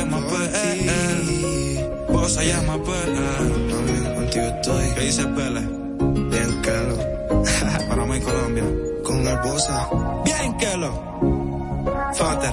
llama PL. Bosa llama PL. Contigo estoy. ¿Qué dice Pele? Bien, Kelo. Para mí, Colombia. Con el Bosa. Bien, Kelo. Fater.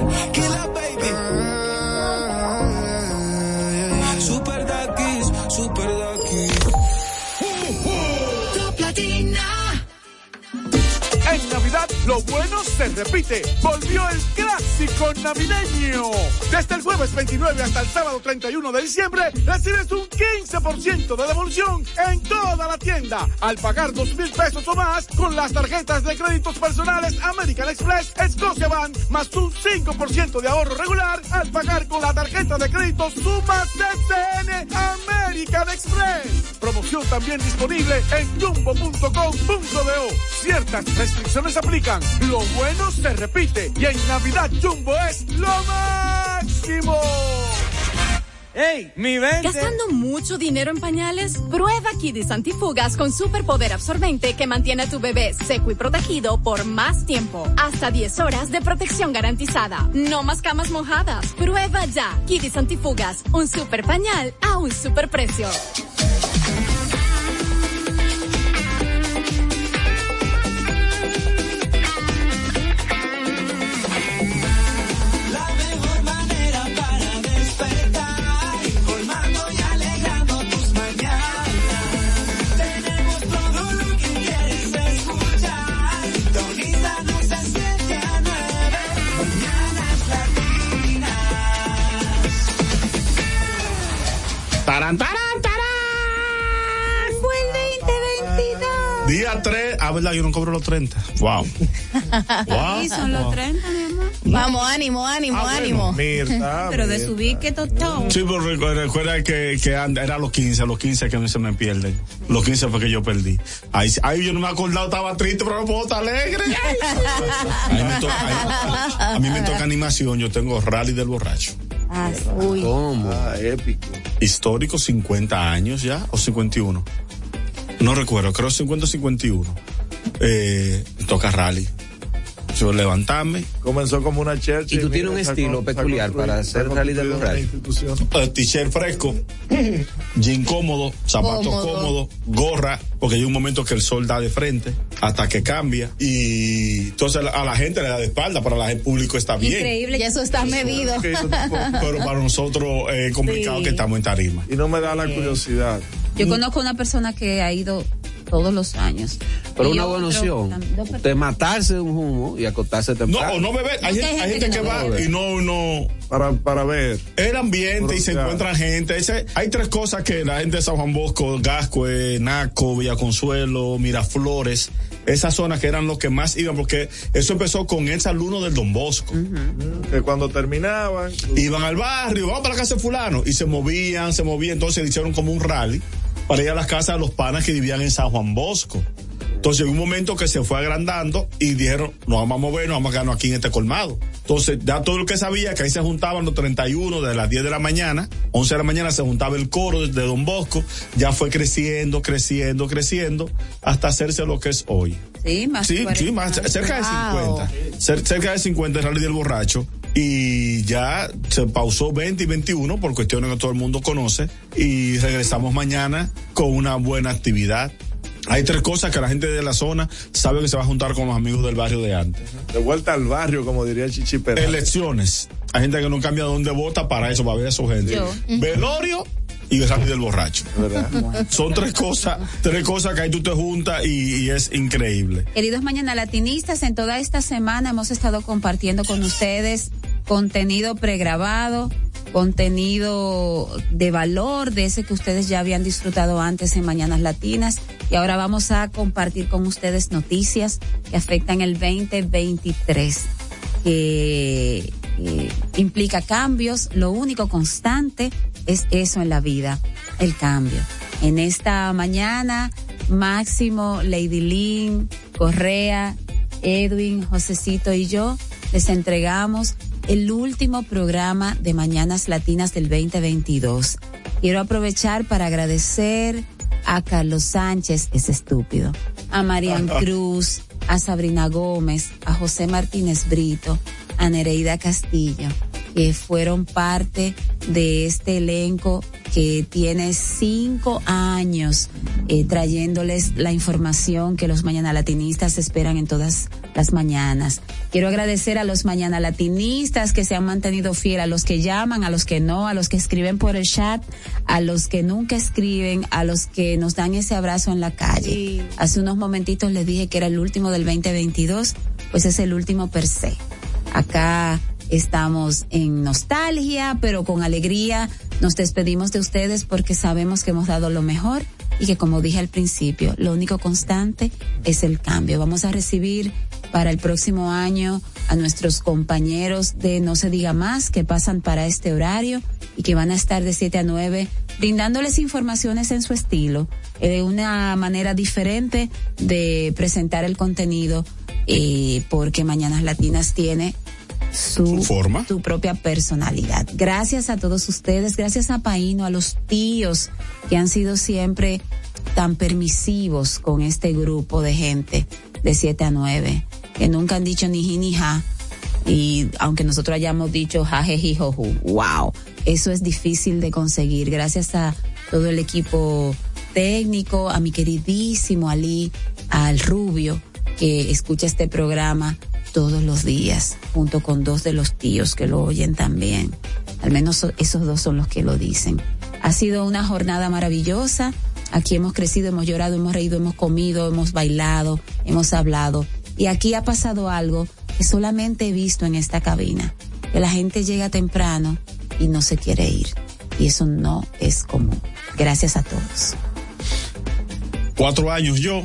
Lo bueno se repite. Volvió el clásico navideño. Desde el jueves 29 hasta el sábado 31 de diciembre, recibes un 15% de devolución en toda la tienda al pagar dos mil pesos o más con las tarjetas de créditos personales American Express, Scotiabank, más un 5% de ahorro regular al pagar con la tarjeta de crédito Suma CCN American Express. Promoción también disponible en jumbo.com.do. Ciertas restricciones aplican. Lo bueno se repite y en Navidad Jumbo es lo máximo. ¡Ey, mi vente! ¿Gastando mucho dinero en pañales? Prueba Kidis Antifugas con superpoder absorbente que mantiene a tu bebé seco y protegido por más tiempo. Hasta 10 horas de protección garantizada. No más camas mojadas. Prueba ya. Kidis Antifugas, un super pañal a un super precio. Tarán, tarán, tarán. Fue el 2022. Día 3, a verdad, yo no cobro los 30. Wow. wow. Sí, son los wow. 30, mi amor. Vamos, ánimo, ánimo, Ah, bueno, ánimo. Mirta, Pero de subir que tostó. Sí, pero recu- recuerda que, que era los 15, los 15 que a mí se me pierden. Los 15 fue que yo perdí. Ahí, ay, yo no me he acordado, estaba triste, pero no puedo estar alegre. A mí, me toca, a- a mí me toca animación, yo tengo Rally del Borracho. Ah, Uy. ¿Cómo? Ah, épico. Histórico, 50 años ya, o 51. No recuerdo, creo 50 o 51. Eh, toca Rally. Levantarme, Comenzó como una church. Y tú tienes un estilo peculiar para hacer rally del borracho. eh, t-shirt fresco, jean cómodo, zapatos Cómodo. cómodos, gorra, porque hay un momento que el sol da de frente hasta que cambia y entonces a la gente le da de espalda, para la gente público está bien. Y eso está medido. Pero para nosotros es complicado Sí. que estamos en tarima. Y no me da la curiosidad. Yo conozco una persona que ha ido todos los años. Pero Y una buena opción. De matarse de un humo y acostarse No, temprano. o no beber. Hay, hay gente que, va y no, no. Para, para ver. El ambiente y se Ya. encuentran gente. Ese, hay tres cosas que la gente de San Juan Bosco, Gascue, Naco, Villaconsuelo, Miraflores, esas zonas que eran los que más iban, porque eso empezó con ese alumno del Don Bosco. Que cuando terminaban. Iban al barrio, vamos para la casa de fulano, y se movían, se movían, entonces hicieron como un rally para ir a las casas de los panas que vivían en San Juan Bosco. Entonces, en un momento que se fue agrandando y dijeron, nos vamos a mover, nos vamos a quedarnos aquí en este colmado. Entonces, ya todo el que sabía que ahí se juntaban los 31 de las 10 de la mañana, 11 de la mañana se juntaba el coro de Don Bosco, ya fue creciendo, creciendo, creciendo, hasta hacerse lo que es hoy. Sí, más. Sí, 40 sí, más, cerca de Wow. 50. Cer- cerca de 50 el rally del borracho. Y ya se pausó 20 y 21 por cuestiones que todo el mundo conoce. Y regresamos mañana con una buena actividad. Hay tres cosas que la gente de la zona sabe que se va a juntar con los amigos del barrio de antes. De vuelta al barrio, como diría Chichi Pérez. Elecciones. Hay gente que no cambia dónde vota para eso, para ver a su gente. Yo. Velorio y el rally del borracho. Son tres cosas, tres cosas que ahí tú te juntas y, y es increíble. Queridos Mañana Latinistas, en toda esta semana hemos estado compartiendo con ustedes contenido pregrabado, contenido de valor, de ese que ustedes ya habían disfrutado antes en Mañanas Latinas. Y ahora vamos a compartir con ustedes noticias que afectan el 2023, que eh, implica cambios. Lo único constante es eso en la vida, el cambio. En esta mañana, Máximo, Lady Lynn, Correa, Edwin, Josecito y yo les entregamos el último programa de Mañanas Latinas del 2022. Quiero aprovechar para agradecer a Carlos Sánchez, es estúpido, a Marian Cruz, a Sabrina Gómez, a José Martínez Brito, a Nereida Castillo, que fueron parte de este elenco que tiene cinco años eh, trayéndoles la información que los mañana latinistas esperan en todas las mañanas. Quiero agradecer a los mañana latinistas que se han mantenido fiel, a los que llaman, a los que no, a los que escriben por el chat, a los que nunca escriben, a los que nos dan ese abrazo en la calle. Hace unos momentitos les dije que era el último del 2022, pues es el último per se. Acá estamos en nostalgia, pero con alegría nos despedimos de ustedes porque sabemos que hemos dado lo mejor y que como dije al principio, lo único constante es el cambio. Vamos a recibir para el próximo año a nuestros compañeros de No se diga más que pasan para este horario y que van a estar de 7 a 9 brindándoles informaciones en su estilo, eh, de una manera diferente de presentar el contenido, eh, porque Mañanas Latinas tiene su, forma, su propia personalidad. Gracias a todos ustedes, gracias a Paino, a los tíos que han sido siempre tan permisivos con este grupo de gente de 7 a 9, que nunca han dicho ni ji ni ja. Y aunque nosotros hayamos dicho jajejijoju, wow, eso es difícil de conseguir. Gracias a todo el equipo técnico, a mi queridísimo Ali, al Rubio, que escucha este programa todos los días, junto con dos de los tíos que lo oyen también. Al menos esos dos son los que lo dicen. Ha sido una jornada maravillosa. Aquí hemos crecido, hemos llorado, hemos reído, hemos comido, hemos bailado, hemos hablado. Y aquí ha pasado algo que solamente he visto en esta cabina. Que la gente llega temprano y no se quiere ir. Y eso no es común. Gracias a todos. Cuatro años yo,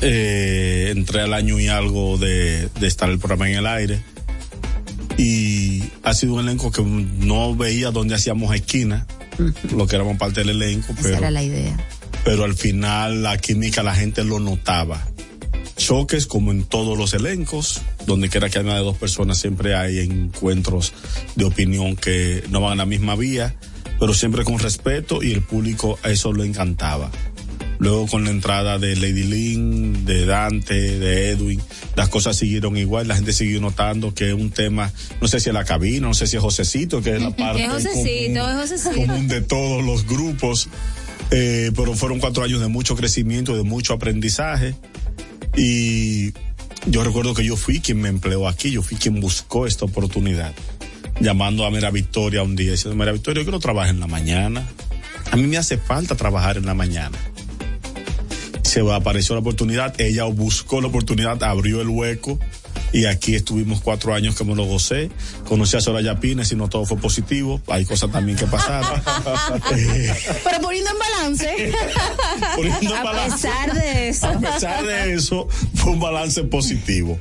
eh, entré al año y algo de, de, estar el programa en el aire. Y ha sido un elenco que no veía donde hacíamos esquina, lo que éramos parte del elenco. Esa pero, era la idea. Pero al final la química la gente lo notaba. Choques como en todos los elencos, donde quiera que haya más de dos personas siempre hay encuentros de opinión que no van a la misma vía, pero siempre con respeto y el público a eso lo encantaba. Luego con la entrada de Lady Lynn, de Dante, de Edwin, las cosas siguieron igual, la gente siguió notando que es un tema, no sé si es la cabina, no sé si es Josecito, que es la parte Es Josecito, común, es Josecito. común de todos los grupos, eh, pero fueron cuatro años de mucho crecimiento, de mucho aprendizaje y yo recuerdo que yo fui quien me empleó aquí, yo fui quien buscó esta oportunidad, llamando a Mera Victoria un día, diciendo, Mera Victoria, yo quiero trabajar en la mañana, a mí me hace falta trabajar en la mañana se apareció la oportunidad, ella buscó la oportunidad, abrió el hueco y aquí estuvimos cuatro años que me lo gocé. Conocí a Soraya Pines y no todo fue positivo. Hay cosas también que pasaron. Pero poniendo en balance. poniendo a balance. pesar de eso. A pesar de eso, fue un balance positivo.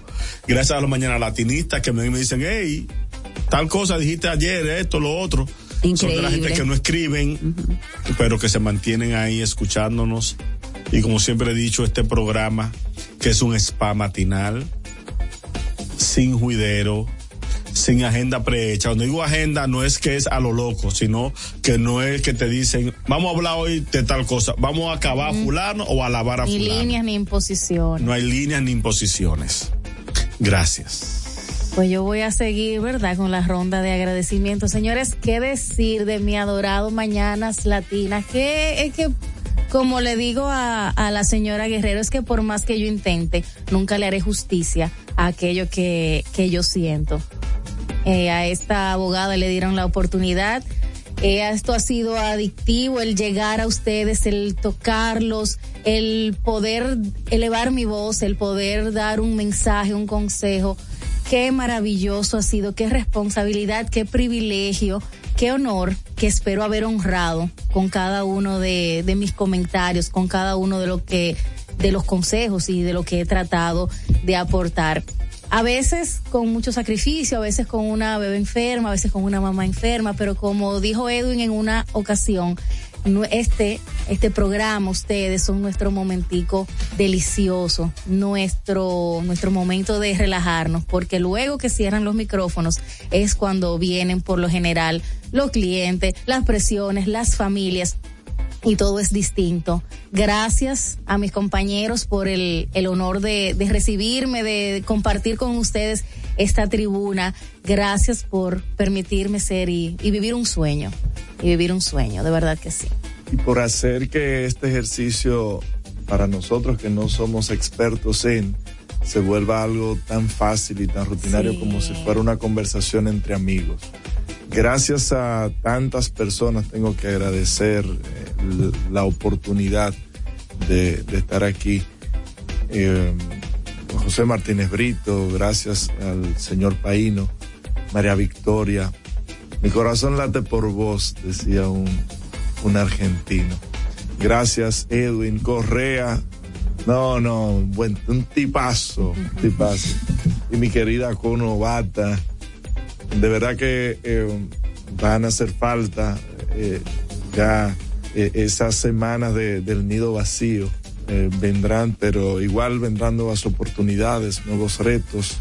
Gracias a los mañana latinistas que me, me dicen, hey, tal cosa dijiste ayer, esto, lo otro. Son de la gente Increíble. que no escriben, uh -huh. pero que se mantienen ahí escuchándonos. Y como siempre he dicho, este programa, que es un spa matinal, sin juidero, sin agenda prehecha. Cuando digo agenda, no es que es a lo loco, sino que no es que te dicen, vamos a hablar hoy de tal cosa, vamos a acabar a fulano o a alabar a ni fulano. Ni líneas ni imposiciones. No hay líneas ni imposiciones. Gracias. Pues yo voy a seguir, ¿verdad? Con la ronda de agradecimientos. Señores, ¿qué decir de mi adorado Mañanas Latinas? Es que como le digo a, la señora Guerrero, es que por más que yo intente, nunca le haré justicia a aquello que, que yo siento. Eh, a esta abogada le dieron la oportunidad. Eh, esto ha sido adictivo, el llegar a ustedes, el tocarlos, el poder elevar mi voz, el poder dar un mensaje, un consejo. Qué maravilloso ha sido, qué responsabilidad, qué privilegio qué honor que espero haber honrado con cada uno de, mis comentarios, con cada uno de lo que, de los consejos y de lo que he tratado de aportar. A veces con mucho sacrificio, a veces con una bebé enferma, a veces con una mamá enferma, pero como dijo Edwin en una ocasión, este, este programa, ustedes son nuestro momentico delicioso, nuestro, nuestro momento de relajarnos, porque luego que cierran los micrófonos es cuando vienen por lo general los clientes, las presiones, las familias. y todo es distinto. Gracias a mis compañeros por el, el honor de, de recibirme, de compartir con ustedes esta tribuna. Gracias por permitirme ser y, y vivir un sueño. Y vivir un sueño, de verdad que sí. y por hacer que este ejercicio para nosotros que no somos expertos en se vuelva algo tan fácil y tan rutinario Sí. como si fuera una conversación entre amigos. Gracias a tantas personas tengo que agradecer eh, la oportunidad de, de estar aquí. Eh, José Martínez Brito, gracias al señor Paino, María Victoria. Mi corazón late por vos, decía un, un argentino. Gracias, Edwin Correa. No, no, buen, un tipazo, un tipazo. Y mi querida Cono Bata. De verdad que eh, van a hacer falta eh, ya eh, esas semanas de- del nido vacío. Eh, vendrán, pero igual vendrán nuevas oportunidades, nuevos retos.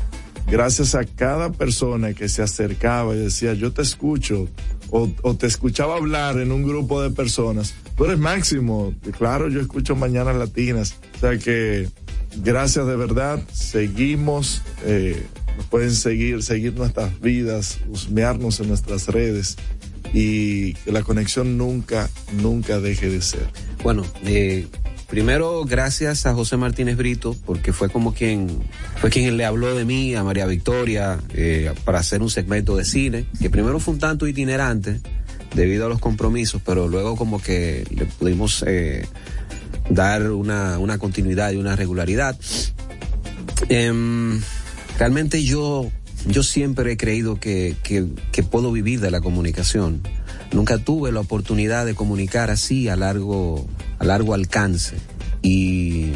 Gracias a cada persona que se acercaba y decía, yo te escucho, o, te escuchaba hablar en un grupo de personas. Tú eres máximo. Claro, yo escucho Mañanas Latinas. O sea que gracias de verdad. Seguimos. Eh, pueden seguir, seguir nuestras vidas, husmearnos en nuestras redes y que la conexión nunca, nunca deje de ser. Bueno, eh, primero gracias a José Martínez Brito, porque fue como quien, fue quien le habló de mí, a María Victoria, eh, para hacer un segmento de cine, que primero fue un tanto itinerante debido a los compromisos, pero luego como que le pudimos eh, dar una, una continuidad y una regularidad. Em, realmente yo, yo siempre he creído que, que, que puedo vivir de la comunicación. Nunca tuve la oportunidad de comunicar así a largo, a largo alcance. Y,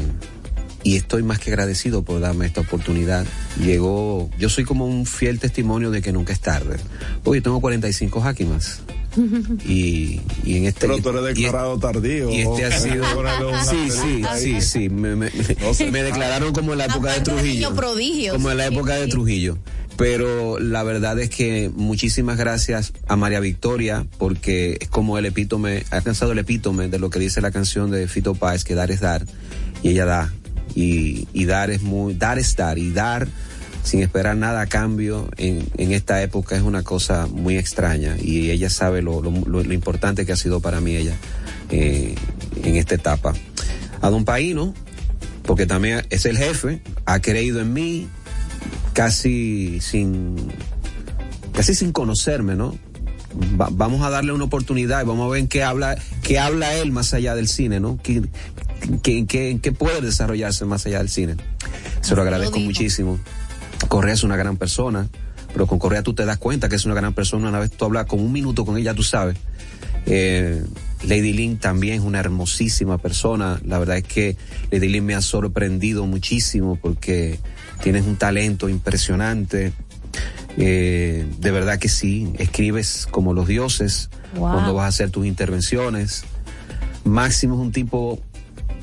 y estoy más que agradecido por darme esta oportunidad. Llegó, yo soy como un fiel testimonio de que nunca es tarde. Hoy tengo 45 Hakimas. Y, y en este Pero tú eres y- declarado tardío. y este ha sido. Sí, sí, sí, sí. Me, me- me declararon como en la época de Trujillo. prodigio. Como en la Sí, época de sí. Trujillo. Pero la verdad es que muchísimas gracias a María Victoria porque es como el epítome, ha alcanzado el epítome de lo que dice la canción de Fito Páez, que dar es dar. Y ella da. Y, y dar es muy, dar es dar. Y dar sin esperar nada a cambio en, en esta época es una cosa muy extraña. Y ella sabe lo, lo, lo- importante que ha sido para mí ella eh, en esta etapa. A don Paino, porque también es el jefe, ha creído en mí casi sin casi sin conocerme, ¿no? Va- vamos a darle una oportunidad y vamos a ver en qué habla qué habla él más allá del cine, ¿no? ¿Qué, qué, qué- en qué puede desarrollarse más allá del cine? Se lo agradezco muchísimo. Correa es una gran persona, pero con Correa tú te das cuenta que es una gran persona. Una vez tú hablas con un minuto con ella, tú sabes. Eh, Lady Lynn también es una hermosísima persona. La verdad es que Lady Lynn me ha sorprendido muchísimo porque tienes un talento impresionante. Eh, de verdad que sí, escribes como los dioses Wow. cuando vas a hacer tus intervenciones. Máximo es un tipo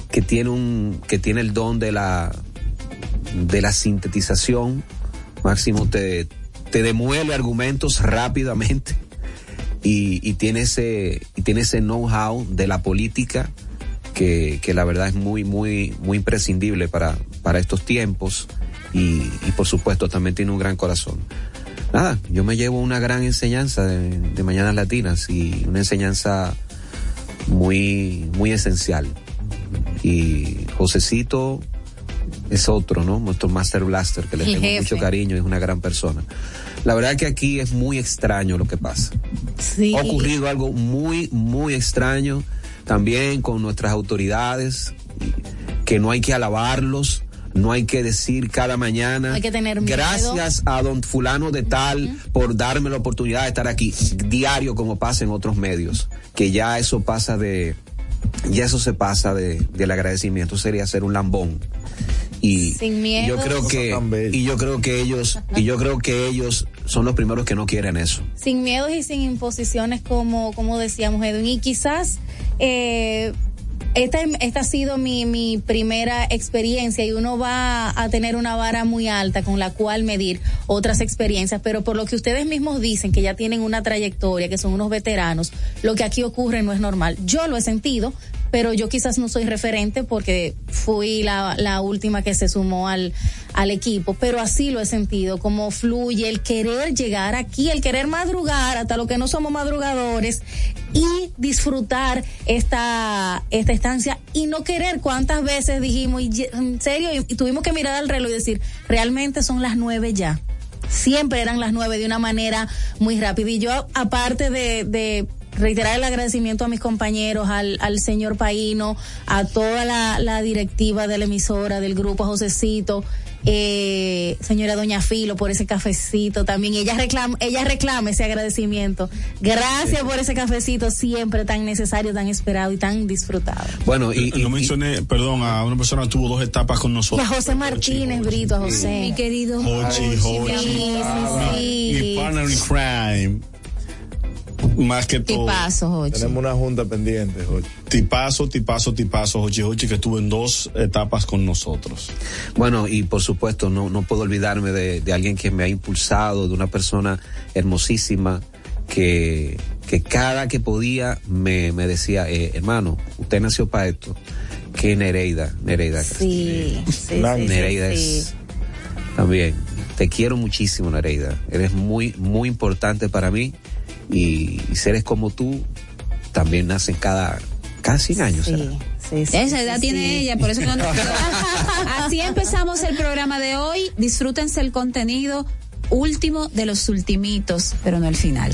que tiene un que tiene el don de la de la sintetización. Máximo te te demuele argumentos rápidamente y, y tiene ese y tiene ese know-how de la política que, que la verdad es muy muy muy imprescindible para para estos tiempos y, y por supuesto también tiene un gran corazón nada yo me llevo una gran enseñanza de, de mañanas latinas y una enseñanza muy muy esencial y Josecito es otro, ¿no? Nuestro Master Blaster, que le El tengo jefe. mucho cariño, es una gran persona. La verdad que aquí es muy extraño lo que pasa. Sí. Ha ocurrido algo muy, muy extraño también con nuestras autoridades, que no hay que alabarlos, no hay que decir cada mañana. No hay que tener miedo. Gracias a don fulano de tal por darme la oportunidad de estar aquí diario como pasa en otros medios, que ya eso pasa de, ya eso se pasa de, del agradecimiento, sería ser un lambón. Y Sin miedo. yo creo que, y yo creo que ellos, y yo creo que ellos son los primeros que no quieren eso. sin miedos y sin imposiciones como, como decíamos Edwin. Y quizás eh, esta, esta ha sido mi, mi primera experiencia y uno va a tener una vara muy alta con la cual medir otras experiencias, pero por lo que ustedes mismos dicen que ya tienen una trayectoria, que son unos veteranos, lo que aquí ocurre no es normal. Yo lo he sentido, pero yo quizás no soy referente porque fui la, última que se sumó al, equipo, pero así lo he sentido, como fluye el querer llegar aquí, el querer madrugar hasta lo que no somos madrugadores y disfrutar esta, esta estancia y no querer. Cuántas veces dijimos, y, en serio, y, y tuvimos que mirar al reloj y decir, realmente son las nueve ya. Siempre eran las nueve de una manera muy rápida. Y yo, aparte de, de reiterar el agradecimiento a mis compañeros, al, al señor Paino, a toda la, la directiva de la emisora, del grupo, Josecito, eh, señora Doña Filo por ese cafecito también. Ella reclama, ella reclama ese agradecimiento. Gracias por ese cafecito siempre tan necesario, tan esperado y tan disfrutado. Bueno, y, no mencioné, perdón, a una persona que tuvo dos etapas con Y nosotros. a José Martínez, Brito, a José. Mi querido Hochi, Hochi. Sí, sí, Mi partner in crime. Más que todo. Tipazo, Jochi. Tenemos una junta pendiente, Jochi. Tipazo, tipazo, tipazo, Hochi Hochi, que estuvo en dos etapas con nosotros. Bueno, y por supuesto, no, no puedo olvidarme de, de alguien que me ha impulsado, de una persona hermosísima que, que cada que podía me, me decía, eh, hermano, usted nació para esto. Que Nereida, Nereida. Sí, sí, sí, sí, Nereida sí. es también. Te quiero muchísimo, Nereida. Eres muy, muy importante para mí y, y seres como tú también nacen cada, cada 100 años. ¿será? Sí, sí, Esa sí, edad sí, tiene sí. ella, por eso no nos Así empezamos el programa de hoy. Disfrútense el contenido último de los ultimitos, pero no el final.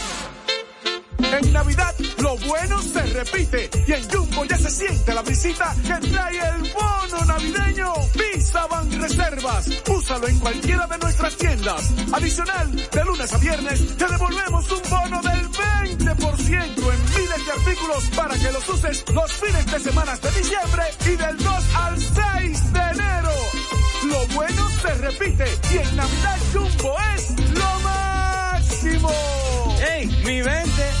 En Navidad, lo bueno se repite. Y en Jumbo ya se siente la visita que trae el bono navideño. Visa Van Reservas. Úsalo en cualquiera de nuestras tiendas. Adicional, de lunes a viernes, te devolvemos un bono del 20% en miles de artículos para que los uses los fines de semana de diciembre y del 2 al 6 de enero. Lo bueno se repite. Y en Navidad, Jumbo es lo máximo. ¡Ey, mi 20!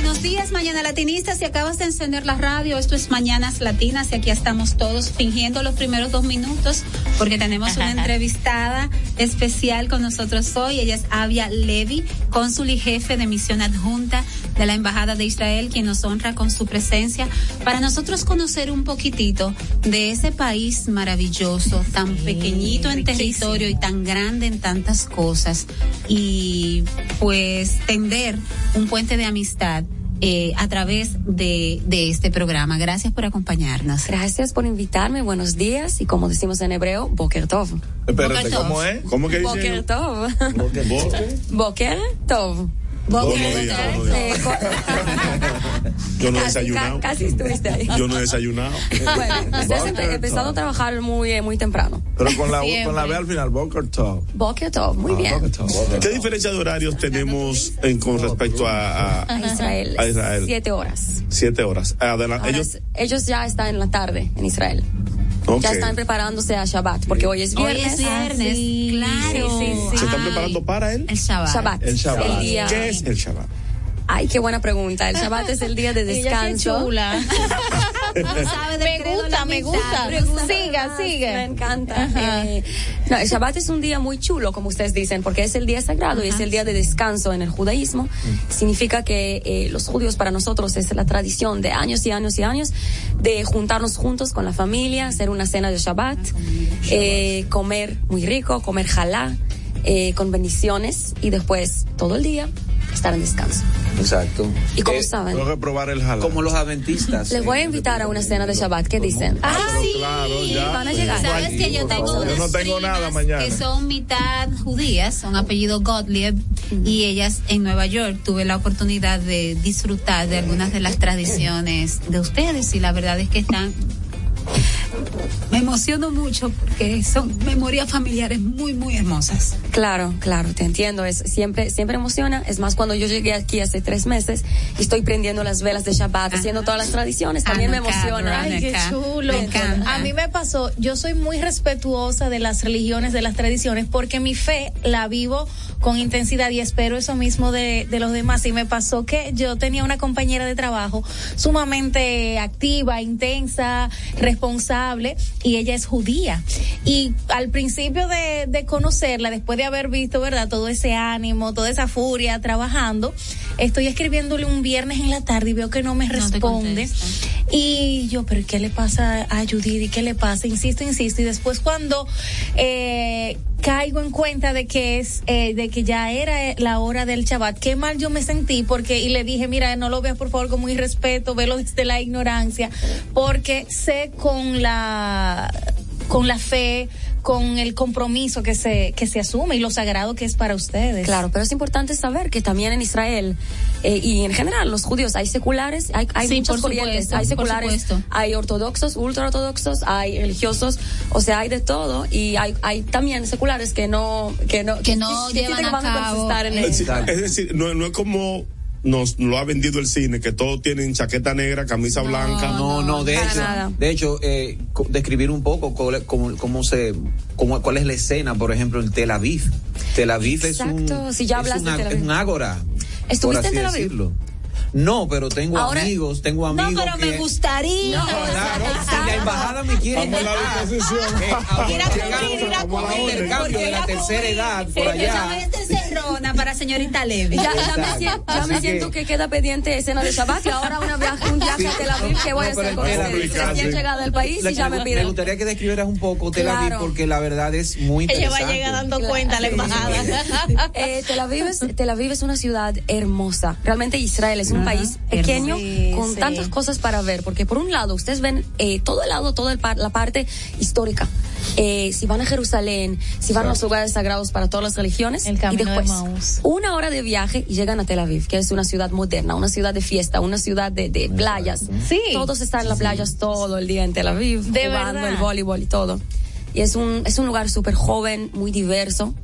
Buenos días, Mañana Latinistas. Si acabas de encender la radio, esto es Mañanas Latinas y aquí estamos todos fingiendo los primeros dos minutos porque tenemos una entrevistada especial con nosotros hoy. Ella es Avia Levy, cónsul y jefe de misión adjunta de la Embajada de Israel, quien nos honra con su presencia para nosotros conocer un poquitito de ese país maravilloso, tan pequeñito en territorio y tan grande en tantas cosas y pues tender un puente de amistad eh, a través de, de este programa. Gracias por acompañarnos. Gracias por invitarme. Buenos días. Y como decimos en hebreo, Boker Tov. Espérate, ¿cómo es? ¿Cómo que dice? Boker Tov. Boker. Boker Tov. Eh, co- Yo no he desayunado. casi estuviste ahí. Yo no he desayunado. Bueno, ustedes empezaron a trabajar muy, eh, muy temprano. Pero con la, con la B al final, Boker Top. Boker Tov, muy bien. ¿Qué diferencia de horarios tenemos en, con respecto a, a, A Israel. a Israel? Siete horas. Siete horas. Adelante. Ellos ya están en la tarde en Israel. Ya están preparándose a Shabbat, porque hoy es Hoy viernes. es viernes, sí, claro. sí, sí, sí. ¿Se están preparando para él? El Shabbat. Shabbat. El Shabbat. El día- ¿Qué es el Shabbat? Ay, qué buena pregunta. El Shabbat es el día de Ella qué descanso. chula. sabe me gusta, me gusta. Siga, sigue. Me encanta. Eh, no, el Shabbat es un día muy chulo, como ustedes dicen, porque es el día sagrado y es el día de descanso en el judaísmo. Significa que eh, los judíos para nosotros es la tradición de años y años y años de juntarnos juntos con la familia, hacer una cena de Shabbat, eh, comer muy rico, comer jalá, eh, con bendiciones y después todo el día estar en descanso. Exacto. Y como Eh, saben, Tengo que probar el jalá. Como los adventistas. les voy a invitar a una cena de Shabbat. ¿Qué dicen? Ah, sí. claro, ya. Van a llegar. Sabes que yo tengo Yo unas no tengo nada mañana. que son mitad judías, son apellido Gottlieb y ellas en Nueva York tuve la oportunidad de disfrutar de algunas de las tradiciones de ustedes y la verdad es que están me emociono mucho porque son memorias familiares muy muy hermosas. Claro, claro, te entiendo. Es siempre, siempre emociona. Es más, cuando yo llegué aquí hace tres meses y estoy prendiendo las velas de Shabbat, haciendo todas las tradiciones, también me Hanukkah, emociona. Ay, qué chulo. Me encanta. A mí me pasó, yo soy muy respetuosa de las religiones, de las tradiciones, porque mi fe la vivo con intensidad y espero eso mismo de, de los demás. Y me pasó que yo tenía una compañera de trabajo sumamente activa, intensa, responsable, y ella es judía. Y al principio de, de conocerla, después de haber visto, ¿verdad? Todo ese ánimo, toda esa furia trabajando, estoy escribiéndole un viernes en la tarde y veo que no me No responde. Y yo, pero ¿qué le pasa a Judith? ¿Y qué le pasa? Insisto, insisto. Y después cuando eh, caigo en cuenta de que es, eh, de que ya era eh, la hora del Shabbat, qué mal yo me sentí porque, y le dije, mira, no lo veas por favor con muy respeto, velo desde la ignorancia, porque sé con la, con la fe, con el compromiso que se, que se asume y lo sagrado que es para ustedes. Claro, pero es importante saber que también en Israel eh, y en general los judíos hay seculares, hay, hay Sí, muchas corrientes, supuesto, hay seculares, hay ortodoxos, ultraortodoxos, hay religiosos, o sea, hay de todo y hay, hay también seculares que no que no Que no llevan que a van cabo, contestar en Sí, es decir, no, no es como nos lo ha vendido el cine, que todos tienen chaqueta negra, camisa blanca. No, no, de para hecho, nada. de hecho, eh, describir un poco cómo, cómo, cómo se, cómo, cuál es la escena, por ejemplo, en Tel Aviv. Tel Aviv es un, si ya es hablas un de ag- Tel Aviv. es un ágora. ¿Estuviste por así en Tel Aviv? decirlo. No, pero tengo Ahora- amigos, tengo amigos No, pero me que- gustaría. No, claro, si la embajada me quiere Estamos a la disposición. eh, a- a a a un intercambio de la a tercera edad por allá. cerrona para señorita Levy. Ya, ya me, siento, ya me que- siento que queda pendiente escena de Shabbat y ahora una viaje, un viaje Sí. a Tel Aviv que voy a No, pero hacer con ustedes. Recién sí. llegada del país Le- y ya me me piden. gustaría que describieras un poco Tel Aviv Claro. porque la verdad es muy Ella interesante. va a llegar dando cuenta a la embajada. Eh, Tel, Aviv es, Tel Aviv es una ciudad hermosa. Realmente Israel es un país pequeño Sí, con sí. tantas cosas para ver. Porque por un lado, ustedes ven eh, todo el lado, toda la parte histórica. Eh, si van a Jerusalén, si van a los lugares sagrados para todas las religiones. El y de después, una hora de viaje y llegan a Tel Aviv, que es una ciudad moderna, una ciudad de fiesta, una ciudad de, de playas. Sí. Todos están en las playas todo el día en Tel Aviv, De jugando verdad. el voleibol y todo. Y es un, es un lugar súper joven, muy diverso.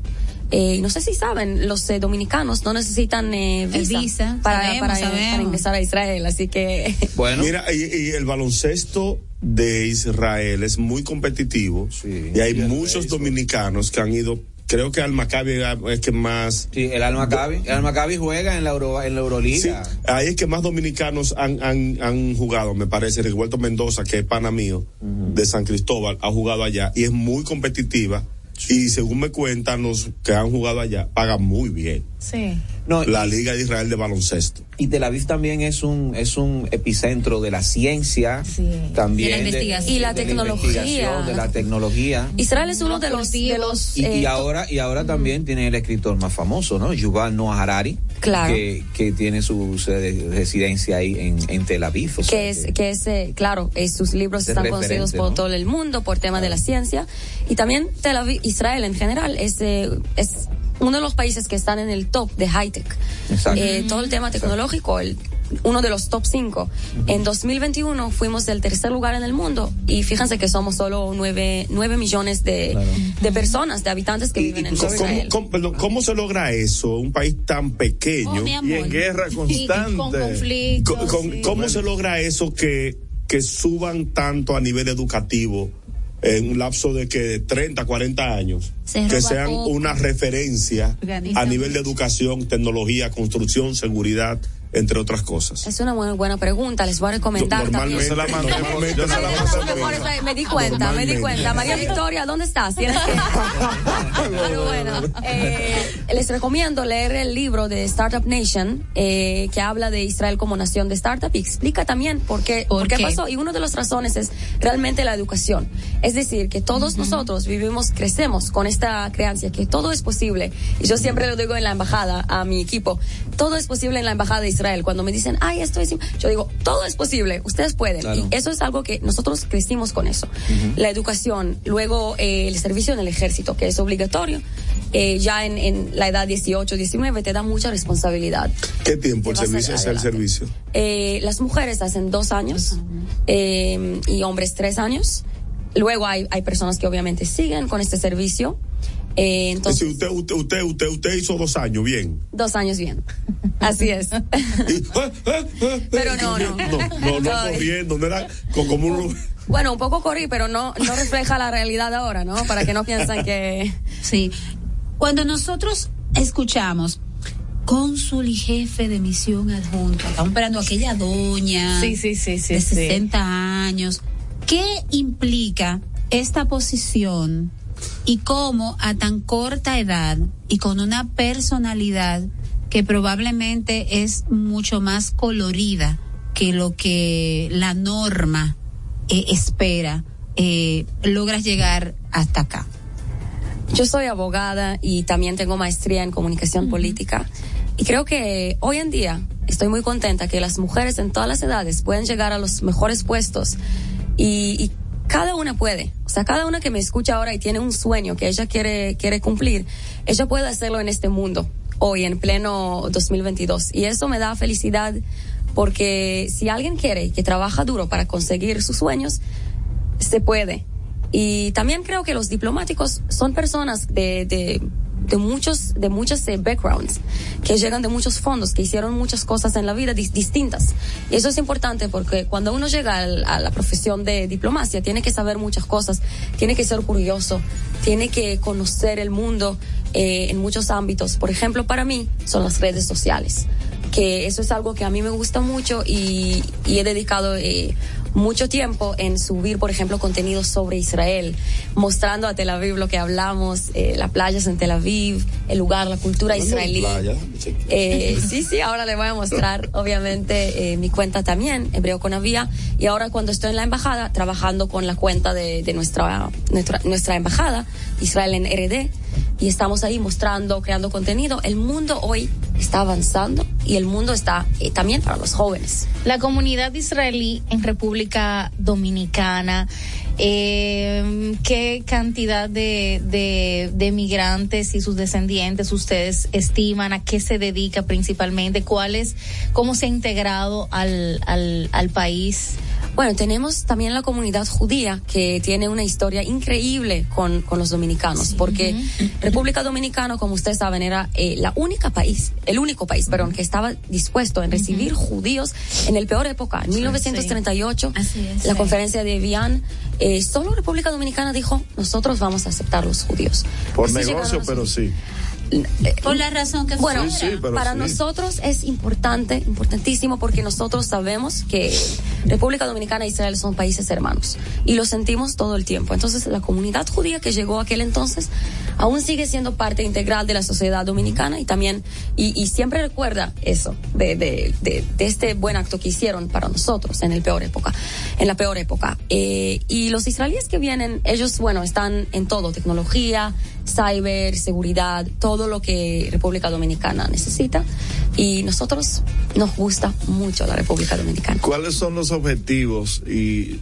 Eh, no sé si saben, los eh, dominicanos no necesitan eh, visa, visa, para, sabemos, para, sabemos. para ingresar a Israel, así que Bueno, Mira, y, y el baloncesto de Israel es muy competitivo Sí. y hay muchos dominicanos que han ido, creo que al Maccabi es que más sí, el Al Maccabi, el Al Maccabi juega en la Euro, en la Sí, Euroliga. ahí es que más dominicanos han, han, han jugado, me parece. Rigoberto Mendoza, que es pana mío, de San Cristóbal, ha jugado allá y es muy competitiva. Y según me cuentan los que han jugado allá, pagan muy bien. Sí. No, La Liga de Israel de Baloncesto. y Tel Aviv también es un es un epicentro de la ciencia, Sí. también De la investigación. Y la de tecnología. de la tecnología. Israel es uno de los, de los Y, eh, y ahora y ahora también tiene el escritor más famoso, ¿no? Yuval Noah Harari, Claro. que, que tiene su sede- residencia ahí en, en Tel Aviv. o sea que es, que es eh, claro, eh, sus libros Es están conocidos por ¿no? todo el mundo por tema de la ciencia y también Tel Aviv, Israel en general es, eh, es uno de los países que están en el top de high tech. Exacto. Eh, todo el tema tecnológico, el, uno de los top 5. En 2021 fuimos del tercer lugar en el mundo y fíjense que somos solo 9, millones de, de personas, de habitantes que Y- viven y en ¿cómo, Israel. cómo- perdón, ¿cómo se logra eso? Un país tan pequeño. Oh. Y en guerra Y constante. con conflictos. Co- con- sí. ¿Cómo se logra eso que, que suban tanto a nivel educativo en un lapso de que 30, 40 años, Se que sean una referencia Organiza a nivel de educación, tecnología, construcción, seguridad, entre otras cosas. Es una muy buena pregunta, les voy a recomendar también. Normalmente, normalmente, Yo Por eso me di cuenta, me di cuenta. María Victoria, ¿dónde estás? Tienes que- Pero bueno, eh, les recomiendo leer el libro de Startup Nation, eh, que habla de Israel como nación de startup y explica también por qué, por qué qué? pasó. Y una de las razones es realmente la educación. Es decir, que todos nosotros vivimos, crecemos con esta creencia que todo es posible. Y yo siempre lo digo en la embajada a mi equipo, todo es posible en la embajada de Israel. Cuando me dicen, ay, esto es, im-", yo digo, todo es posible, ustedes pueden. Claro. Y eso es algo que nosotros crecimos con eso. La educación, luego eh, el servicio en el ejército, que es obligatorio. Eh, ya en, en la edad 18, 19 te da mucha responsabilidad. ¿Qué tiempo el servicio es el servicio? Eh, las mujeres hacen dos años eh, y hombres tres años. Luego hay, hay personas que obviamente siguen con este servicio. Eh, Es entonces, decir, usted, usted, usted, usted, usted hizo dos años, bien. dos años bien. Así es. Pero no, no. No, no, no corriendo, no era co- como un... Bueno, un poco corrí, pero no, no refleja la realidad ahora, ¿no? Para que no piensen que... Sí. Cuando nosotros escuchamos cónsul y jefe de misión adjunto, estamos esperando a aquella doña Sí, sí, sí, sí, de sí. 60 años, ¿qué implica esta posición y cómo a tan corta edad y con una personalidad que probablemente es mucho más colorida que lo que la norma eh, espera, eh, logras llegar hasta acá? Yo soy abogada y también tengo maestría en comunicación política. Y creo que hoy en día estoy muy contenta que las mujeres en todas las edades pueden llegar a los mejores puestos y, y cada una puede. O sea, cada una que me escucha ahora y tiene un sueño que ella quiere, quiere cumplir, ella puede hacerlo en este mundo, hoy en pleno 2022. Y eso me da felicidad porque si alguien quiere que trabaja duro para conseguir sus sueños, se puede. Y también creo que los diplomáticos son personas de, de, de muchos, de muchos eh, backgrounds, que llegan de muchos fondos, que hicieron muchas cosas en la vida dis- distintas. Y eso es importante porque cuando uno llega a la profesión de diplomacia, tiene que saber muchas cosas, tiene que ser curioso, tiene que conocer el mundo eh, en muchos ámbitos. Por ejemplo, para mí son las redes sociales que eso es algo que a mí me gusta mucho y, y he dedicado eh, mucho tiempo en subir, por ejemplo, contenido sobre Israel, mostrando a Tel Aviv lo que hablamos, eh, las playas en Tel Aviv, el lugar, la cultura israelí. Eh, sí, sí, ahora le voy a mostrar, obviamente, eh, mi cuenta también, Hebreo con y ahora cuando estoy en la embajada, trabajando con la cuenta de, de nuestra, nuestra, nuestra embajada, Israel en RD, y estamos ahí mostrando, creando contenido. El mundo hoy está avanzando y el mundo está eh, también para los jóvenes. La comunidad israelí en República Dominicana, eh, ¿qué cantidad de, de, migrantes y sus descendientes ustedes estiman? ¿A qué se dedica principalmente? ¿Cuál es, cómo se ha integrado al, al, al país? Bueno, tenemos también la comunidad judía que tiene una historia increíble con, con los dominicanos, porque República Dominicana, como ustedes saben, era eh, la única país, el único país, perdón, que estaba dispuesto en recibir judíos en el peor época, en 1938, es, la sí. conferencia de Vian, eh, solo República Dominicana dijo, nosotros vamos a aceptar los judíos. Por Así negocio, pero sí. Por la razón que bueno, Sí, sí, para sí. nosotros es importante, importantísimo, porque nosotros sabemos que República Dominicana e Israel son países hermanos y lo sentimos todo el tiempo. Entonces, la comunidad judía que llegó aquel entonces aún sigue siendo parte integral de la sociedad dominicana y también, y, y siempre recuerda eso, de, de, de, de este buen acto que hicieron para nosotros en el peor época, en la peor época. Eh, y los israelíes que vienen, ellos, bueno, están en todo, tecnología, cyber, seguridad, todo lo que República Dominicana necesita. Y nosotros nos gusta mucho la República Dominicana. ¿Cuáles son los objetivos y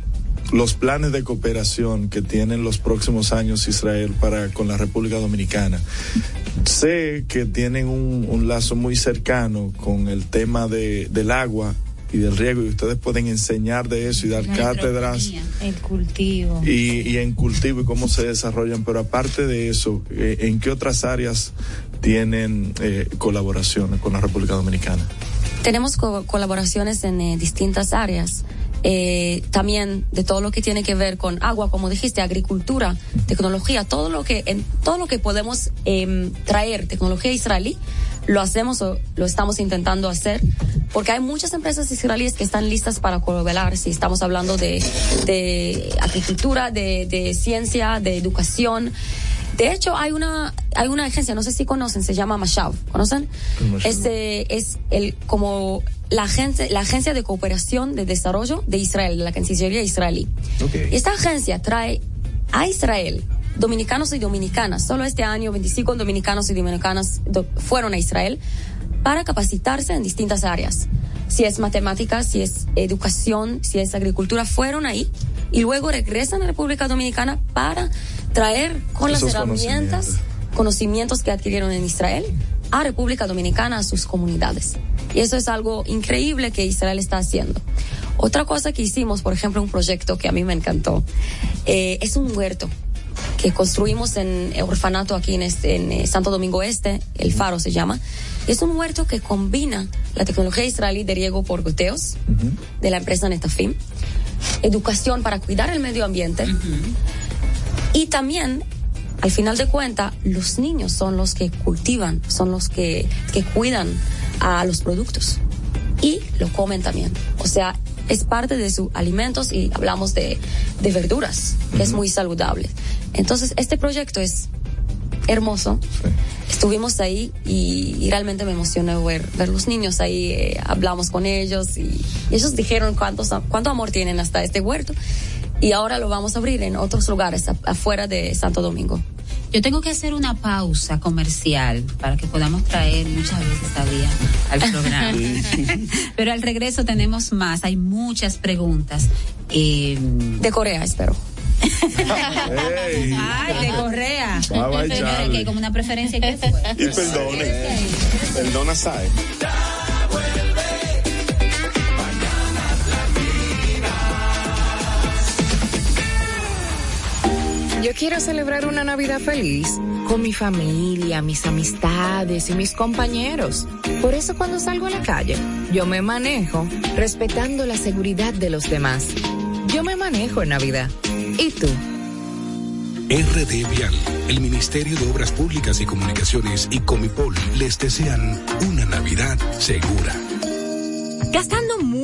los planes de cooperación que tienen los próximos años Israel para con la República Dominicana? Sé que tienen un, un lazo muy cercano con el tema de, del agua y del riego y ustedes pueden enseñar de eso y dar cátedras El cultivo. y, y en cultivo y cómo se desarrollan, pero aparte de eso, eh, ¿en qué otras áreas tienen eh, colaboraciones con la República Dominicana? Tenemos co- colaboraciones en eh, distintas áreas. eh, también de todo lo que tiene que ver con agua, como dijiste, agricultura, tecnología, todo lo que, en todo lo que podemos em, traer tecnología israelí, lo hacemos o lo estamos intentando hacer, porque hay muchas empresas israelíes que están listas para colaborar, si estamos hablando de, de agricultura, de, de ciencia, de educación. De hecho, hay una, hay una agencia, no sé si conocen, se llama Mashav, ¿conocen? Este es el, como la agencia, la agencia de cooperación de desarrollo de Israel, de la Cancillería israelí. Y esta agencia trae a Israel dominicanos y dominicanas. Solo este año 25 dominicanos y dominicanas do- fueron a Israel para capacitarse en distintas áreas. Si es matemáticas, si es educación, si es agricultura, fueron ahí y luego regresan a República Dominicana para traer con las herramientas, conocimientos que adquirieron en Israel a República Dominicana, a sus comunidades. Y eso es algo increíble que Israel está haciendo. Otra cosa que hicimos, por ejemplo, un proyecto que a mí me encantó, eh, es un huerto que construimos en el orfanato aquí en, este, en eh, Santo Domingo Este, el Faro se llama. Es un huerto que combina la tecnología israelí de riego por goteos de la empresa Netafim, educación para cuidar el medio ambiente y también, al final de cuentas, los niños son los que cultivan, son los que, que cuidan a los productos y lo comen también. O sea, es parte de sus alimentos y hablamos de, de verduras, que es muy saludable. Entonces, este proyecto es hermoso. Estuvimos ahí y, y realmente me emocionó ver, ver los niños ahí, eh, hablamos con ellos y, y ellos dijeron cuántos, cuánto amor tienen hasta este huerto y ahora lo vamos a abrir en otros lugares afuera de Santo Domingo. Yo tengo que hacer una pausa comercial para que podamos traer muchas veces a Día al programa. Pero al regreso tenemos más, hay muchas preguntas. Eh, de Corea, espero. Ay, de Correa. Bye, bye, que hay como una preferencia que fue. Y perdone. Perdona, Sae. Yo quiero celebrar una Navidad feliz con mi familia, mis amistades y mis compañeros. Por eso cuando salgo a la calle, yo me manejo respetando la seguridad de los demás. Yo me manejo en Navidad. ¿Y tú? RD Vial, el Ministerio de Obras Públicas y Comunicaciones y Comipol les desean una Navidad segura. ¿Gastando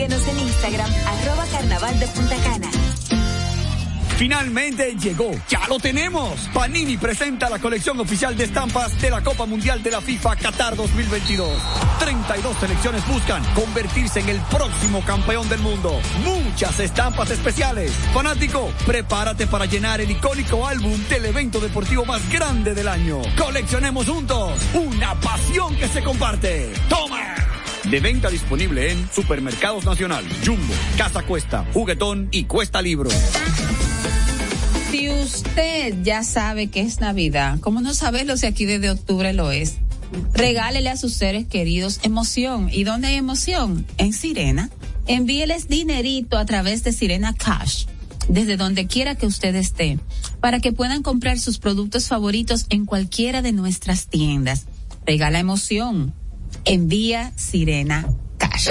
síguenos en Instagram, arroba carnaval de Punta Cana. Finalmente llegó, ya lo tenemos. Panini presenta la colección oficial de estampas de la Copa Mundial de la FIFA Qatar 2022. 32 selecciones buscan convertirse en el próximo campeón del mundo. Muchas estampas especiales. Fanático, prepárate para llenar el icónico álbum del evento deportivo más grande del año. Coleccionemos juntos una pasión que se comparte. ¡Toma! De venta disponible en Supermercados Nacional, Jumbo, Casa Cuesta, Juguetón y Cuesta Libro. Si usted ya sabe que es Navidad, ¿cómo no saberlo si aquí desde octubre lo es? Regálele a sus seres queridos emoción. ¿Y dónde hay emoción? En Sirena. Envíeles dinerito a través de Sirena Cash, desde donde quiera que usted esté, para que puedan comprar sus productos favoritos en cualquiera de nuestras tiendas. Regala emoción. Envía Sirena Cash.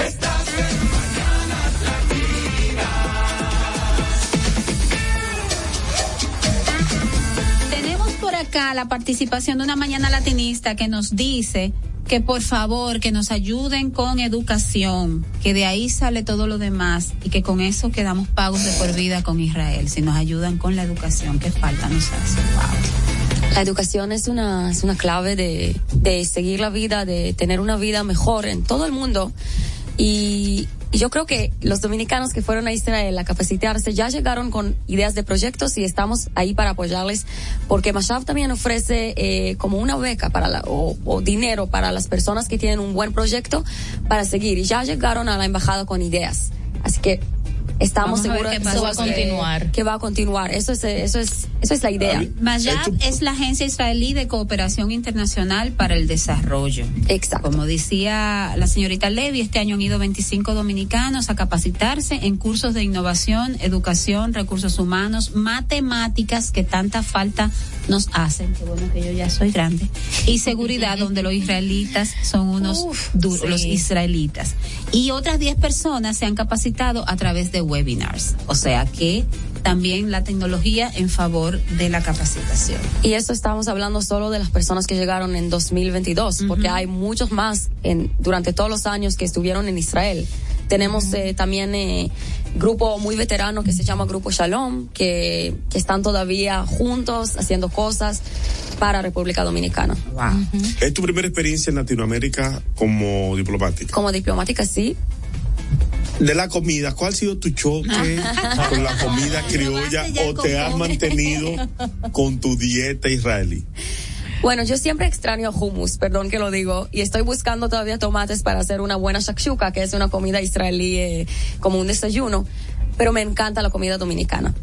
Tenemos por acá la participación de una mañana latinista que nos dice que por favor que nos ayuden con educación, que de ahí sale todo lo demás y que con eso quedamos pagos de por vida con Israel. Si nos ayudan con la educación, que falta nos hace. Wow. La educación es una, es una clave de, de seguir la vida, de tener una vida mejor en todo el mundo. Y, y yo creo que los dominicanos que fueron a Israel a capacitarse ya llegaron con ideas de proyectos y estamos ahí para apoyarles porque Mashav también ofrece eh, como una beca para la, o, o dinero para las personas que tienen un buen proyecto para seguir y ya llegaron a la embajada con ideas. Así que estamos seguros que eso Va a continuar. Que va a continuar. Eso es, eso es, eso es la idea. Mayab es la agencia israelí de cooperación internacional para el desarrollo. Exacto. Como decía la señorita Levy, este año han ido 25 dominicanos a capacitarse en cursos de innovación, educación, recursos humanos, matemáticas que tanta falta nos hacen. Qué bueno que yo ya soy grande. Y seguridad, donde los israelitas son unos duros, sí. los israelitas. Y otras 10 personas se han capacitado a través de webinars. O sea que también la tecnología en favor de la capacitación. Y eso estamos hablando solo de las personas que llegaron en 2022, porque hay muchos más en, durante todos los años que estuvieron en Israel. Tenemos eh, también eh, grupo muy veterano que se llama Grupo Shalom, que, que están todavía juntos haciendo cosas para República Dominicana. ¿Es tu primera experiencia en Latinoamérica como diplomática? Como diplomática, sí. De la comida, ¿cuál ha sido tu choque con la comida criolla o te has mantenido con tu dieta israelí? Bueno, yo siempre extraño hummus, perdón que lo digo, y estoy buscando todavía tomates para hacer una buena shakshuka, que es una comida israelí eh, como un desayuno, pero me encanta la comida dominicana.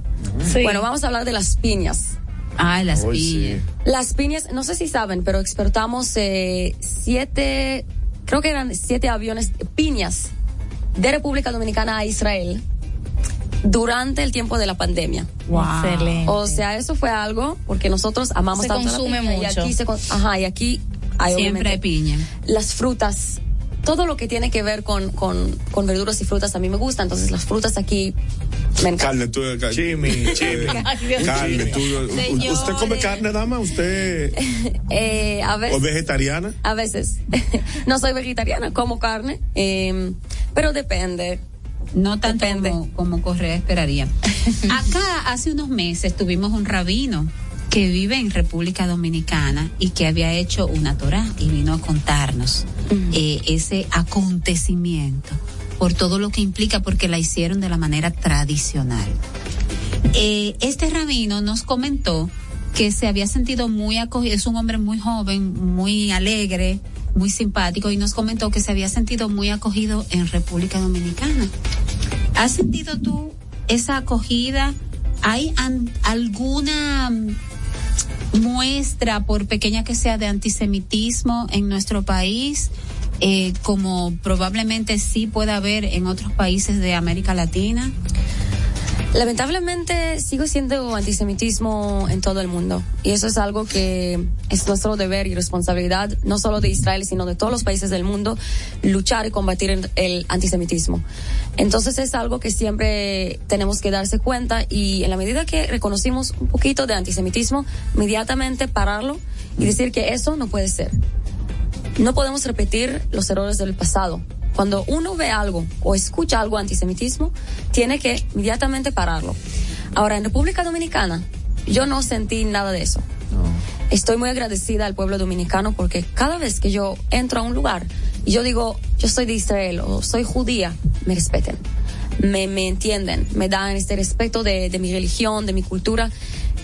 Sí. Bueno, vamos a hablar de las piñas. Ah, las piñas. Las piñas, no sé si saben, pero exportamos eh, siete, creo que eran siete aviones piñas de República Dominicana a Israel durante el tiempo de la pandemia. Excelente. O sea, eso fue algo porque nosotros amamos Se tanto la consume piña, mucho. Y aquí se con- ajá, y aquí hay Siempre hay piña. Las frutas, todo lo que tiene que ver con, con, con verduras y frutas a mí me gusta, entonces las frutas aquí me encantan. Carne, tú. Chimi, Ay, Dios Carne, tú. Señores. ¿Usted come carne, dama? ¿Usted Eh, a o veces, vegetariana? a veces. no soy vegetariana, como carne, eh, pero depende. No tanto como, como Correa esperaría. Acá hace unos meses tuvimos un rabino que vive en República Dominicana y que había hecho una Torah y vino a contarnos eh, ese acontecimiento por todo lo que implica porque la hicieron de la manera tradicional. Eh, este rabino nos comentó que se había sentido muy acogido, es un hombre muy joven, muy alegre, muy simpático y nos comentó que se había sentido muy acogido en República Dominicana. ¿Has sentido tú esa acogida? ¿Hay alguna muestra, por pequeña que sea, de antisemitismo en nuestro país? Eh, como probablemente sí pueda haber en otros países de América Latina. Lamentablemente sigo siendo antisemitismo en todo el mundo y eso es algo que es nuestro deber y responsabilidad no solo de Israel sino de todos los países del mundo luchar y combatir el, antisemitismo. Entonces es algo que siempre tenemos que darse cuenta y en la medida que reconocimos un poquito de antisemitismo inmediatamente pararlo y decir que eso no puede ser. No podemos repetir los errores del pasado. Cuando uno ve algo o escucha algo antisemitismo, tiene que inmediatamente pararlo. Ahora, en República Dominicana, yo no sentí nada de eso. Estoy muy agradecida al pueblo dominicano porque cada vez que yo entro a un lugar y yo digo, yo soy de Israel o soy judía, me respeten, me, me entienden, me dan este respeto de, de mi religión, de mi cultura.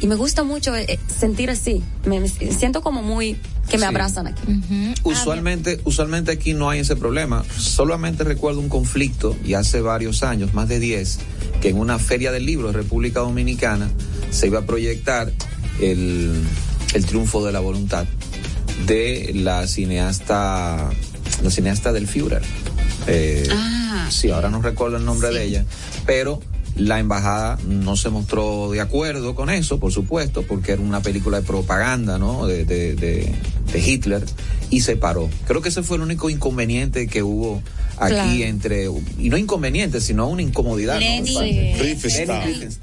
Y me gusta mucho eh, sentir así. Me, me siento como muy que me Sí. abrazan aquí. Usualmente, usualmente aquí no hay ese problema. Solamente recuerdo un conflicto y hace varios años, más de 10, que en una feria del libro de República Dominicana se iba a proyectar el, el triunfo de la voluntad de la cineasta, la cineasta del Führer. Eh, Ah. sí, ahora no recuerdo el nombre de ella, pero la embajada no se mostró de acuerdo con eso, por supuesto, porque era una película de propaganda, ¿no? De, de, de, de Hitler y se paró. Creo que ese fue el único inconveniente que hubo aquí Claro. entre y no inconveniente, sino una incomodidad.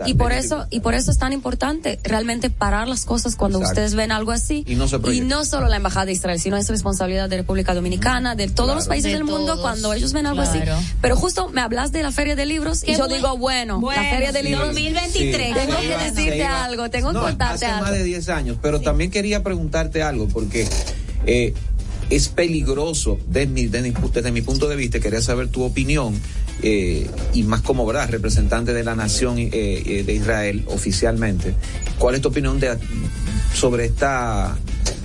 Y por eso, y por eso es tan importante realmente parar las cosas cuando Exacto. ustedes ven algo así. Y no se proyecta. no solo la embajada de Israel, sino es responsabilidad de República Dominicana, de todos Claro. los países De del mundo cuando ellos ven algo Claro. así. Pero justo me hablas de la feria de libros y yo buen- digo, bueno, Bueno, la feria de sí. libros 2023. Tengo que decirte algo, tengo No, que contarte hace algo. más de 10 años, pero también quería preguntarte algo, porque eh, es peligroso desde mi, desde mi, desde mi punto de vista, quería saber tu opinión, eh, y más como verdad, representante de la nación eh, eh, de Israel oficialmente, ¿cuál es tu opinión de, sobre esta,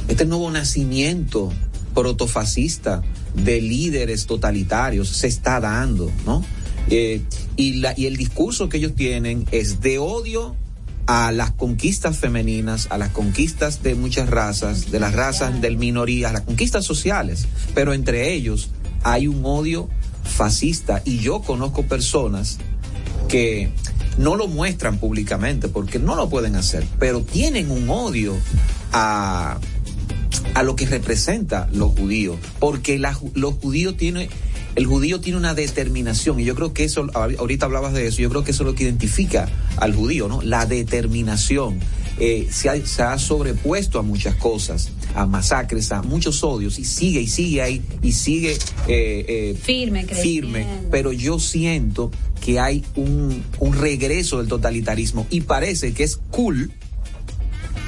este nuevo nacimiento protofascista de líderes totalitarios? Se está dando, ¿no? Eh, y, la, y el discurso que ellos tienen es de odio a las conquistas femeninas, a las conquistas de muchas razas, de las razas de minorías, las conquistas sociales, pero entre ellos hay un odio fascista. Y yo conozco personas que no lo muestran públicamente porque no lo pueden hacer, pero tienen un odio a, a lo que representa los judíos, porque la, los judíos tienen el judío tiene una determinación y yo creo que eso, ahorita hablabas de eso, yo creo que eso es lo que identifica al judío, ¿no? La determinación. Eh, se, ha, se, ha, sobrepuesto a muchas cosas, a masacres, a muchos odios y sigue y sigue ahí y sigue eh, eh, firme, firme. Pero yo siento que hay un, un regreso del totalitarismo y parece que es cool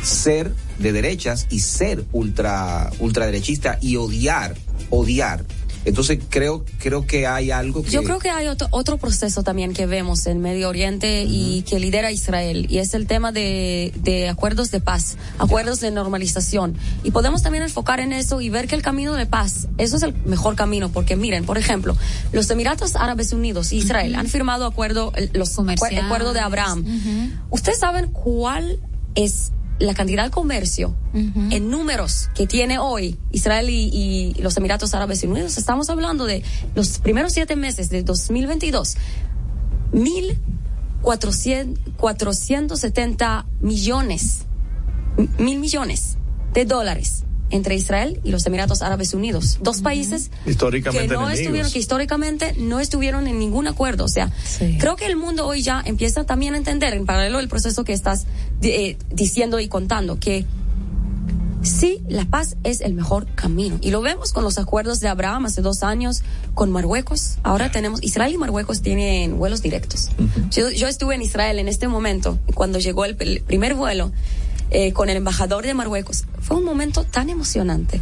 ser de derechas y ser ultra ultraderechista y odiar, odiar entonces creo, creo que hay algo que... Yo creo que hay otro, otro proceso también que vemos en Medio Oriente uh -huh. y que lidera Israel y es el tema de, de acuerdos de paz, acuerdos de normalización. Y podemos también enfocar en eso y ver que el camino de paz, eso es el mejor camino porque miren, por ejemplo, los Emiratos Árabes Unidos y Israel uh -huh. han firmado acuerdo, los acuerdo de Abraham. Uh -huh. ¿Ustedes saben cuál es la cantidad de comercio uh -huh. en números que tiene hoy Israel y, y, los Emiratos Árabes Unidos, estamos hablando de los primeros siete meses de 2022, mil cuatrocientos setenta millones, mil millones de dólares entre Israel y los Emiratos Árabes Unidos, dos uh -huh. países históricamente que no enemigos. estuvieron, que históricamente no estuvieron en ningún acuerdo. O sea, sí. creo que el mundo hoy ya empieza también a entender, en paralelo del proceso que estás eh, diciendo y contando, que sí, la paz es el mejor camino. Y lo vemos con los acuerdos de Abraham hace dos años con Marruecos. Ahora tenemos, Israel y Marruecos tienen vuelos directos. Uh -huh. yo, yo, estuve en Israel en este momento, cuando llegó el, el primer vuelo eh, con el embajador de Marruecos. Fue un momento tan emocionante,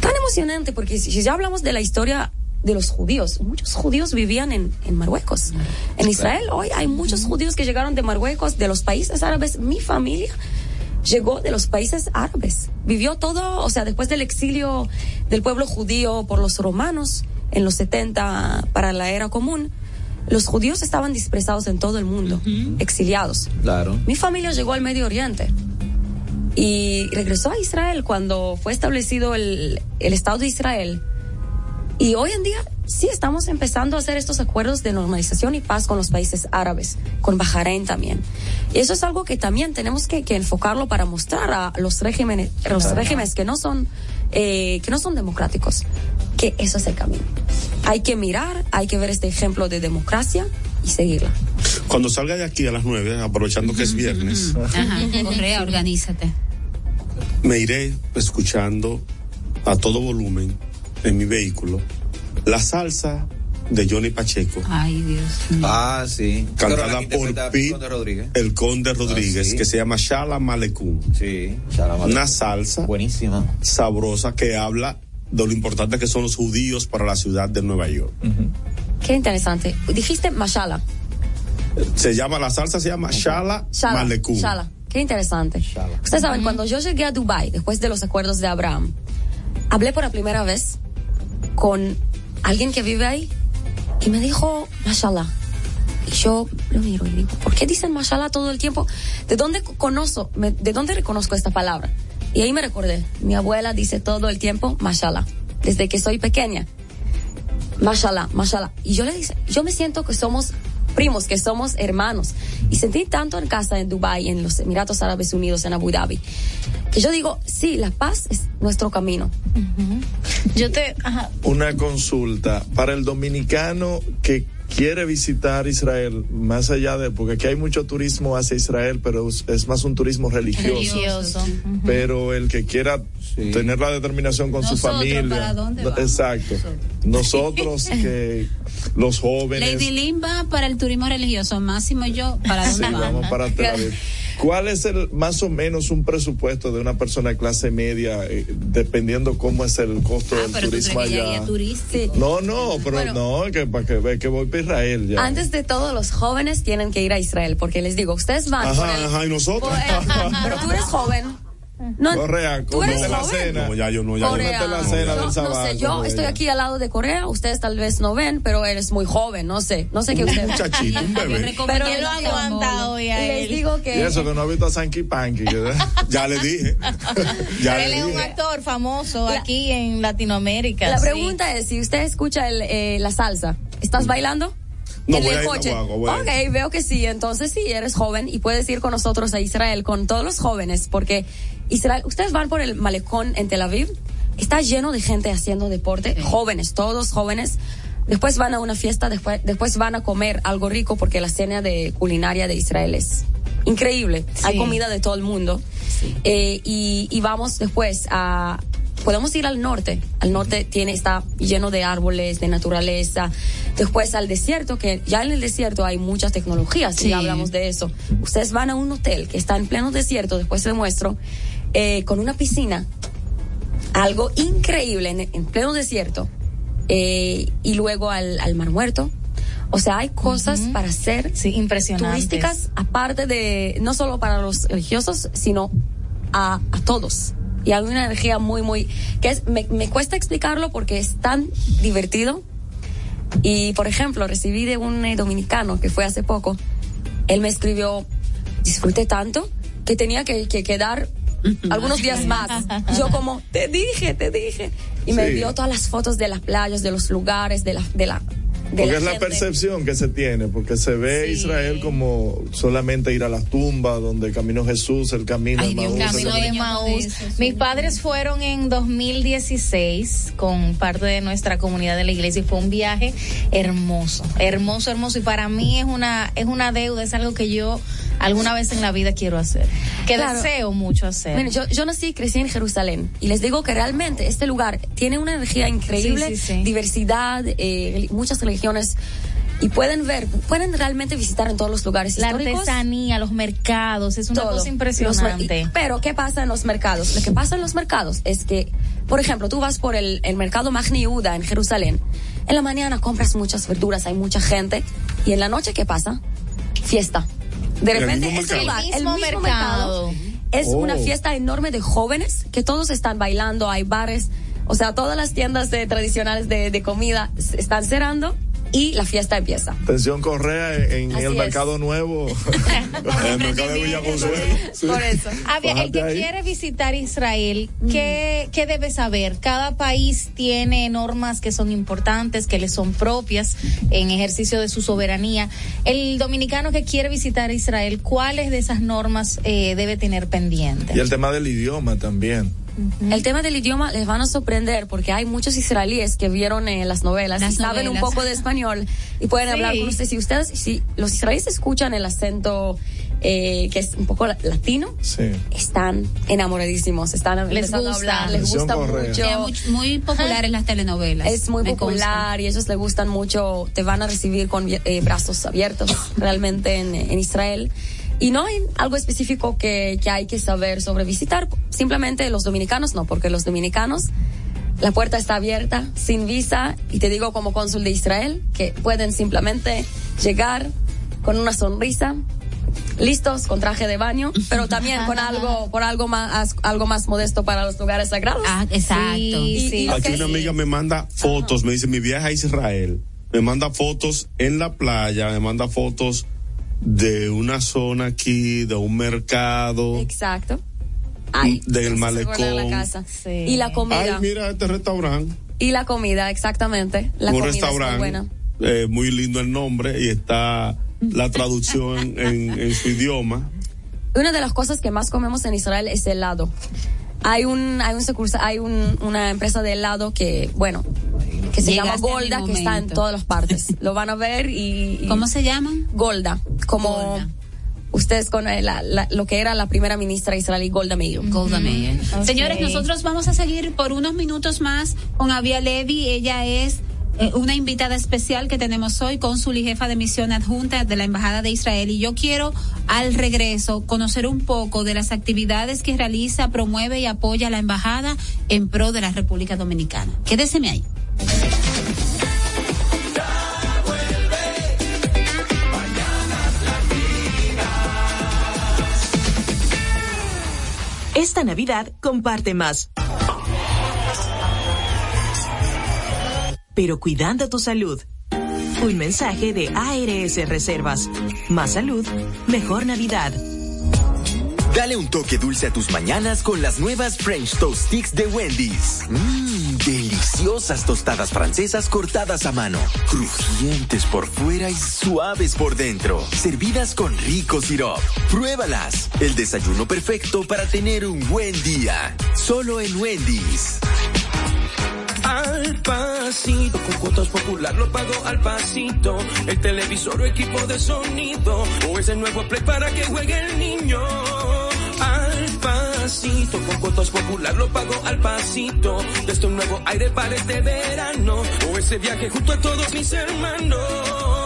tan emocionante, porque si, ya hablamos de la historia de los judíos, muchos judíos vivían en, en Marruecos. En Israel hoy hay muchos judíos que llegaron de Marruecos, de los países árabes. Mi familia llegó de los países árabes. Vivió todo, o sea, después del exilio del pueblo judío por los romanos en los 70 para la era común. Los judíos estaban dispersados en todo el mundo, uh -huh. exiliados. Claro. Mi familia llegó al Medio Oriente y regresó a Israel cuando fue establecido el, el Estado de Israel. Y hoy en día sí estamos empezando a hacer estos acuerdos de normalización y paz con los países árabes, con Bahrein también. Y eso es algo que también tenemos que, que enfocarlo para mostrar a los regímenes, los regímenes que no son, eh, que no son democráticos, que eso es el camino. Hay que mirar, hay que ver este ejemplo de democracia y seguirla. Cuando salga de aquí a las nueve, aprovechando que es viernes. Ajá, Correa, organízate. Me iré escuchando a todo volumen en mi vehículo la salsa de Johnny Pacheco. Ay, Dios. Mío. Ah, sí. Cantada por Pete, Conde Rodríguez. el Conde Rodríguez, Ah, sí. que se llama Shala Malecum. Sí, Shala Malecum. Una salsa buenísima, sabrosa que habla de lo importante que son los judíos para la ciudad de Nueva York. Uh -huh. Qué interesante. Dijiste Mashala. Se llama, la salsa se llama Shala, Shala. Shala. Qué interesante. Shala. Ustedes saben, uh -huh. cuando yo llegué a Dubai después de los acuerdos de Abraham, hablé por la primera vez con alguien que vive ahí y me dijo, mashallah. Y yo lo miro y digo, ¿por qué dicen mashallah todo el tiempo? ¿De dónde conozco, me, de dónde reconozco esta palabra? Y ahí me recordé, mi abuela dice todo el tiempo mashallah, desde que soy pequeña. Mashallah, mashallah. Y yo le dije, yo me siento que somos primos, que somos hermanos. Y sentí tanto en casa en Dubai, en los Emiratos Árabes Unidos, en Abu Dhabi, que yo digo, sí, la paz es nuestro camino. Uh -huh. Yo te... Ajá. Una consulta para el dominicano que quiere visitar Israel, más allá de, porque aquí hay mucho turismo hacia Israel, pero es más un turismo religioso. religioso. Pero el que quiera sí. tener la determinación con Nosotros, su familia. ¿para dónde vamos? Exacto. Nosotros que los jóvenes. Lady Limba para el turismo religioso, Máximo y yo, ¿para dónde sí, vamos? vamos para Tel Aviv. ¿Cuál es el más o menos un presupuesto de una persona de clase media, eh, dependiendo cómo es el costo del turismo allá? No, no, pero Bueno. no, que para que ve que voy Israel ya. Antes de todo, los jóvenes tienen que ir a Israel, porque les digo, ustedes van por Ajá, el- ajá, y nosotros. por el- pero tú eres joven. No, Correa, tú eres cómete la joven. cena. No, ya yo no, ya yo Corea. Cómete la no. cena Yo, del no sé, yo estoy aquí al lado de Corea, ustedes tal vez no ven, pero eres muy joven, no sé, no sé qué usted. muchachito, un bebé. Pero ¿Quién lo les digo- aguanta hoy a les él? digo Y que eso que no ha visto a Sanky Panky. Ya le dije. ya Él le es un actor famoso La- aquí en Latinoamérica. la sí. pregunta es si usted escucha el, eh, la salsa, ¿estás bailando? No, en voy el coche. ok, veo que sí. Entonces sí, eres joven y puedes ir con nosotros a Israel, con todos los jóvenes, porque Israel, ustedes van por el malecón en Tel Aviv, está lleno de gente haciendo deporte, jóvenes, todos jóvenes. Después van a una fiesta, después, después van a comer algo rico porque la cena de culinaria de Israel es increíble. Hay comida de todo el mundo. Eh, y, y vamos después a podemos ir al norte. Al norte tiene está lleno de árboles, de naturaleza. Después al desierto, que ya en el desierto hay muchas tecnologías, Sí. ya hablamos de eso. Ustedes van a un hotel que está en pleno desierto, después les muestro, eh, con una piscina, algo increíble en, en pleno desierto, eh, y luego al, al Mar Muerto. O sea, hay cosas para hacer Sí, impresionantes. turísticas, aparte de, no solo para los religiosos, sino a, a todos. Y hay una energía muy, muy, que es, me, me cuesta explicarlo porque es tan divertido. Y, por ejemplo, recibí de un eh, dominicano que fue hace poco, él me escribió, disfruté tanto que tenía que, que quedar algunos días más. Yo como, te dije, te dije. Y me dio todas las fotos de las playas, de los lugares, de la, de la, Porque es la gente. percepción que se tiene, porque se ve Sí. Israel como solamente ir a las tumbas donde caminó Jesús, el camino Ay, de Maús, el camino- de Maús. Mis padres fueron en 2016 con parte de nuestra comunidad de la iglesia y fue un viaje hermoso, hermoso, hermoso. Y para mí es una, es una deuda, es algo que yo alguna vez en la vida quiero hacer, que Claro. deseo mucho hacer. Miren, yo, yo nací y crecí en Jerusalén y les digo que realmente este lugar tiene una energía increíble, Sí, sí, sí. diversidad, eh, muchas religiones y pueden ver, pueden realmente visitar en todos los lugares la históricos. artesanía, los mercados, es una todo. cosa Los impresionante. y- pero, ¿qué pasa en los mercados? Lo que pasa en los mercados es que, por ejemplo, tú vas por el, el mercado Magni Yehuda en Jerusalén. En la mañana compras muchas verduras, hay mucha gente. Y en la noche, ¿qué pasa? Fiesta. De En el repente, mismo mercado. lugar, El mismo mercado. es Oh. una fiesta enorme de jóvenes que todos están bailando, hay bares. O sea, todas las tiendas de- tradicionales de, de comida están cerrando y la fiesta empieza. Atención Correa en el es. mercado nuevo. En el mercado de Villa Consuelo. Sí. Por eso. Avia, el que ahí. quiere visitar Israel, ¿qué, ¿qué debe saber? Cada país tiene normas que son importantes, que le son propias en ejercicio de su soberanía. El dominicano que quiere visitar Israel, ¿cuáles de esas normas eh, debe tener pendiente? Y el tema del idioma también. El tema del idioma les van a sorprender porque hay muchos israelíes que vieron eh, las novelas Las y saben un poco de español y pueden Sí. hablar con ustedes. Si ustedes, si los israelíes escuchan el acento eh, que es un poco la- latino, Sí. están enamoradísimos, están Les empezando a gusta. hablar, les gusta Correa. mucho. Muy, muy popular en las telenovelas. Es muy me popular y ellos les gustan mucho, te van a recibir con eh, brazos abiertos realmente en, en Israel. Y no hay algo específico que, que hay que saber sobre visitar, simplemente los dominicanos no, porque los dominicanos, la puerta está abierta, sin visa, y te digo como cónsul de Israel, que pueden simplemente llegar con una sonrisa, listos con traje de baño, pero también con algo, por algo más, algo más modesto para los lugares sagrados. Ah, exacto. Y- y lo Aquí que- una amiga me manda fotos, me dice mi viaje a Israel. Me manda fotos en la playa, me manda fotos de una zona aquí, de un mercado. Exacto. Ay, Del malecón. la casa. Sí. Y la comida. Ay, mira este restaurante. Y la comida, exactamente. La un comida es muy restaurante. buena. eh, muy lindo el nombre y está la traducción en, en su idioma. Una de las cosas que más comemos en Israel es helado. Hay un, hay un hay un, una empresa de helado que, bueno, que se llama Llegaste Golda, que está en todas las partes. Lo van a ver y. y- ¿Cómo se llaman? Golda. Como Golda. ustedes con eh, la- la- lo que era la primera ministra israelí, Golda Meir. Golda Meir. Señores, nosotros vamos a seguir por unos minutos más con Avia Levi. Ella es eh, una invitada especial que tenemos hoy, cónsul y jefa de misión adjunta de la Embajada de Israel. Y yo quiero, al regreso, conocer un poco de las actividades que realiza, promueve y apoya la Embajada en pro de la República Dominicana. Quédeseme ahí. Esta Navidad comparte más. Pero cuidando tu salud. Un mensaje de ARS Reservas. Más salud, mejor Navidad. Dale un toque dulce a tus mañanas con las nuevas French Toast Sticks de Wendy's. Mmm, deliciosas tostadas francesas cortadas a mano, crujientes por fuera y suaves por dentro, servidas con rico sirop. Pruébalas, el desayuno perfecto para tener un buen día. Solo en Wendy's. Al pasito, con cuotas popular lo pago al pasito. El televisor o equipo de sonido, o ese nuevo play para que juegue el niño. Al pasito, con cuotas popular lo pago al pasito. Desde un nuevo aire para este verano, o ese viaje junto a todos mis hermanos.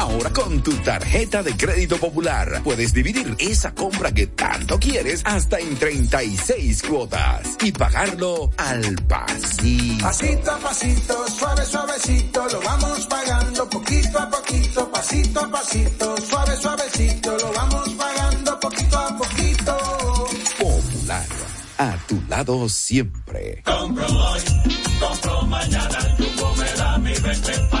Ahora con tu tarjeta de crédito popular puedes dividir esa compra que tanto quieres hasta en 36 cuotas y pagarlo al pasito. Pasito a pasito, suave, suavecito, lo vamos pagando poquito a poquito, pasito a pasito, suave, suavecito, lo vamos pagando poquito a poquito. Popular, a tu lado siempre. Compro hoy, compro mañana, Jumbo me da mi 20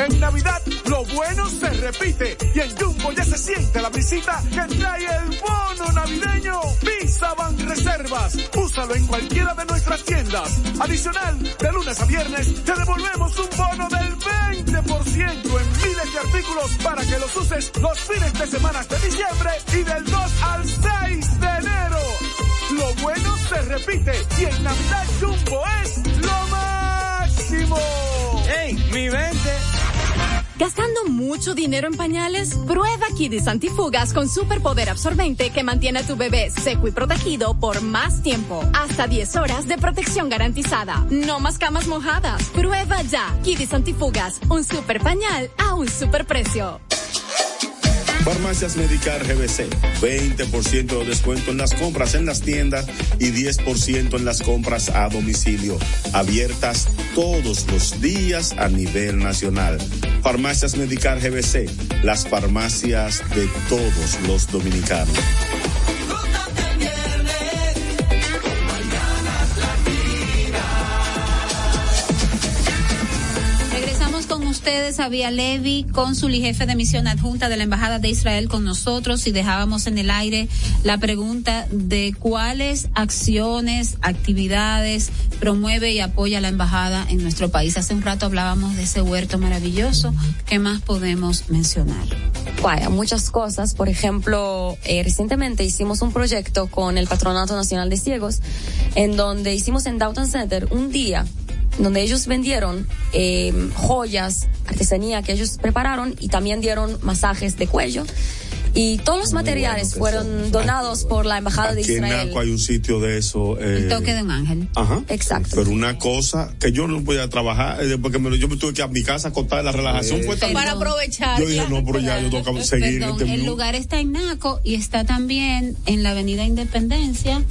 En Navidad, lo bueno se repite. Y en Jumbo ya se siente la visita que trae el bono navideño. Visa Van Reservas. Úsalo en cualquiera de nuestras tiendas. Adicional, de lunes a viernes, te devolvemos un bono del 20% en miles de artículos para que los uses los fines de semana de diciembre y del 2 al 6 de enero. Lo bueno se repite. Y en Navidad, Jumbo es lo máximo. ¡Ey, mi 20! ¿Gastando mucho dinero en pañales? Prueba Kidis Antifugas con superpoder absorbente que mantiene a tu bebé seco y protegido por más tiempo. Hasta 10 horas de protección garantizada. No más camas mojadas. Prueba ya. Kidis Antifugas, un super pañal a un super precio. Farmacias Medicar GBC, 20% de descuento en las compras en las tiendas y 10% en las compras a domicilio, abiertas todos los días a nivel nacional. Farmacias Medicar GBC, las farmacias de todos los dominicanos. Ustedes a Vía Levi, cónsul y jefe de misión adjunta de la Embajada de Israel con nosotros y dejábamos en el aire la pregunta de cuáles acciones, actividades promueve y apoya la Embajada en nuestro país. Hace un rato hablábamos de ese huerto maravilloso. ¿Qué más podemos mencionar? Muchas cosas. Por ejemplo, eh, recientemente hicimos un proyecto con el Patronato Nacional de Ciegos, en donde hicimos en Downtown Center un día donde ellos vendieron eh, joyas, artesanía que ellos prepararon y también dieron masajes de cuello. Y todos los materiales fueron donados por la Embajada de Aquí en Israel. Naco hay un sitio de eso. eh, El toque de un ángel. Ajá. Exacto. Pero una cosa que yo no podía trabajar, eh, porque me lo- yo me tuve que ir a mi casa a contar la relajación fue tan- Para aprovechar. Yo dije, no, pero ya yo tengo que seguir Perdón, este el lugar está en Naco y está también en la Avenida Independencia,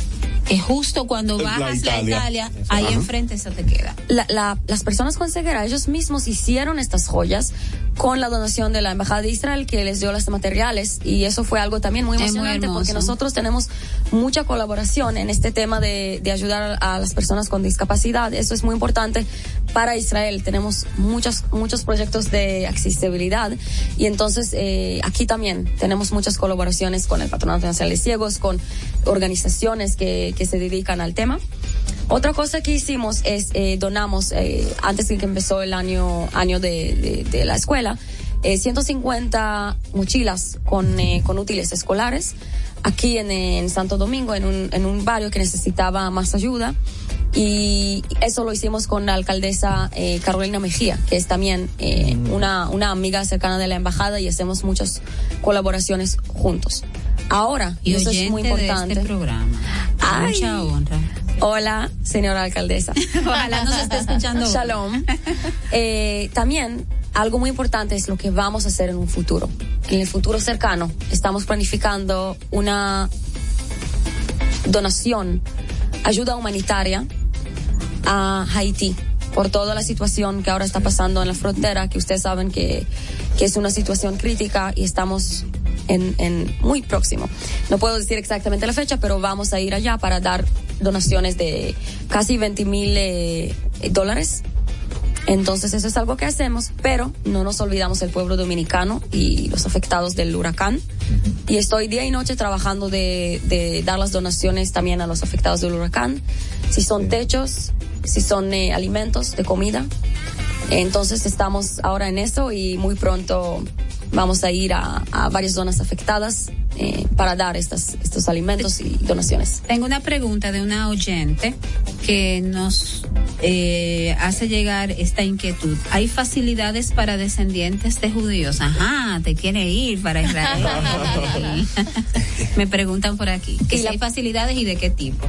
que justo cuando La bajas la Italia. Italia, ahí Ajá. enfrente eso te queda. La- la- las personas con ceguera, ellos mismos hicieron estas joyas con la donación de la Embajada de Israel que les dio los materiales y eso fue algo también muy Es muy emocionante porque nosotros tenemos mucha colaboración en este tema de, de ayudar a las personas con discapacidad. Eso es muy importante para Israel. Tenemos muchos, muchos proyectos de accesibilidad y entonces eh, aquí también tenemos muchas colaboraciones con el Patronato Nacional de Ciegos, con organizaciones que, que se dedican al tema. Otra cosa que hicimos es eh, donamos, eh, antes de que empezó el año, año de, de- de la escuela, eh, 150 mochilas con, eh, con útiles escolares aquí en, en Santo Domingo, en un, en un barrio que necesitaba más ayuda. Y eso lo hicimos con la alcaldesa eh, Carolina Mejía, que es también eh, una, una amiga cercana de la embajada y hacemos muchas colaboraciones juntos. Ahora, y, eso es muy de importante. este programa. Ay. Mucha honra. Hola, señora alcaldesa. Ojalá nos esté escuchando. Shalom. Eh, también algo muy importante es lo que vamos a hacer en un futuro. En el futuro cercano estamos planificando una donación, ayuda humanitaria a Haití por toda la situación que ahora está pasando en la frontera, que ustedes saben que, que es una situación crítica y estamos en, muy próximo. No puedo decir exactamente la fecha, pero vamos a ir allá para dar donaciones de casi 20 mil eh, dólares. Entonces eso es algo que hacemos, pero no nos olvidamos el pueblo dominicano y los afectados del huracán. Y estoy día y noche trabajando de, de dar las donaciones también a los afectados del huracán. Si son techos, si son eh, alimentos de comida. Entonces estamos ahora en eso y muy pronto vamos a ir a, a varias zonas afectadas eh, para dar estas, estos alimentos y donaciones. Tengo una pregunta de una oyente que nos eh, hace llegar esta inquietud. ¿Hay facilidades para descendientes de judíos? Ajá, te quiere ir para Israel. Me preguntan por aquí. ¿Que si hay facilidades y de qué tipo?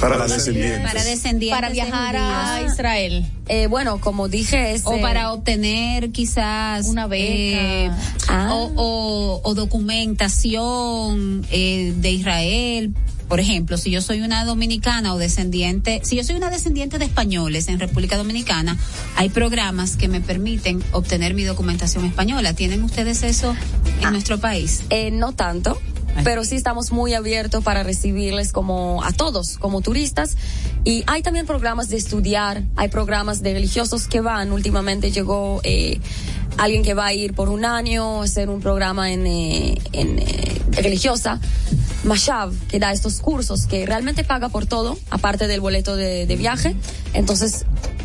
Para las descendientes. Para descendientes. Para viajar a. Israel. Eh, bueno, como dije, es... O para obtener quizás Una beca. eh, Ah. o, o- o documentación eh, de Israel. Por ejemplo, si yo soy una dominicana o descendiente, si yo soy una descendiente de españoles en República Dominicana, hay programas que me permiten obtener mi documentación española. ¿Tienen ustedes eso en nuestro país? Eh, no tanto, pero sí estamos muy abiertos para recibirles como a todos, como turistas. Y hay también programas de estudiar, hay programas de religiosos que van. Últimamente llegó eh, alguien que va a ir por un año hacer un programa en, eh, en eh, religiosa. Mashav, que da estos cursos, que realmente paga por todo, aparte del boleto de, de viaje. Entonces,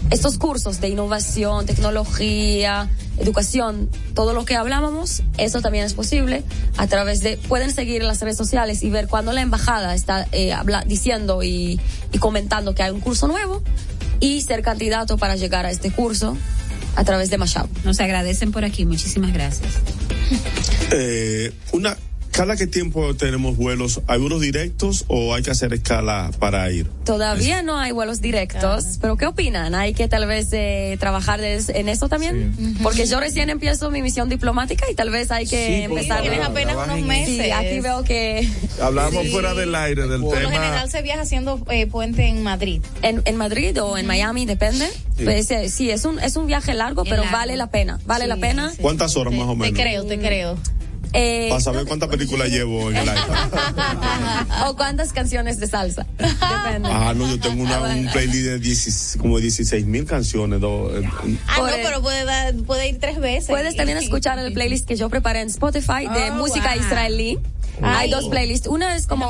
estos cursos de innovación, tecnología, educación, todo lo que hablábamos, eso también es posible a través de, pueden seguir las redes sociales y ver cuando la embajada está eh, habla- diciendo y, y comentando que hay un curso nuevo y ser candidato para llegar a este curso a través de Mashav. Nos agradecen por aquí. Muchísimas gracias. Eh, una, ¿Cada qué tiempo tenemos vuelos? ¿Hay vuelos directos o hay que hacer escala para ir? Todavía no hay vuelos directos, pero ¿qué opinan? ¿Hay que tal vez eh, trabajar des- en eso también? Porque yo recién empiezo mi misión diplomática y tal vez hay que Sí, empezar. tienes apenas unos meses. Sí, aquí veo que Hablamos Sí. fuera del aire del Por lo tema. general se viaja haciendo eh, puente en Madrid. en, en Madrid o en Miami, depende. Sí. Pues, eh, sí, es un, es un viaje largo, Es pero largo. vale la pena. Vale la pena. ¿Cuántas horas más o Te menos? creo, te creo. Eh, Para saber cuántas películas llevo en el aire. o cuántas canciones de salsa. Depende. Ah, no, yo tengo una, un playlist de 16 como 16 mil canciones. do- eh, Ah, no, el- pero puede, dar- puede ir tres veces. Puedes también escuchar el playlist que yo preparé en Spotify de Oh, música wow. israelí. Hay Ay. dos playlists. Una es como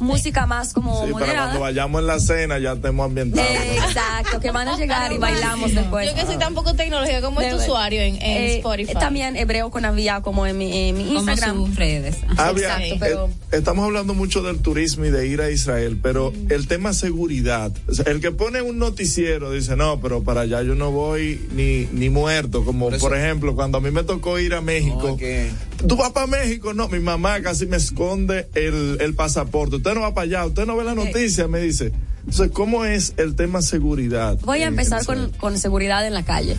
música más como Sí, moderada. cuando vayamos en la cena ya estemos ambientados. Eh, exacto, que van a llegar y bailamos después. Yo que soy tan poco tecnológica como es tu De- usuario en, en Eh, Spotify. También hebreo con avía como en mi, en mi Como Instagram. sus redes. Exacto, pero- eh, estamos hablando mucho del turismo y de ir a Israel, pero el tema seguridad, o sea, el que pone un noticiero dice, no, pero para allá yo no voy ni, ni muerto, como por, ejemplo, cuando a mí me tocó ir a México, No, que- tú vas para México, no, mi mamá casi me esconde el, el pasaporte, usted no va para allá, usted no ve la noticia, me dice. Entonces, ¿cómo es el tema seguridad? Voy a empezar con, con seguridad en la calle.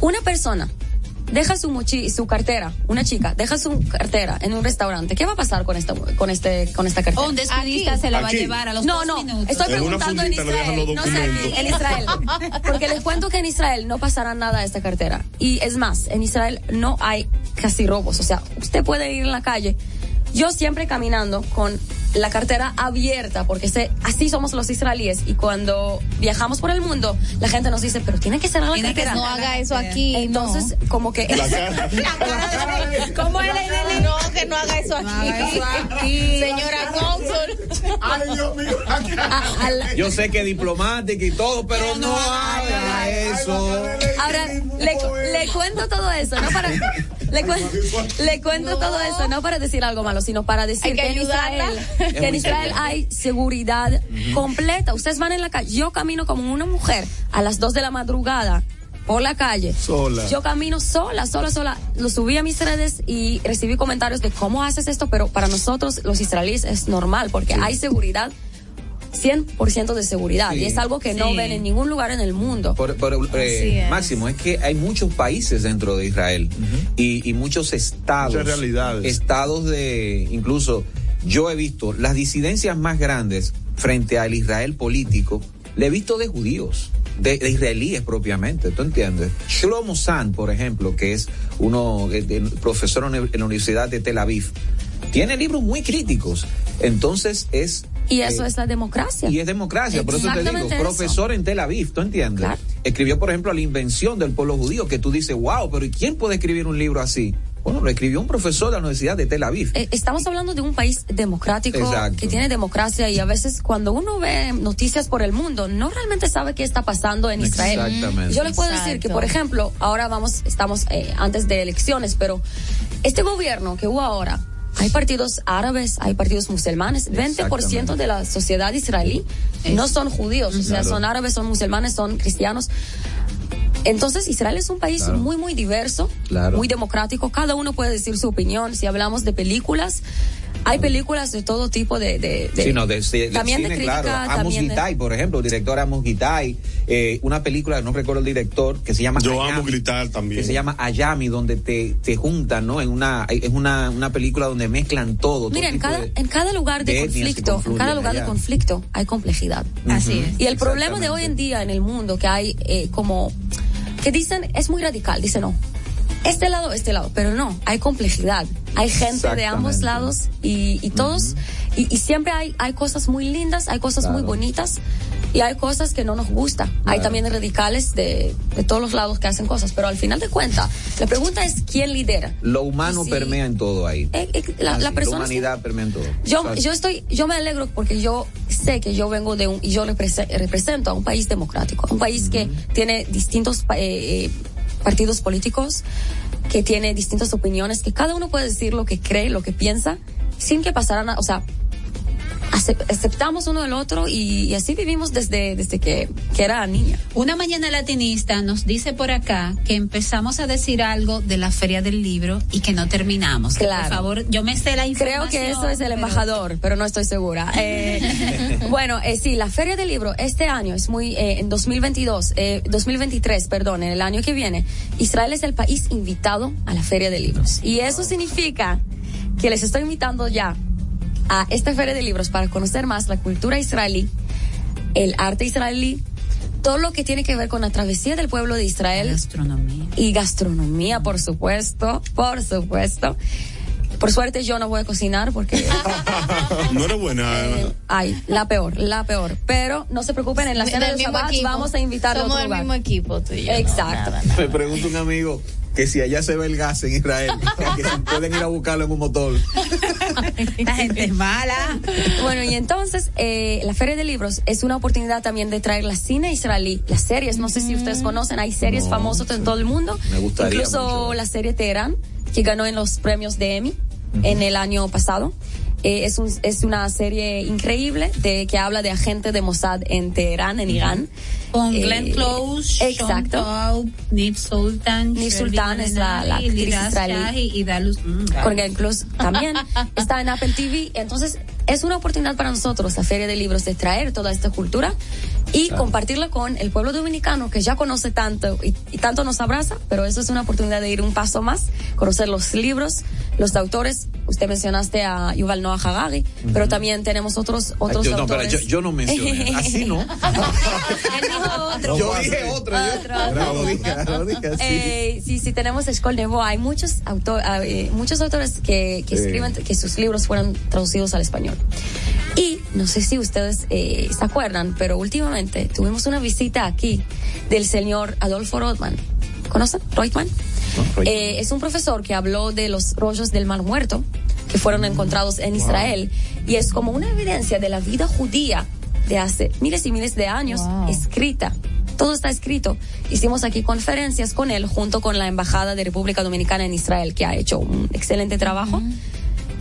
Una persona deja su mochi, su cartera, una chica deja su cartera en un restaurante. ¿Qué va a pasar con esta con este con esta cartera? Un descuidista se la va a llevar a los no, dos no, minutos. estoy En preguntando en Israel. No sé aquí, en Israel. Porque les cuento que en Israel no pasará nada a esta cartera. Y es más, en Israel no hay casi robos. O sea, usted puede ir en la calle. Yo siempre caminando con la cartera abierta, porque sé, así somos los israelíes. Y cuando viajamos por el mundo, la gente nos dice, pero tiene que cerrar la Tiene que cartera. no haga eso aquí. Entonces, como que... La cara. ¿Cómo es la No, que no haga eso aquí. haga eso aquí. Señora Cónsul. Ay, Dios mío. a- a la- Yo sé que diplomática y todo, pero no haga eso. Ahora, le, le cuento todo eso, no para... Le, cuen- le cuento todo eso, no para decir algo malo, sino para decir Hay que que, en. Israel, que en Israel hay seguridad completa. Ustedes van en la calle. Yo camino como una mujer a las 2 de la madrugada por la calle. Sola. Yo camino sola, sola, sola. Lo subí a mis redes y recibí comentarios de cómo haces esto, pero para nosotros los israelíes es normal porque hay seguridad 100% de seguridad. Sí. Y es algo que no ven en ningún lugar en el mundo. Por- por, eh, es. Máximo, es que hay muchos países dentro de Israel y, y muchos estados. Muchas realidades. Estados de, incluso, yo he visto las disidencias más grandes frente al Israel político, le he visto de judíos. De, de israelíes propiamente, ¿tú entiendes? Shlomo Sand, por ejemplo, que es uno, eh, de- profesor en la Universidad de Tel Aviv, tiene libros muy críticos. Entonces es Y eso eh, es la democracia. y es democracia, por eso te digo, eso. profesor en Tel Aviv, ¿tú entiendes? Escribió, por ejemplo, La invención del pueblo judío, que tú dices, wow, pero ¿y quién puede escribir un libro así? Bueno, lo escribió un profesor de la Universidad de Tel Aviv. Eh, Estamos hablando de un país democrático Exacto. que tiene democracia y a veces cuando uno ve noticias por el mundo no realmente sabe qué está pasando en Israel. Exactamente. Yo les puedo decir que, por ejemplo, ahora vamos, estamos eh, antes de elecciones, pero este gobierno que hubo ahora, hay partidos árabes, hay partidos musulmanes, 20% de la sociedad israelí no son judíos, o sea, Claro. son árabes, son musulmanes, son cristianos. Entonces, Israel es un país Claro. muy, muy diverso, Claro. muy democrático. Cada uno puede decir su opinión. Si hablamos de películas, hay películas de todo tipo de... de, de- Sí, no, de, de- de también de cine, crítica, claro. Amos de- Gitay, por ejemplo, el director Amos Gitay, eh, una película, no recuerdo el director, que se llama Yo Ayami, amo gritar también. Que se llama Ayami, donde te, te juntan, ¿no? En una, es una, una película donde mezclan todo. todo Mira, en cada, de- en cada lugar de, de conflicto, en cada lugar de conflicto hay complejidad. Así es. Y el problema de hoy en día en el mundo que hay eh, como que dicen es muy radical, dicen no. Este lado, este lado, pero no, hay complejidad. Hay gente de ambos lados y, y todos, y, y siempre hay, hay cosas muy lindas, hay cosas muy Claro. bonitas y hay cosas que no nos gusta. Hay también radicales de, de todos los lados que hacen cosas, pero al final de cuentas, la pregunta es quién lidera. Lo humano permea en todo ahí. Eh, eh, la, la persona humanidad permea en todo. yo, yo estoy, yo me alegro porque yo sé que yo vengo de un, y yo represe- represento a un país democrático, un país que tiene distintos eh, eh, partidos políticos, que tiene distintas opiniones, que cada uno puede decir lo que cree, lo que piensa, sin que pasara nada, o sea, aceptamos uno del otro y, y así vivimos desde, desde que, que era niña. Una mañana latinista nos dice por acá que empezamos a decir algo de la feria del libro y que no terminamos. Claro. Por favor, yo me sé la información. Creo que eso es el pero- embajador, pero no estoy segura. Eh, bueno, eh, sí, la Feria del Libro este año es muy, eh, en 2022, eh, 2023, perdón, en el año que viene, Israel es el país invitado a la Feria de Libros. Y eso significa que les estoy invitando ya a esta Feria de Libros para conocer más la cultura israelí, el arte israelí, todo lo que tiene que ver con la travesía del pueblo de Israel. Gastronomía. Y gastronomía, por supuesto, por supuesto. Por suerte yo no voy a cocinar porque, No era buena. ay, la peor, la peor. Pero no se preocupen, en la cena Del de mismo Shabbat equipo. vamos a invitar a Somos otro del lugar. mismo equipo, tú y yo. Exacto. Me pregunta un amigo que si allá se ve el gas en Israel, que si pueden ir a buscarlo en un motor. La gente es mala. Bueno, y entonces eh, la Feria de Libros es una oportunidad también de traer la cine israelí, las series, no sé si ustedes conocen, hay series No, famosas en todo el mundo. Me gustaría Incluso mucho. la serie Teherán, que ganó en los premios de Emmy en el año pasado. Eh, es, un, es una serie increíble de que habla de agente de Mossad en Teherán, en Irán. Con Eh, Glenn Close, exacto. Taub, Nip Sultan. Nip Shirley Sultan es la- la actriz israelí. Y Dalus. mm, con Glenn Close también está en Apple TV. Entonces, es una oportunidad para nosotros, la Feria de Libros, de traer toda esta cultura y compartirla con el pueblo dominicano que ya conoce tanto y, y tanto nos abraza, pero eso es una oportunidad de ir un paso más, conocer los libros, los autores. Usted mencionaste a Yuval Noah Harari, pero también tenemos otros otros yo, no, pero autores. yo, yo no mencioné. Así no. Él dijo otro. Yo dije otro. yo-. No, sí, sí, tenemos Escol Nevo. Hay muchos, autor, ah, eh, muchos autores que, que Sí. escriben que sus libros fueron traducidos al español. Y no sé si ustedes eh, se acuerdan, pero últimamente tuvimos una visita aquí del señor Adolfo Rothman. ¿Conocen? Reutemann. Eh, es un profesor que habló de los rollos del Mar Muerto que fueron encontrados en Israel y es como una evidencia de la vida judía de hace miles y miles de años escrita. Todo está escrito. Hicimos aquí conferencias con él junto con la Embajada de República Dominicana en Israel que ha hecho un excelente trabajo.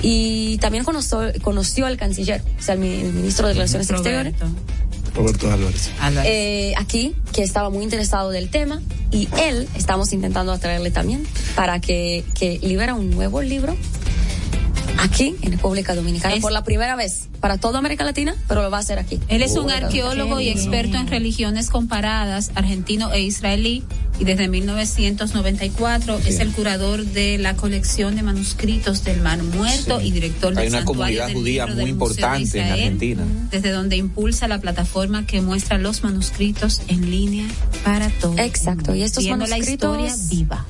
Y también conoció, conoció al canciller, o sea, el ministro de Relaciones Exteriores Roberto Álvarez. eh, aquí que estaba muy interesado del tema y él estamos intentando atraerle también para que, que libera un nuevo libro aquí en República Dominicana por la primera vez para toda América Latina, pero lo va a hacer aquí. Él es un arqueólogo y experto en religiones comparadas, argentino e israelí, y desde 1994 es el curador de la colección de manuscritos del Mar Muerto y director Hay del una comunidad del judía muy importante en Israel, Argentina. Desde donde impulsa la plataforma que muestra los manuscritos en línea para todos. Exacto, y estos Viendo la manuscritos historia viva.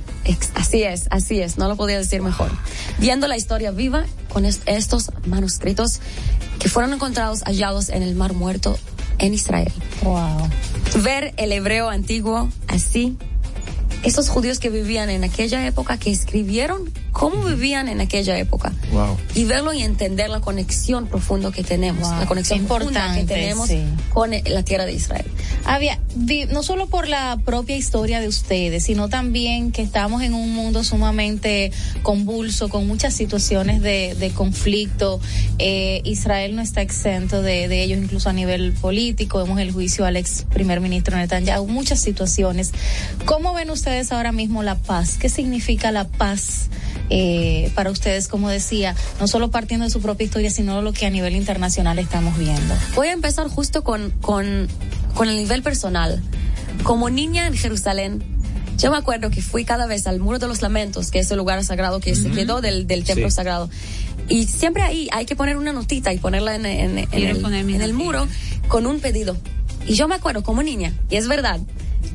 Así es, así es, no lo podía decir mejor. Viendo la historia viva con est- estos manuscritos que fueron encontrados hallados en el Mar Muerto en Israel. Wow. Ver el hebreo antiguo así, esos judíos que vivían en aquella época, que escribieron cómo vivían en aquella época. Wow. Y verlo y entender la conexión profunda que tenemos, la conexión profunda que tenemos sí. con la tierra de Israel. Había, no solo por la propia historia de ustedes, sino también que estamos en un mundo sumamente convulso, con muchas situaciones de, de conflicto. Eh, Israel no está exento de, de ellos, incluso a nivel político. Vemos el juicio al ex primer ministro Netanyahu, muchas situaciones. ¿Cómo ven ustedes ahora mismo la paz? ¿Qué significa la paz? eh, para ustedes, como decía, no solo partiendo de su propia historia, sino lo que a nivel internacional estamos viendo. Voy a empezar justo con, con, con el nivel personal. Como niña en Jerusalén, yo me acuerdo que fui cada vez al Muro de los Lamentos, que es el lugar sagrado que se quedó del, del templo Sí. sagrado. Y siempre ahí hay que poner una notita y ponerla en, en- en el, en el muro con un pedido. Y yo me acuerdo como niña, y es verdad,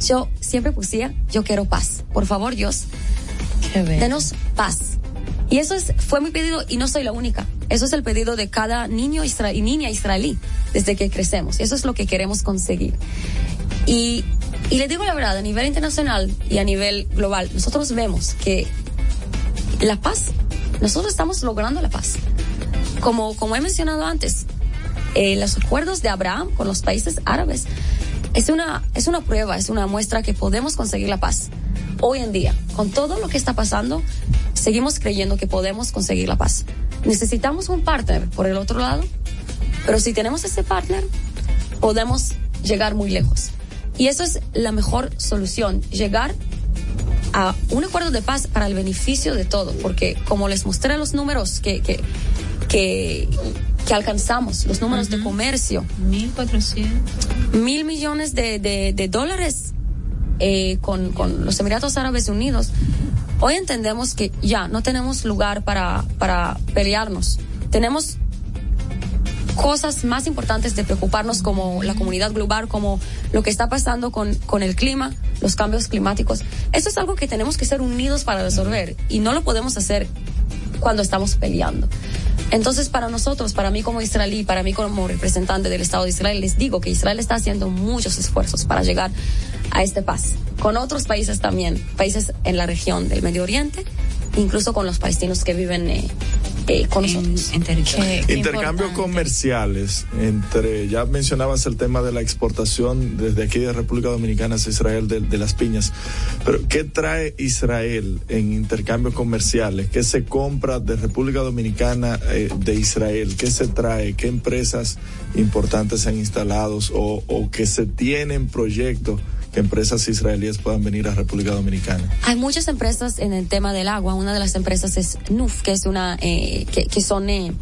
yo siempre pusía, yo quiero paz. Por favor, Dios, denos paz. Y eso es, fue mi pedido y no soy la única. Eso es el pedido de cada niño isra- y niña israelí desde que crecemos. Eso es lo que queremos conseguir. Y, y le digo la verdad, a nivel internacional y a nivel global, nosotros vemos que la paz, nosotros estamos logrando la paz. Como, como he mencionado antes, eh, los acuerdos de Abraham con los países árabes es una, es una prueba, es una muestra que podemos conseguir la paz. Hoy en día, con todo lo que está pasando, seguimos creyendo que podemos conseguir la paz. Necesitamos un partner por el otro lado, pero si tenemos ese partner, podemos llegar muy lejos. Y eso es la mejor solución, llegar a un acuerdo de paz para el beneficio de todo, porque como les mostré los números que, que, que, que alcanzamos, los números de comercio. 1.400. Mil millones de, de, de dólares eh, con, con los Emiratos Árabes Unidos. Hoy entendemos que ya no tenemos lugar para, para pelearnos. Tenemos cosas más importantes de preocuparnos como la comunidad global, como lo que está pasando con, con el clima, los cambios climáticos. Eso es algo que tenemos que ser unidos para resolver y no lo podemos hacer cuando estamos peleando. Entonces, para nosotros, para mí como israelí, para mí como representante del Estado de Israel, les digo que Israel está haciendo muchos esfuerzos para llegar a este paz, con otros países también, países en la región del Medio Oriente, incluso con los palestinos que viven eh, eh, con nosotros. Intercambios comerciales entre, ya mencionabas el tema de la exportación desde aquí de República Dominicana hacia Israel de, de las piñas, pero ¿qué trae Israel en intercambios comerciales? ¿Qué se compra de República Dominicana eh, de Israel? ¿Qué se trae? ¿Qué empresas importantes se han instalado o, o que se tienen proyectos que empresas israelíes puedan venir a República Dominicana? Hay muchas empresas en el tema del agua. Una de las empresas es NUF, que es una, eh, que, que son eh,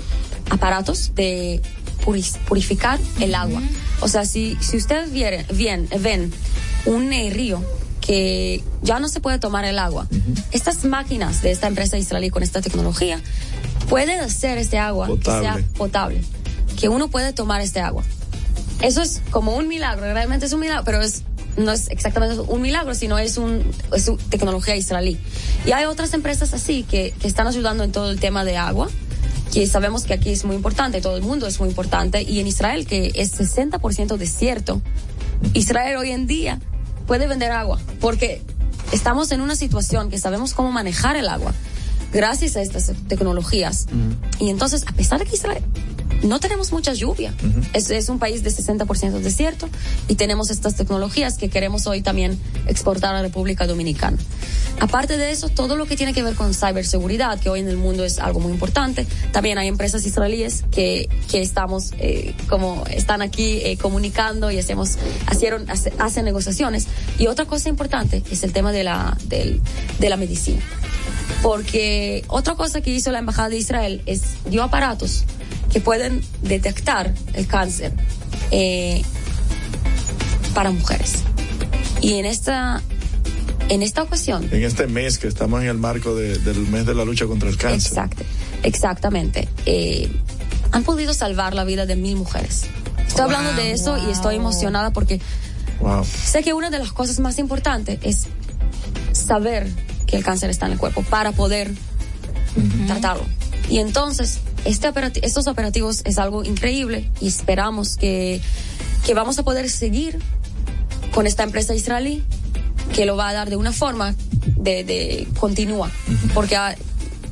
aparatos de puris- purificar el agua. O sea, si, si ustedes vieren, bien, ven un eh, río que ya no se puede tomar el agua, estas máquinas de esta empresa israelí con esta tecnología pueden hacer este agua que sea Potable. potable, que uno puede tomar este agua. Eso es como un milagro, realmente es un milagro, pero es no es exactamente un milagro, sino es un es un tecnología israelí. Y hay otras empresas así que, que están ayudando en todo el tema de agua, que sabemos que aquí es muy importante, todo el mundo es muy importante, y en Israel, que es 60% desierto, Israel hoy en día puede vender agua, porque estamos en una situación que sabemos cómo manejar el agua, gracias a estas tecnologías. Y entonces, a pesar de que Israel no tenemos mucha lluvia. es, es, un país de 60% desierto y tenemos estas tecnologías que queremos hoy también exportar a la República Dominicana. Aparte de eso, todo lo que tiene que ver con ciberseguridad, que hoy en el mundo es algo muy importante, también hay empresas israelíes que, que estamos, eh, como están aquí eh, comunicando y hacemos, hicieron, hace, hacen negociaciones. Y otra cosa importante es el tema de la, del, de la medicina. Porque otra cosa que hizo la Embajada de Israel es dio aparatos que pueden detectar el cáncer eh, para mujeres. Y en esta en esta ocasión. En este mes que estamos en el marco de, del mes de la lucha contra el cáncer. Exacto, exactamente. Eh, han podido salvar la vida de mil mujeres. Estoy wow, hablando de eso wow. y estoy emocionada porque wow. sé que una de las cosas más importantes es saber que el cáncer está en el cuerpo para poder uh -huh. tratarlo. Y entonces, este operati estos operativos es algo increíble y esperamos que, que vamos a poder seguir con esta empresa israelí que lo va a dar de una forma de, de continua, porque a,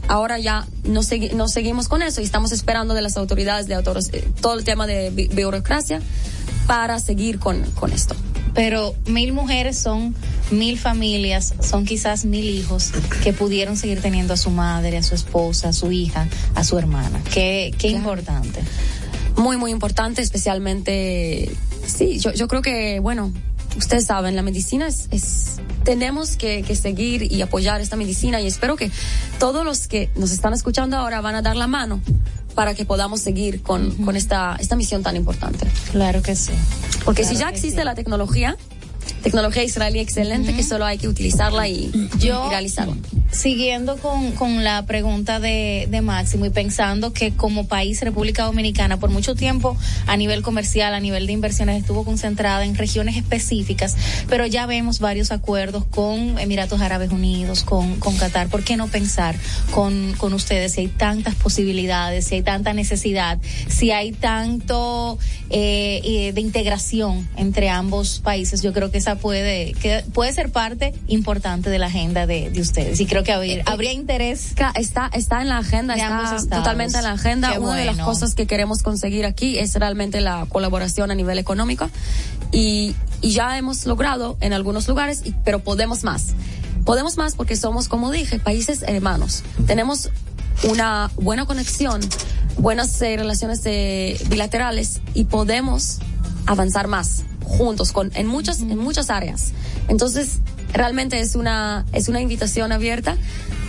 ahora ya no, segui no, seguimos con eso y estamos esperando de las autoridades de autores, eh, todo el tema de bi burocracia para seguir con, con esto. Pero mil mujeres son mil familias, son quizás mil hijos que pudieron seguir teniendo a su madre, a su esposa, a su hija, a su hermana. Qué, qué claro. importante. Muy, muy importante, especialmente, sí, yo, yo creo que, bueno, ustedes saben, la medicina es, es tenemos que, que, seguir y apoyar esta medicina y espero que todos los que nos están escuchando ahora van a dar la mano para que podamos seguir con, uh -huh. con esta, esta misión tan importante. Claro que sí. Porque claro si ya existe sí. la tecnología, tecnología israelí excelente, uh -huh. que solo hay que utilizarla y, Yo, y realizarla siguiendo con, con la pregunta de, de, Máximo y pensando que como país República Dominicana por mucho tiempo a nivel comercial, a nivel de inversiones estuvo concentrada en regiones específicas, pero ya vemos varios acuerdos con Emiratos Árabes Unidos, con, con Qatar. ¿Por qué no pensar con, con ustedes si hay tantas posibilidades, si hay tanta necesidad, si hay tanto eh, de integración entre ambos países? Yo creo que esa puede, que puede ser parte importante de la agenda de, de ustedes y creo que habría, habría interés. Está, está en la agenda, está totalmente en la agenda. Qué Una bueno. de las cosas que queremos conseguir aquí es realmente la colaboración a nivel económico y, y ya hemos logrado en algunos lugares, y, pero podemos más. Podemos más porque somos, como dije, países hermanos. Tenemos una buena conexión, buenas eh, relaciones eh, bilaterales y podemos avanzar más juntos con en muchas en muchas áreas. Entonces, realmente es una, es una invitación abierta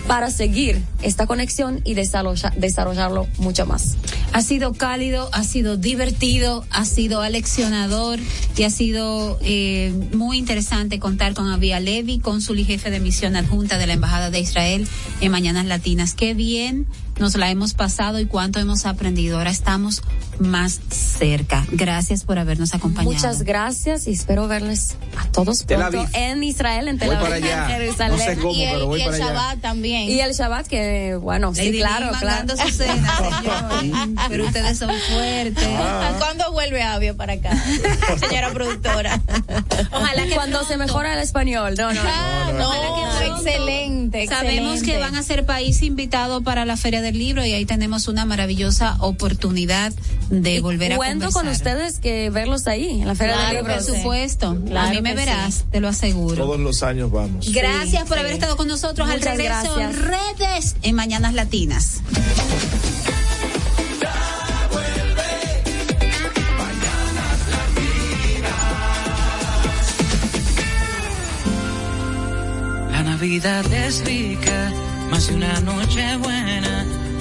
para seguir esta conexión y desarrolla, desarrollarlo mucho más. Ha sido cálido, ha sido divertido, ha sido aleccionador y ha sido eh, muy interesante contar con Avia Levi, cónsul y jefe de misión adjunta de la Embajada de Israel en Mañanas Latinas. Qué bien nos la hemos pasado y cuánto hemos aprendido. Ahora estamos más cerca. Gracias por habernos acompañado. Muchas gracias y espero verles a todos pronto en Israel, en Tel Aviv, voy para allá. Jerusalén. No sé cómo, y el, pero voy y el para Shabbat allá. también. Y el Shabbat que, bueno, Lady sí, claro, claro. Su cena, señor. pero ustedes son fuertes. Ah. ¿Cuándo vuelve Avio para acá? Señora productora. Ojalá que cuando pronto. se mejora el español. No, no. Ah, no, no, no. Excelente, Sabemos excelente. que van a ser país invitado para la Feria del Libro y ahí tenemos una maravillosa oportunidad de y volver a cuento con ustedes que verlos ahí en la Feria claro, del Libro. Por supuesto. Claro a mí me verás, sí. te lo aseguro. Todos los años vamos. Gracias sí, por sí. haber estado con nosotros Muchas al regreso gracias. redes en Mañanas Latinas. La Navidad es rica, más de una noche buena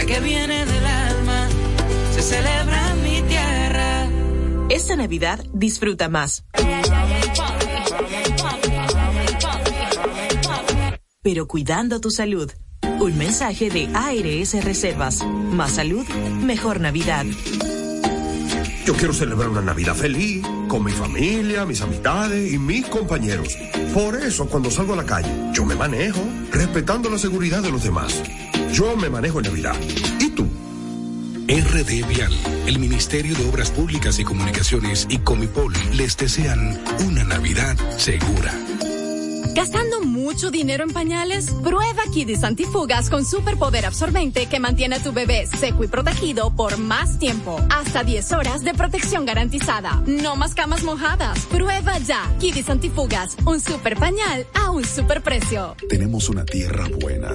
La que viene del alma, se celebra en mi tierra. Esta Navidad disfruta más. pero cuidando tu salud. Un mensaje de ARS Reservas. Más salud, mejor Navidad. Yo quiero celebrar una Navidad feliz, con mi familia, mis amistades y mis compañeros. Por eso, cuando salgo a la calle, yo me manejo, respetando la seguridad de los demás. Yo me manejo en Navidad. ¿Y tú? RD Vial, el Ministerio de Obras Públicas y Comunicaciones y Comipol les desean una Navidad segura. ¿Gastando mucho dinero en pañales? Prueba Kidis Antifugas con superpoder absorbente que mantiene a tu bebé seco y protegido por más tiempo. Hasta 10 horas de protección garantizada. No más camas mojadas. Prueba ya. Kidis Antifugas, un super pañal a un super precio. Tenemos una tierra buena,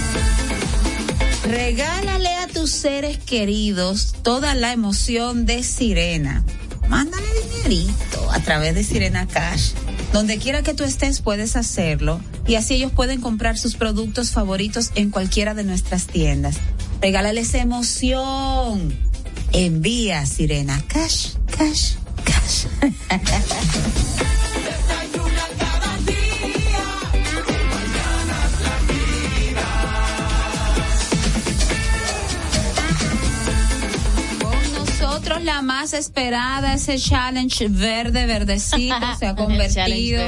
Regálale a tus seres queridos toda la emoción de Sirena. Mándale dinerito a través de Sirena Cash. Donde quiera que tú estés puedes hacerlo y así ellos pueden comprar sus productos favoritos en cualquiera de nuestras tiendas. Regálales emoción. Envía Sirena Cash, Cash, Cash. la más esperada, ese challenge verde, verdecito, se ha convertido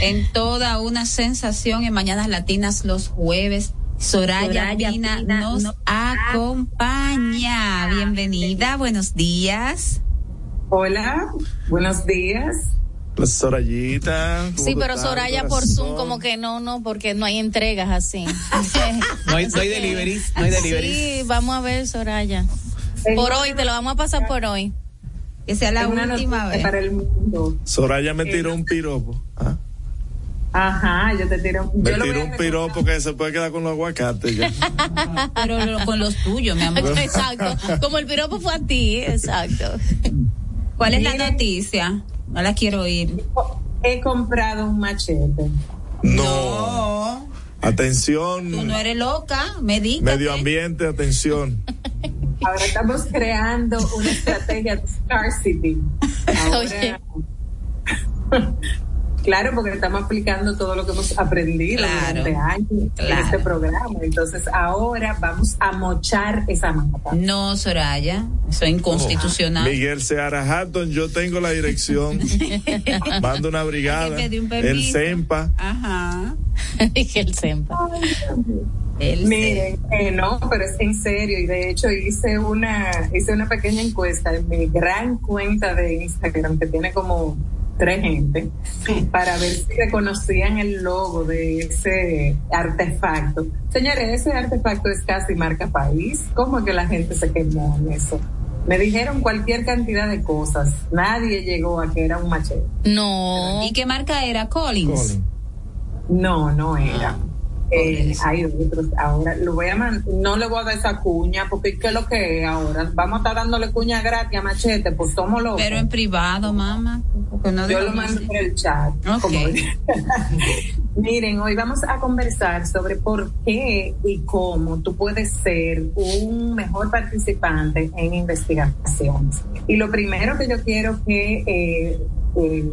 en toda una sensación en Mañanas Latinas los jueves. Soraya, Soraya Pina Pina nos acompaña. Bienvenida, buenos días. Hola, buenos días. La Sorayita. ¿cómo Sí, pero Soraya por? Zoom como que no, no, porque no hay entregas así. No hay, no hay deliveries, no hay deliveries. Sí, vamos a ver, Soraya. Por hoy, te lo vamos a pasar por hoy. Que sea la Tengo última vez. Para el mundo. Soraya me tiró un piropo. ¿ah? Ajá, yo te tiro. Me yo un piropo que se puede quedar con los aguacates ya. Pero lo- con los tuyos, mi amor. Exacto. Como el piropo fue a ti, exacto. ¿Cuál es la noticia? No la quiero oír. He comprado un machete. No. Atención. Tú no eres loca, medícate. Medio ambiente, atención. Ahora estamos creando una estrategia de scarcity. Ahora. Claro, porque estamos aplicando todo lo que hemos aprendido Claro, durante años en este programa. Entonces ahora vamos a mochar esa mata. No, Soraya, eso es inconstitucional. Miguel Seara Hatton, yo tengo la dirección. Mando una brigada. Un El. CEMPA. Ajá. Dije el Sempa. Él Miren, eh, no, pero es en serio y de hecho hice una hice una pequeña encuesta en mi gran cuenta de Instagram que tiene como tres gente para ver si reconocían el logo de ese artefacto. Señores, ese artefacto es casi marca país. ¿Cómo es que la gente se quemó en eso? Me dijeron cualquier cantidad de cosas. Nadie llegó a que era un machete. No. ¿Y qué marca era? Collins. No, no era. Ah, Eh, hay otros. Ahora lo voy a man- no le voy a dar esa cuña porque ¿qué es lo que es ahora? Vamos a estar dándole cuña gratis a Machete, pues somos locos. Pero en privado, mamá. No Yo lo mando por el chat. Ok. como- Miren, hoy vamos a conversar sobre por qué y cómo tú puedes ser un mejor participante en investigaciones. Y lo primero que yo quiero que eh, eh,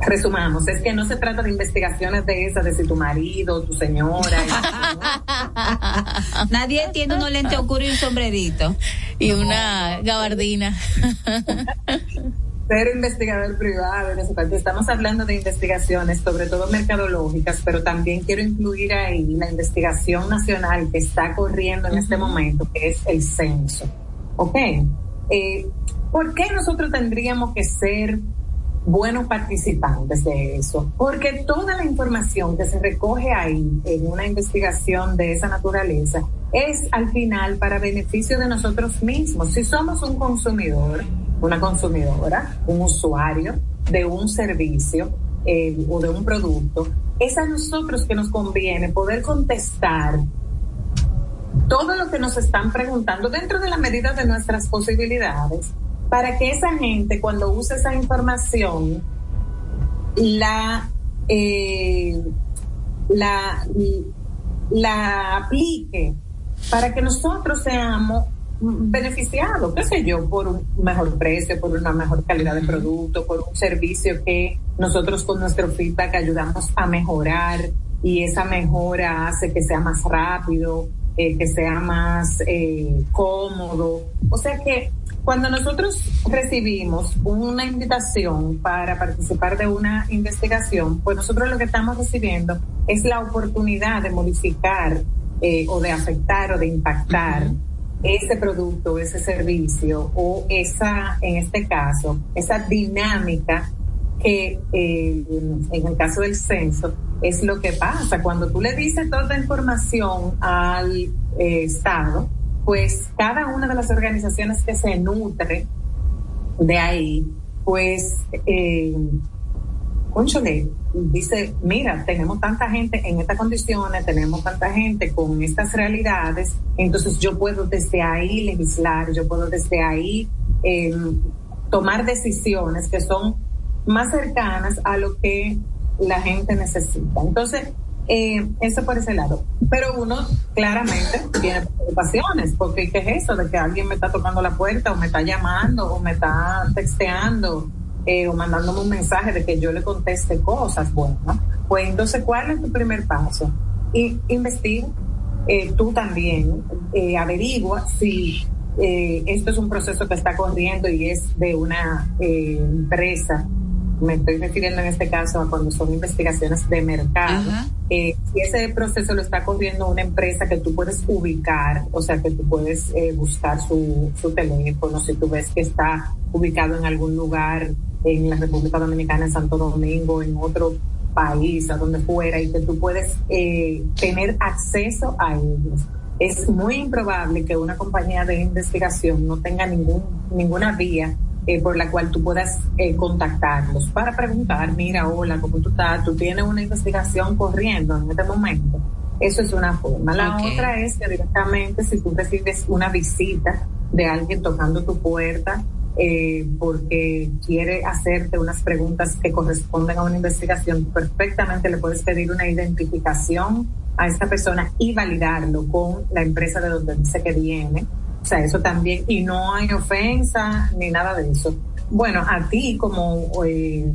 resumamos es que no se trata de investigaciones de esas, de si tu marido, tu señora. Nadie tiene unos lentes oscuros y un sombrerito. Y una gabardina. ser investigador privado en ese parte. Estamos hablando de investigaciones, sobre todo mercadológicas, pero también quiero incluir ahí la investigación nacional que está corriendo en este momento, que es el censo. ¿Ok? Eh, ¿Por qué nosotros tendríamos que ser buenos participantes de eso? Porque toda la información que se recoge ahí en una investigación de esa naturaleza es al final para beneficio de nosotros mismos. Si somos un consumidor, una consumidora, un usuario de un servicio eh, o de un producto, es a nosotros que nos conviene poder contestar todo lo que nos están preguntando dentro de la medida de nuestras posibilidades para que esa gente cuando use esa información la eh, la la aplique para que nosotros seamos beneficiados, qué sé yo, por un mejor precio, por una mejor calidad de producto, por un servicio que nosotros con nuestro feedback ayudamos a mejorar y esa mejora hace que sea más rápido, eh, que sea más eh, cómodo. O sea que cuando nosotros recibimos una invitación para participar de una investigación, pues nosotros lo que estamos recibiendo es la oportunidad de modificar eh, o de afectar o de impactar ese producto, ese servicio o esa, en este caso, esa dinámica que eh, en el caso del censo es lo que pasa. Cuando tú le dices toda la información al eh, Estado, pues cada una de las organizaciones que se nutre de ahí, pues, eh, conchole, dice, mira, tenemos tanta gente en estas condiciones, tenemos tanta gente con estas realidades, entonces yo puedo desde ahí legislar, yo puedo desde ahí eh, tomar decisiones que son más cercanas a lo que la gente necesita. Entonces, eh, eso por ese lado. Pero uno claramente tiene preocupaciones, porque ¿qué es eso de que alguien me está tocando la puerta o me está llamando o me está texteando? Eh, o mandándome un mensaje de que yo le conteste cosas, bueno, pues entonces, ¿cuál es tu primer paso? Y investiga, eh, tú también, eh, averigua si eh, esto es un proceso que está corriendo y es de una empresa me estoy refiriendo en este caso a cuando son investigaciones de mercado, eh, si ese proceso lo está corriendo una empresa que tú puedes ubicar, o sea, que tú puedes eh, buscar su, su teléfono, si tú ves que está ubicado en algún lugar en la República Dominicana, en Santo Domingo, en otro país, a donde fuera, y que tú puedes eh, tener acceso a ellos. Es muy improbable que una compañía de investigación no tenga ningún, ninguna vía eh, por la cual tú puedas eh, contactarlos para preguntar, mira, hola, ¿cómo tú estás? Tú tienes una investigación corriendo en este momento. Eso es una forma. La otra es que directamente si tú recibes una visita de alguien tocando tu puerta eh, porque quiere hacerte unas preguntas que corresponden a una investigación, perfectamente le puedes pedir una identificación a esta persona y validarlo con la empresa de donde dice que viene. O sea, eso también, y no hay ofensa ni nada de eso. Bueno, a ti como eh,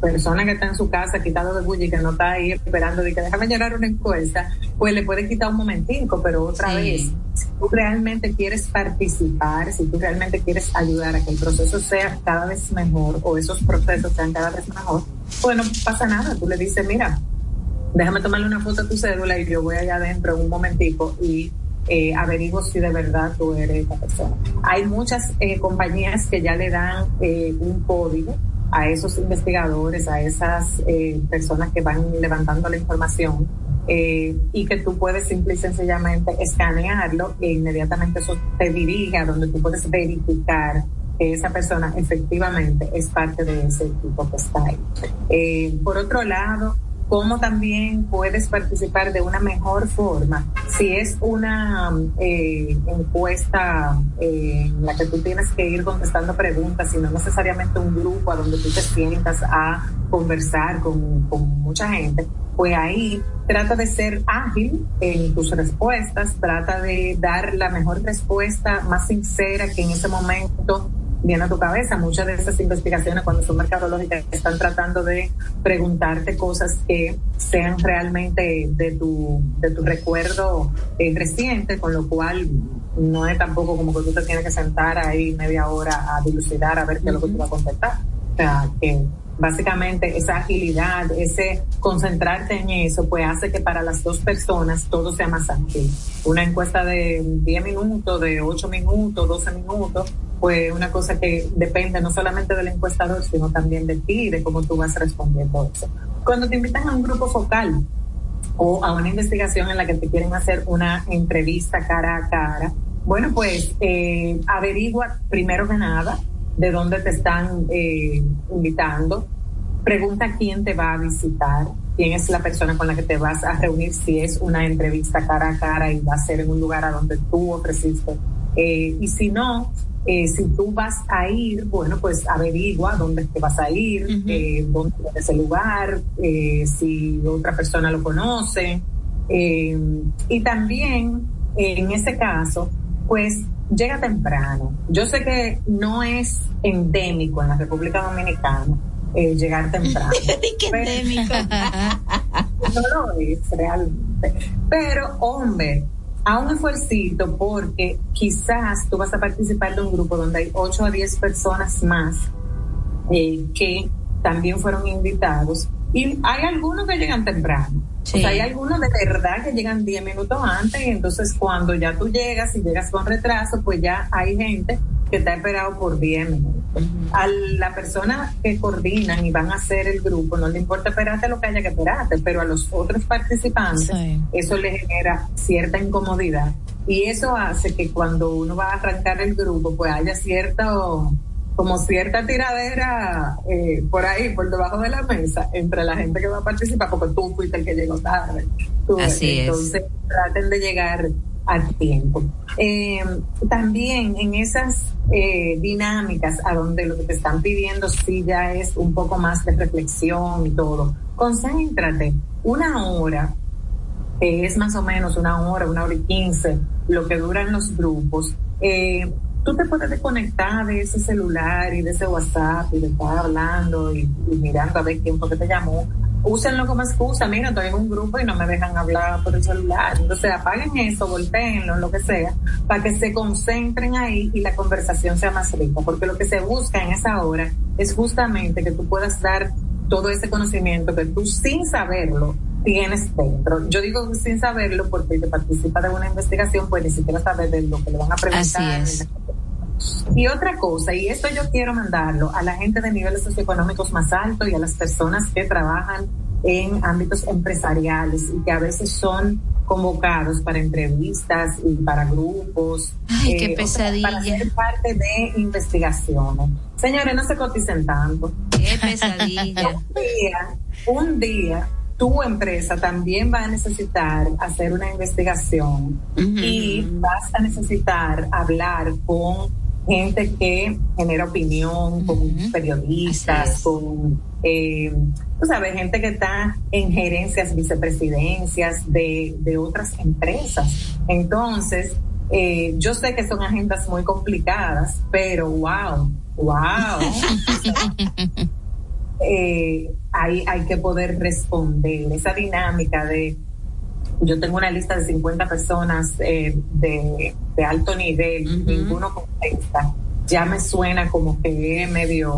persona que está en su casa quitado de bulla y que no está ahí esperando de que déjame llenar una encuesta, pues le puede quitar un momentico, pero otra Sí. vez, si tú realmente quieres participar, si tú realmente quieres ayudar a que el proceso sea cada vez mejor o esos procesos sean cada vez mejor, pues no pasa nada, tú le dices, mira, déjame tomarle una foto a tu cédula y yo voy allá adentro en un momentico y eh, averiguo si de verdad tú eres esta persona. Hay muchas eh, compañías que ya le dan eh, un código a esos investigadores, a esas eh, personas que van levantando la información eh, y que tú puedes simple y sencillamente escanearlo e inmediatamente eso te dirige a donde tú puedes verificar que esa persona efectivamente es parte de ese equipo que está ahí. Por otro lado, cómo también puedes participar de una mejor forma. Si es una eh, encuesta eh, en la que tú tienes que ir contestando preguntas y no necesariamente un grupo a donde tú te sientas a conversar con, con mucha gente, pues ahí trata de ser ágil en tus respuestas, trata de dar la mejor respuesta más sincera que en ese momento viene a tu cabeza. Muchas de esas investigaciones cuando son mercadológicas están tratando de preguntarte cosas que sean realmente de tu, de tu recuerdo eh, reciente, con lo cual no es tampoco como que tú te tienes que sentar ahí media hora a dilucidar a ver qué es lo que tú vas a contestar. O sea, que básicamente esa agilidad, ese concentrarte en eso, pues hace que para las dos personas todo sea más ágil. Una encuesta de 10 minutos, de 8 minutos, 12 minutos, pues una cosa que depende no solamente del encuestador, sino también de ti de cómo tú vas respondiendo eso. Cuando te invitan a un grupo focal o a una investigación en la que te quieren hacer una entrevista cara a cara, bueno, pues eh, averigua primero que nada de dónde te están eh, invitando, pregunta quién te va a visitar, quién es la persona con la que te vas a reunir, si es una entrevista cara a cara y va a ser en un lugar a donde tú ofreciste. Eh, y si no, eh, si tú vas a ir, bueno, pues averigua dónde te vas a ir, eh, dónde es ese lugar, eh, si otra persona lo conoce. Eh, y también, en ese caso, pues llega temprano. Yo sé que no es endémico en la República Dominicana eh, llegar temprano. endémico? no lo es realmente. Pero, hombre, a un esfuercito porque quizás tú vas a participar de un grupo donde hay 8 a 10 personas más eh, que también fueron invitados y hay algunos que llegan temprano. Sí. O sea, hay algunos de verdad que llegan 10 minutos antes y entonces cuando ya tú llegas y llegas con retraso, pues ya hay gente que está esperado por 10 minutos. A la persona que coordinan y van a hacer el grupo, no le importa esperarte lo que haya que esperarte, pero a los otros participantes eso le genera cierta incomodidad. Y eso hace que cuando uno va a arrancar el grupo, pues haya cierto como cierta tiradera eh, por ahí, por debajo de la mesa, entre la gente que va a participar, porque tú fuiste el que llegó tarde. Tú, Así es. entonces, traten de llegar a tiempo. Eh, también en esas eh, dinámicas a donde lo que te están pidiendo sí ya es un poco más de reflexión y todo, concéntrate una hora, que es más o menos una hora, una hora y quince, lo que duran los grupos. Eh, tú te puedes desconectar de ese celular y de ese WhatsApp y de estar hablando y, y mirando a ver quién fue que te llamó. Úsenlo como excusa. Mira, estoy en un grupo y no me dejan hablar por el celular. Entonces apaguen eso, volteenlo, lo que sea, para que se concentren ahí y la conversación sea más rica. Porque lo que se busca en esa hora es justamente que tú puedas dar todo ese conocimiento que tú sin saberlo tienes dentro. Yo digo sin saberlo porque el que participa de una investigación pues ni siquiera sabe de lo que le van a preguntar. Así es. Y otra cosa, y esto yo quiero mandarlo a la gente de niveles socioeconómicos más altos y a las personas que trabajan en ámbitos empresariales y que a veces son convocados para entrevistas y para grupos. Ay, qué eh, pesadilla. para ser parte de investigaciones. Señores, no se coticen tanto. Qué pesadilla. un día, un día, tu empresa también va a necesitar hacer una investigación y vas a necesitar hablar con gente que genera opinión, con periodistas, con, eh, tú sabes, gente que está en gerencias, vicepresidencias de, de otras empresas. Entonces, eh, yo sé que son agendas muy complicadas, pero wow, wow. eh, hay, hay que poder responder. Esa dinámica de, yo tengo una lista de 50 personas eh, de, de alto nivel, ninguno contesta, ya me suena como que es medio,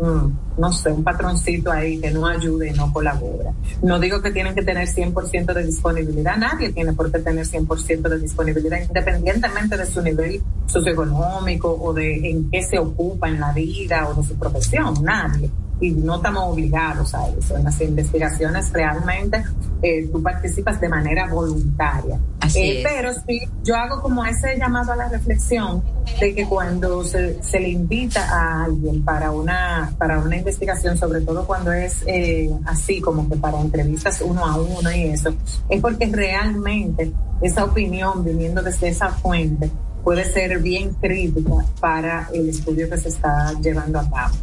mm, no sé, un patroncito ahí que no ayude y no colabora. No digo que tienen que tener 100% de disponibilidad, nadie tiene por qué tener 100% de disponibilidad, independientemente de su nivel socioeconómico o de en qué se ocupa en la vida o de su profesión, nadie y no estamos obligados a eso. En las investigaciones realmente eh, tú participas de manera voluntaria. Así Eh, es. pero sí, yo hago como ese llamado a la reflexión de que cuando se, se le invita a alguien para una, para una investigación, sobre todo cuando es eh, así como que para entrevistas uno a uno y eso, es porque realmente esa opinión viniendo desde esa fuente puede ser bien crítica para el estudio que se está llevando a cabo.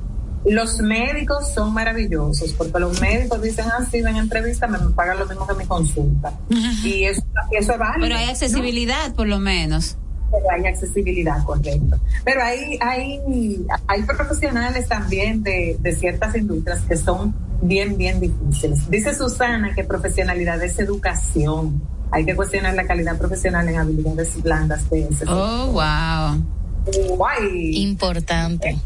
Los médicos son maravillosos porque los médicos dicen, ah, sí, ven entrevista, me pagan lo mismo que mi consulta. Y eso, es válido. Pero hay ¿no? accesibilidad, por lo menos. Pero hay accesibilidad, correcto. Pero hay, hay, hay profesionales también de, de ciertas industrias que son bien, bien difíciles. Dice Susana que profesionalidad es educación. Hay que cuestionar la calidad profesional en habilidades blandas de ese. Oh, wow. Guay. Importante.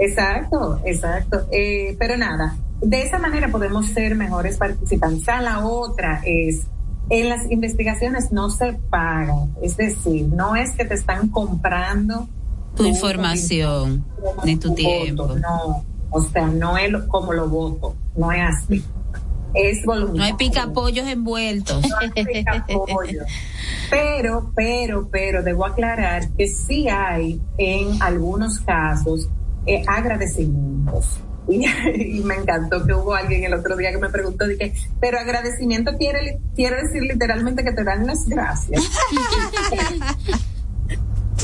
Exacto, exacto. Eh, pero nada, de esa manera podemos ser mejores participantes. La otra es, en las investigaciones no se pagan, es decir, no es que te están comprando Tu información, ni tu tiempo. voto, no, o sea, no es como lo voto, no es así. Es voluntario. No hay picapollos envueltos. No hay. Pero, pero, pero debo aclarar que sí hay en algunos casos eh, agradecimientos. Y, me encantó que hubo alguien el otro día que me preguntó, dije, pero agradecimiento quiere, quiere decir literalmente que te dan las gracias.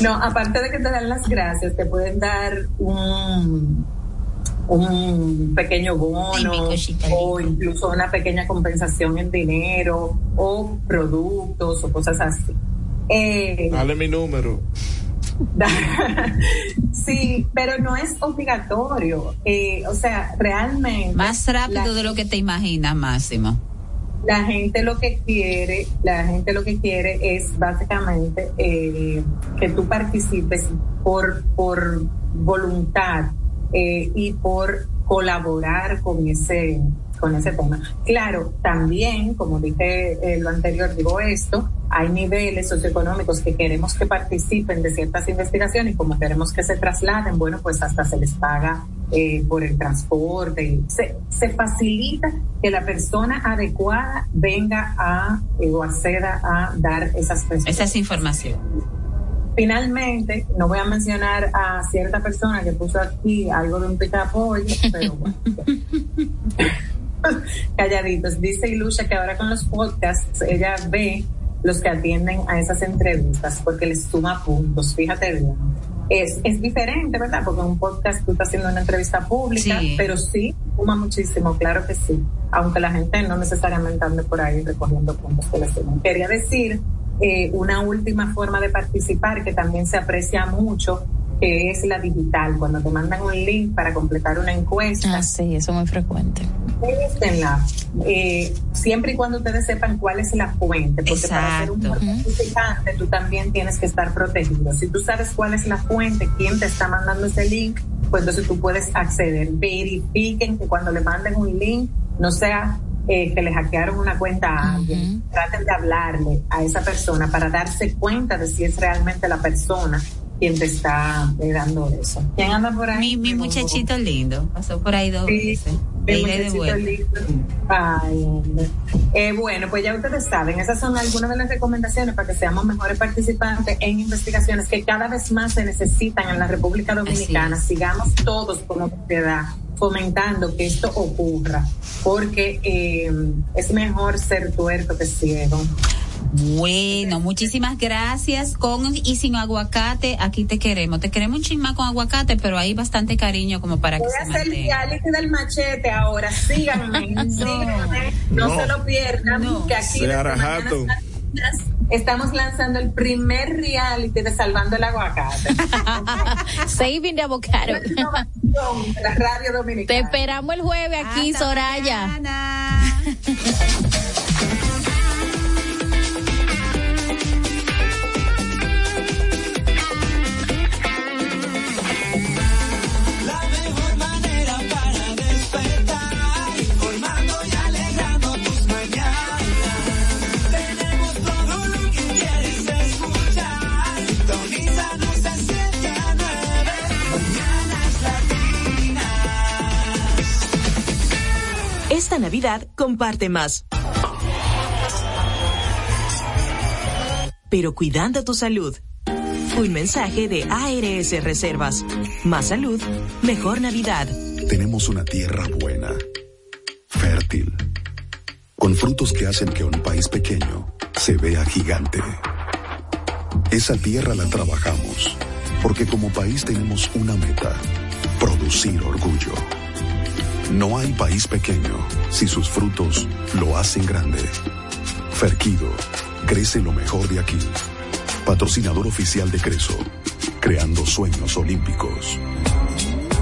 no, aparte de que te dan las gracias, te pueden dar un, un pequeño bono o incluso una pequeña compensación en dinero o productos o cosas así. Eh, Dale mi número. sí, pero no es obligatorio. Eh, o sea, realmente. Más rápido de lo que te imaginas, Máximo. La gente lo que quiere, la gente lo que quiere es básicamente eh, que tú participes por, por voluntad eh, y por colaborar con ese con ese tema. Claro, también, como dije eh, lo anterior, digo esto, hay niveles socioeconómicos que queremos que participen de ciertas investigaciones y como queremos que se trasladen, bueno, pues hasta se les paga eh, por el transporte. Y se, se facilita que la persona adecuada venga a eh, o acceda a dar esas esas informaciones. Finalmente, no voy a mencionar a cierta persona que puso aquí algo de un picapollo, pero bueno. calladitos. Dice Ilusha que ahora con los podcasts ella ve los que atienden a esas entrevistas porque les suma puntos. Fíjate bien. Es, es diferente, ¿verdad? Porque en un podcast tú estás haciendo una entrevista pública, pero sí suma muchísimo, claro que sí. Aunque la gente no necesariamente ande por ahí recogiendo puntos que les suman. Quería decir eh, una última forma de participar que también se aprecia mucho que es la digital, cuando te mandan un link para completar una encuesta. Ah, sí, eso es muy frecuente. Eh, siempre y cuando ustedes sepan cuál es la fuente, porque para ser un participante tú también tienes que estar protegido. Si tú sabes cuál es la fuente, quién te está mandando ese link, pues entonces tú puedes acceder. Verifiquen que cuando le manden un link no sea eh, que le hackearon una cuenta a alguien, traten de hablarle a esa persona para darse cuenta de si es realmente la persona quien te está dando eso. ¿Quién anda por ahí? Mi, mi muchachito lindo, pasó por ahí dos veces. Eh, bueno, pues ya ustedes saben, esas son algunas de las recomendaciones para que seamos mejores participantes en investigaciones que cada vez más se necesitan en la República Dominicana. Sigamos todos como sociedad fomentando que esto ocurra, porque eh, es mejor ser tuerto que ciego. Bueno, muchísimas gracias. Con y sin aguacate, aquí te queremos. Te queremos un chisma con aguacate, pero hay bastante cariño como para Voy que a hacer el reality del machete ahora. Síganme, no, síganme. No, se lo pierdan, que aquí estamos lanzando el primer reality de Salvando el Aguacate. Saving the Avocado. La radio dominicana. Te esperamos el jueves aquí, Soraya. Esta Navidad comparte más. Pero cuidando tu salud. Un mensaje de ARS Reservas. Más salud, mejor Navidad. Tenemos una tierra buena, fértil, con frutos que hacen que un país pequeño se vea gigante. Esa tierra la trabajamos, porque como país tenemos una meta, producir orgullo. No hay país pequeño si sus frutos lo hacen grande. Ferquido, crece lo mejor de aquí. Patrocinador oficial de Creso, creando sueños olímpicos.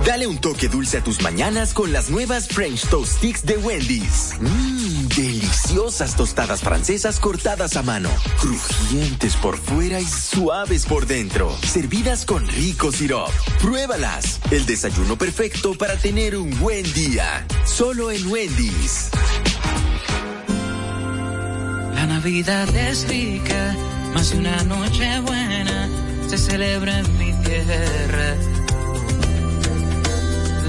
Dale un toque dulce a tus mañanas con las nuevas French Toast Sticks de Wendy's. Mmm, deliciosas tostadas francesas cortadas a mano, crujientes por fuera y suaves por dentro, servidas con rico sirop. Pruébalas. El desayuno perfecto para tener un buen día. Solo en Wendy's. La Navidad es rica, más una noche buena se celebra en mi tierra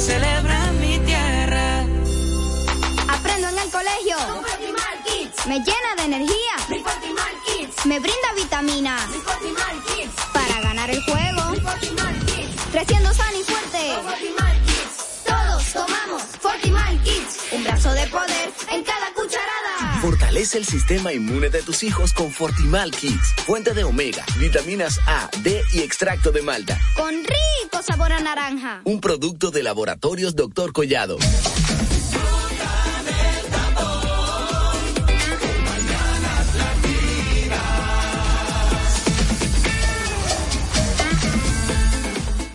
celebra en mi tierra. Aprendo en el colegio. Me llena de energía. Me brinda vitamina. Para ganar el juego. Creciendo sano y fuerte. Todos tomamos Fortimal Kids. Un brazo de poder en cada. Fortalece el sistema inmune de tus hijos con Fortimal Kids. Fuente de omega, vitaminas A, D y extracto de malta. Con rico sabor a naranja. Un producto de laboratorios Dr. Collado.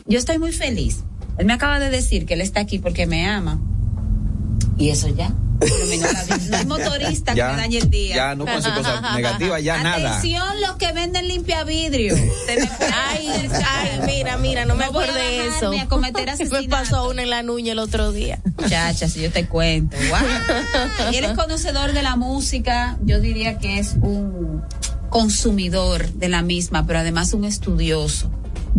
Yo estoy muy feliz. Él me acaba de decir que él está aquí porque me ama. Y eso ya. Terminó la vida. No hay motorista que me dañe el día. Ya no con cosas negativas, ya nada. Atención los que venden limpia vidrio. Ay, ay, mira, mira, no me No acuerdo de eso. a cometer Me asesinato. pasó una en la nuña el otro día. Muchacha, si yo te cuento. Wow. Y él es conocedor de la música, yo diría que es un consumidor de la misma, pero además un estudioso.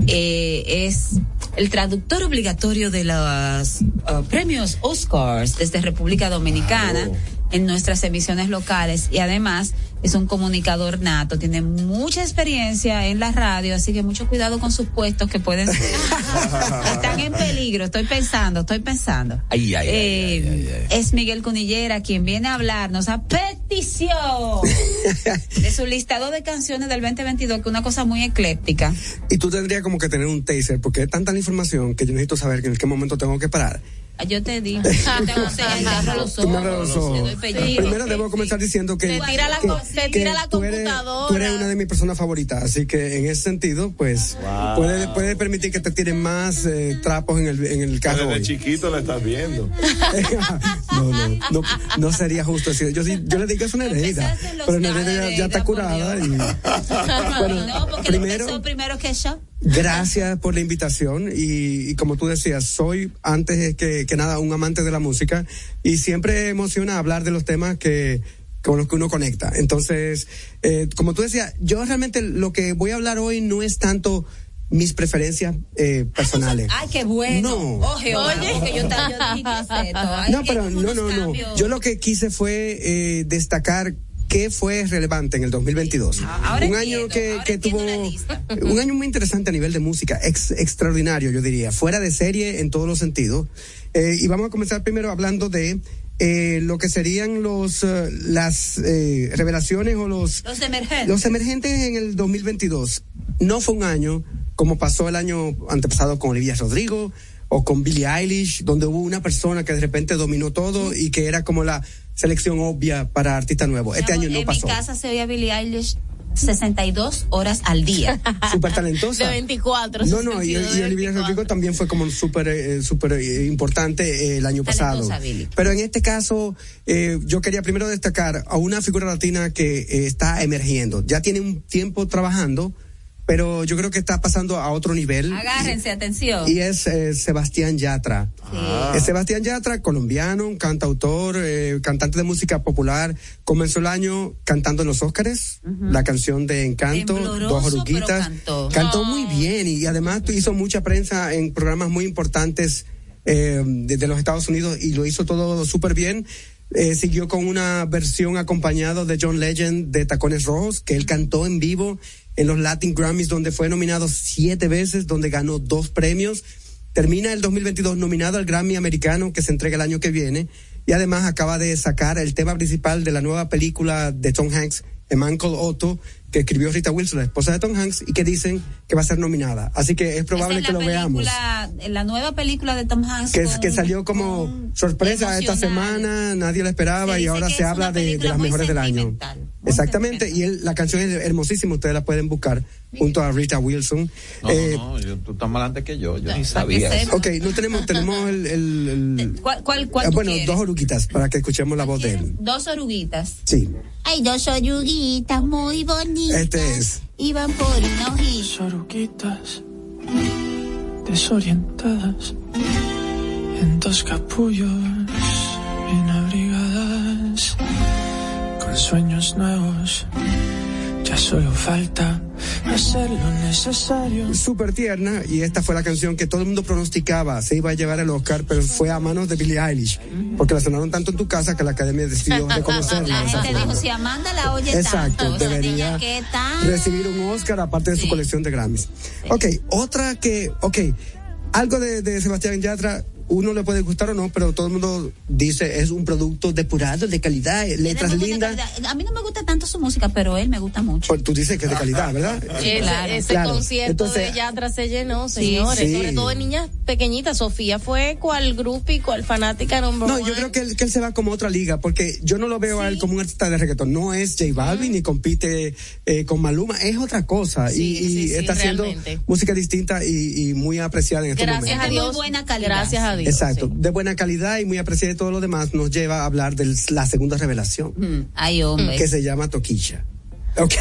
Eh, es el traductor obligatorio de los uh, premios Oscars desde República Dominicana en nuestras emisiones locales y además es un comunicador nato, tiene mucha experiencia en la radio, así que mucho cuidado con sus puestos que pueden ser, están en peligro, estoy pensando, estoy pensando. Ay, ay, ay, Eh, Es Miguel Cunillera quien viene a hablarnos a petición de su listado de canciones del 2022, que es una cosa muy ecléctica. Y tú tendrías como que tener un taser, porque es tanta la información que yo necesito saber en qué momento tengo que parar. Ah, Yo te digo, yo te abro los Tú me ojos, los. Primero debo comenzar diciendo que, Te tira la, que- co- te que tira la tú eres, computadora. tú eres una de mis personas favoritas, así que en ese sentido, pues, puede, puede permitir que te tiren más eh, trapos en el, en el carro. Desde hoy. chiquito la estás viendo. no, no, no, no sería justo decir. Yo, le digo que es una herida, pero Nereida ya, ya está curada. Y, bueno, no, porque primero, primero que yo. Gracias por la invitación y, y como tú decías, soy antes que, que nada un amante de la música y siempre emociona hablar de los temas que con los que uno conecta. Entonces, eh, como tú decías, yo realmente lo que voy a hablar hoy no es tanto mis preferencias eh, personales. Ay, qué bueno. No. Oh, Jehová, porque yo, ta- yo dije, ¿qué es esto? Ay, No, que pero no, no, no. Yo lo que quise fue eh, destacar qué fue relevante en el 2022. ahora un entiendo, año que, ahora que tuvo un año muy interesante a nivel de música, ex- extraordinario, yo diría, fuera de serie en todos los sentidos. Eh, y vamos a comenzar primero hablando de eh, lo que serían los eh, las eh, revelaciones o los Los emergentes. los emergentes en el 2022. No fue un año como pasó el año antepasado con Olivia Rodrigo o con Billie Eilish, donde hubo una persona que de repente dominó todo y que era como la selección obvia para artista nuevo. Este año no en pasó. mi casa se oía Billie Eilish 62 horas al día. Súper talentosa. De 24. No, no, y, 62, y Olivia Rodrigo también fue como súper eh, súper eh, importante eh, el año pasado. Pero en este caso, eh, yo quería primero destacar a una figura latina que eh, está emergiendo. Ya tiene un tiempo trabajando, pero yo creo que está pasando a otro nivel. Agárrense, atención. Y es eh, Sebastián Yatra. Es Sebastián Yatra, colombiano, un cantautor, eh, cantante de música popular. Comenzó el año cantando en los Óscares, la canción de Encanto, Tembloroso, Dos Oruguitas. cantó. Cantó muy bien y, además hizo mucha prensa en programas muy importantes eh, de, de los Estados Unidos y lo hizo todo súper bien. Eh, siguió con una versión acompañado de John Legend de Tacones Rojos, que él cantó en vivo en los Latin Grammys, donde fue nominado siete veces, donde ganó dos premios. Termina el 2022 nominado al Grammy americano, que se entrega el año que viene, y además acaba de sacar el tema principal de la nueva película de Tom Hanks, Called Otto, que escribió Rita Wilson, la esposa de Tom Hanks, y que dicen que va a ser nominada. Así que es probable es que lo veamos. La nueva película de Tom Hanks. Que, con- que salió como sorpresa esta semana, nadie la esperaba Se y ahora se habla de, de las mejores del año. Exactamente, y él- la canción es hermosísima, ustedes la pueden buscar junto a Rita Wilson. No, Eh, no, yo- tú estás más adelante que yo, yo ni que sabía. Ok, no tenemos, tenemos el, el- el- ¿Cuál, cuál, cuál eh, tú bueno, quieres? dos oruguitas para que escuchemos la voz de él. Dos oruguitas. Sí, Hay dos oruguitas muy bonitas. este es. Iban por una hojita. oruguitas desorientadas en dos capullos sueños nuevos ya solo falta hacer lo necesario. Súper tierna y esta fue la canción que todo el mundo pronosticaba se iba a llevar el Oscar, pero fue a manos de Billie Eilish, porque la sonaron tanto en tu casa que la academia decidió reconocerla. La gente dijo, si Amanda la oye Exacto, tanto, debería tan... recibir un Oscar aparte de su colección de Grammys. Ok, otra que, ok, algo de, de Sebastián Yatra, uno le puede gustar o no, pero todo el mundo dice es un producto depurado, de calidad, letras lindas. calidad. A mí no me gusta tanto su música, pero él me gusta mucho. Pues tú dices que es de calidad, ¿verdad? Ese, Claro, ese claro. concierto Entonces- de Yatra se llenó, Sí, señores. sí. Sobre todo de niñas pequeñitas. Sofía fue cual grupo y cual fanática number No, one. yo creo que él, que él se va como otra liga, porque yo no lo veo a él como un artista de reggaetón. No es J Balvin ni compite eh, con Maluma, es otra cosa. Sí, y y sí, sí, está haciendo realmente. música distinta y, y muy apreciada en este Gracias momento. a Dios. muy buena calidad. Gracias a Dios. Exacto, sí. de buena calidad y muy apreciada y todo lo demás nos lleva a hablar de la segunda revelación, Mm, Ay, hombre. que se llama Toquilla. Ok.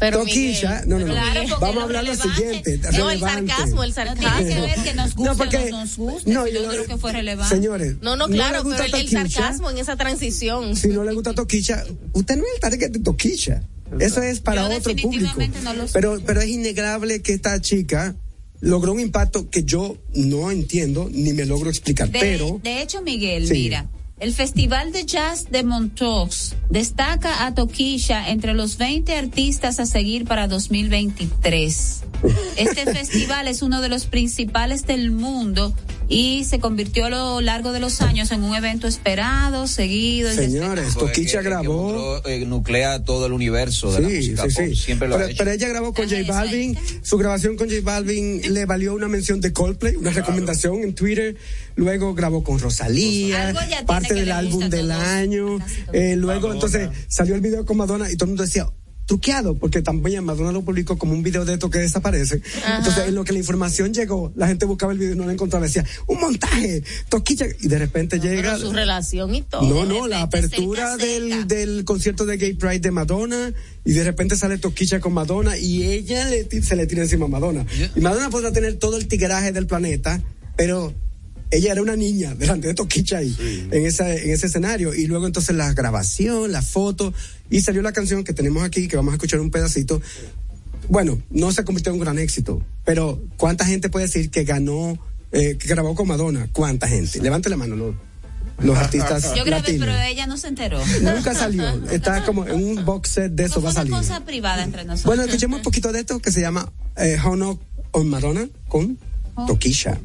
Pero, Toquilla, Miguel, no, no, no. Claro, Vamos a hablar lo siguiente. No, el relevante. sarcasmo, el No sarcasmo. tiene que ver que nos guste No, porque- no nos guste. no, yo yo no- creo que fue relevante. Señores, No, no, claro, gusta pero el, el sarcasmo en esa transición. Si no le gusta Toquilla, usted no es el target de Toquilla. Eso es para Yo otro público. definitivamente no. Pero, pero es innegable que esta chica logró un impacto que yo no entiendo ni me logro explicar. De, pero de hecho, Miguel, Sí. mira, el Festival de Jazz de Montreux destaca a Toquilla entre los 20 artistas a seguir para 2023. Este festival es uno de los principales del mundo y se convirtió a lo largo de los años en un evento esperado, seguido. y señores, Toquilla grabó. eh, nuclea todo el universo de la Sí, música sí, pop. sí. Siempre lo pero, ha hecho. pero ella grabó con J Balvin. Su grabación con J Balvin le valió una mención de Coldplay, una recomendación en Twitter. Luego grabó con Rosalía, Algo ya tiene parte del álbum del año. Eh, luego, entonces, salió el video con Madonna y todo el mundo decía. Truqueado, porque también Madonna lo publicó como un video de esto que desaparece. Ajá. Entonces, en lo que la información llegó, la gente buscaba el video y no lo encontraba. Decía, un montaje, toquilla. Y de repente llega. Pero su relación y todo. No, no, la apertura del, del concierto de Gay Pride de Madonna y de repente sale Toquilla con Madonna y ella le se le tira encima a Madonna. Y Madonna podrá tener todo el tigueraje del planeta, pero ella era una niña delante de Toquicha ahí, en, esa, en ese escenario. Y luego entonces la grabación, la foto, y salió la canción que tenemos aquí, que vamos a escuchar un pedacito. Bueno, no se convirtió en un gran éxito, pero ¿cuánta gente puede decir que ganó, eh, que grabó con Madonna? ¿Cuánta gente? Levante la mano, los, los artistas Yo grabé, latinos. pero ella no se enteró. Nunca salió. Está como en un box set de eso va a salir. una cosa privada entre nosotros. Bueno, escuchemos un poquito de esto que se llama eh, How Knock on Madonna con Toquilla.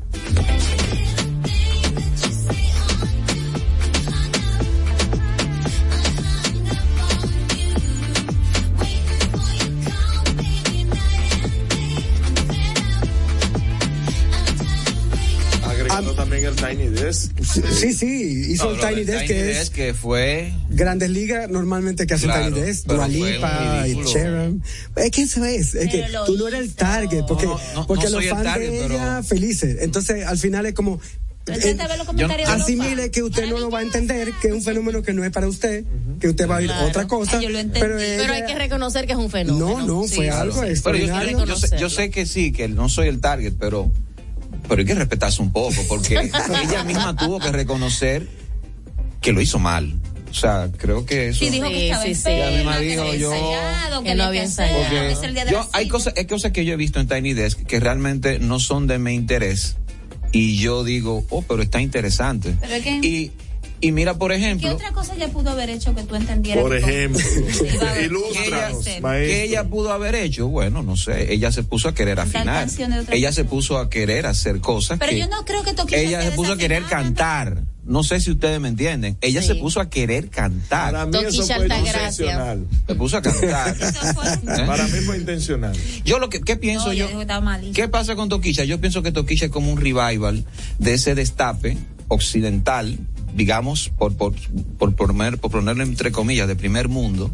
El Tiny Desk. Sí, sí, hizo No, el Tiny Desk que es que fue Grandes Ligas normalmente que hacen Claro, Tiny Desk, pero Dua fue un Lipa y ridículo. Sharon. Es que eso es, es que tú no eres el target, porque, No, no, porque no los fans target, de pero- ella felices. Entonces, al final es como los asimile que usted no lo va a entender, que es un fenómeno que no es para usted, que usted va a ir a otra cosa. Yo lo entendí. pero, hay que reconocer que es un fenómeno. No, no, Sí, fue sí, algo sí. Pero yo, extraordinario. yo sé, yo sé que sí, que no soy el target, pero, pero hay que respetarse un poco, porque ella misma tuvo que reconocer que lo hizo mal. O sea, creo que eso. Sí, dijo que estaba Sí, sí, sí. enferma, Ella misma que dijo, yo- ensayado, Que que no había ensayado. Es el día de yo, hay cosas, hay cosas que yo he visto en Tiny Desk que realmente no son de mi interés y yo digo, oh, pero está interesante. Pero es que- Y, y mira, por ¿Qué ejemplo, otra cosa ella pudo haber hecho que tú entendieras? Por ejemplo, ilústranos, ¿qué maestro. que ella pudo haber hecho, bueno, no sé, ella se puso a querer afinar. canciones de otra Ella se puso a querer hacer cosas Pero que yo no creo que Toquilla ella se puso a querer cantar. No sé si ustedes me entienden. Ella Sí. se puso a querer cantar. Para mí eso Toquilla fue intencional. Se puso a cantar. ¿Eh? Para mí fue intencional. Yo lo que ¿qué pienso No, yo? yo. ¿Qué pasa con Toquilla? Yo pienso que Toquilla es como un revival de ese destape occidental, digamos, por, por, por, poner, por ponerlo entre comillas, de primer mundo,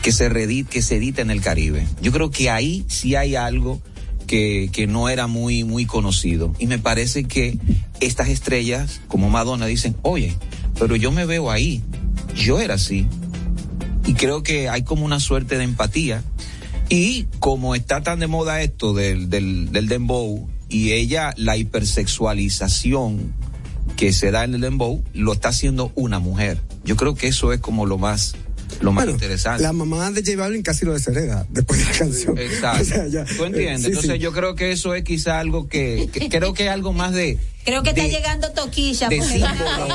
que se, redit, que se edita en el Caribe. Yo creo que ahí sí hay algo que, que no era muy, muy conocido. Y me parece que estas estrellas, como Madonna, dicen, oye, pero yo me veo ahí, yo era así. Y creo que hay como una suerte de empatía. Y como está tan de moda esto del, del, del dembow y ella, la hipersexualización que se da en el dembow, lo está haciendo una mujer. Yo creo que eso es como lo más, lo más Bueno, interesante. La mamá de J Balvin casi lo deshereda después de la canción. Exacto. O sea, ya- ¿Tú entiendes? eh, sí, Entonces sí. yo creo que eso es quizá algo que, que- creo que es algo más de Creo que está de- llegando Toquilla. de símbolo.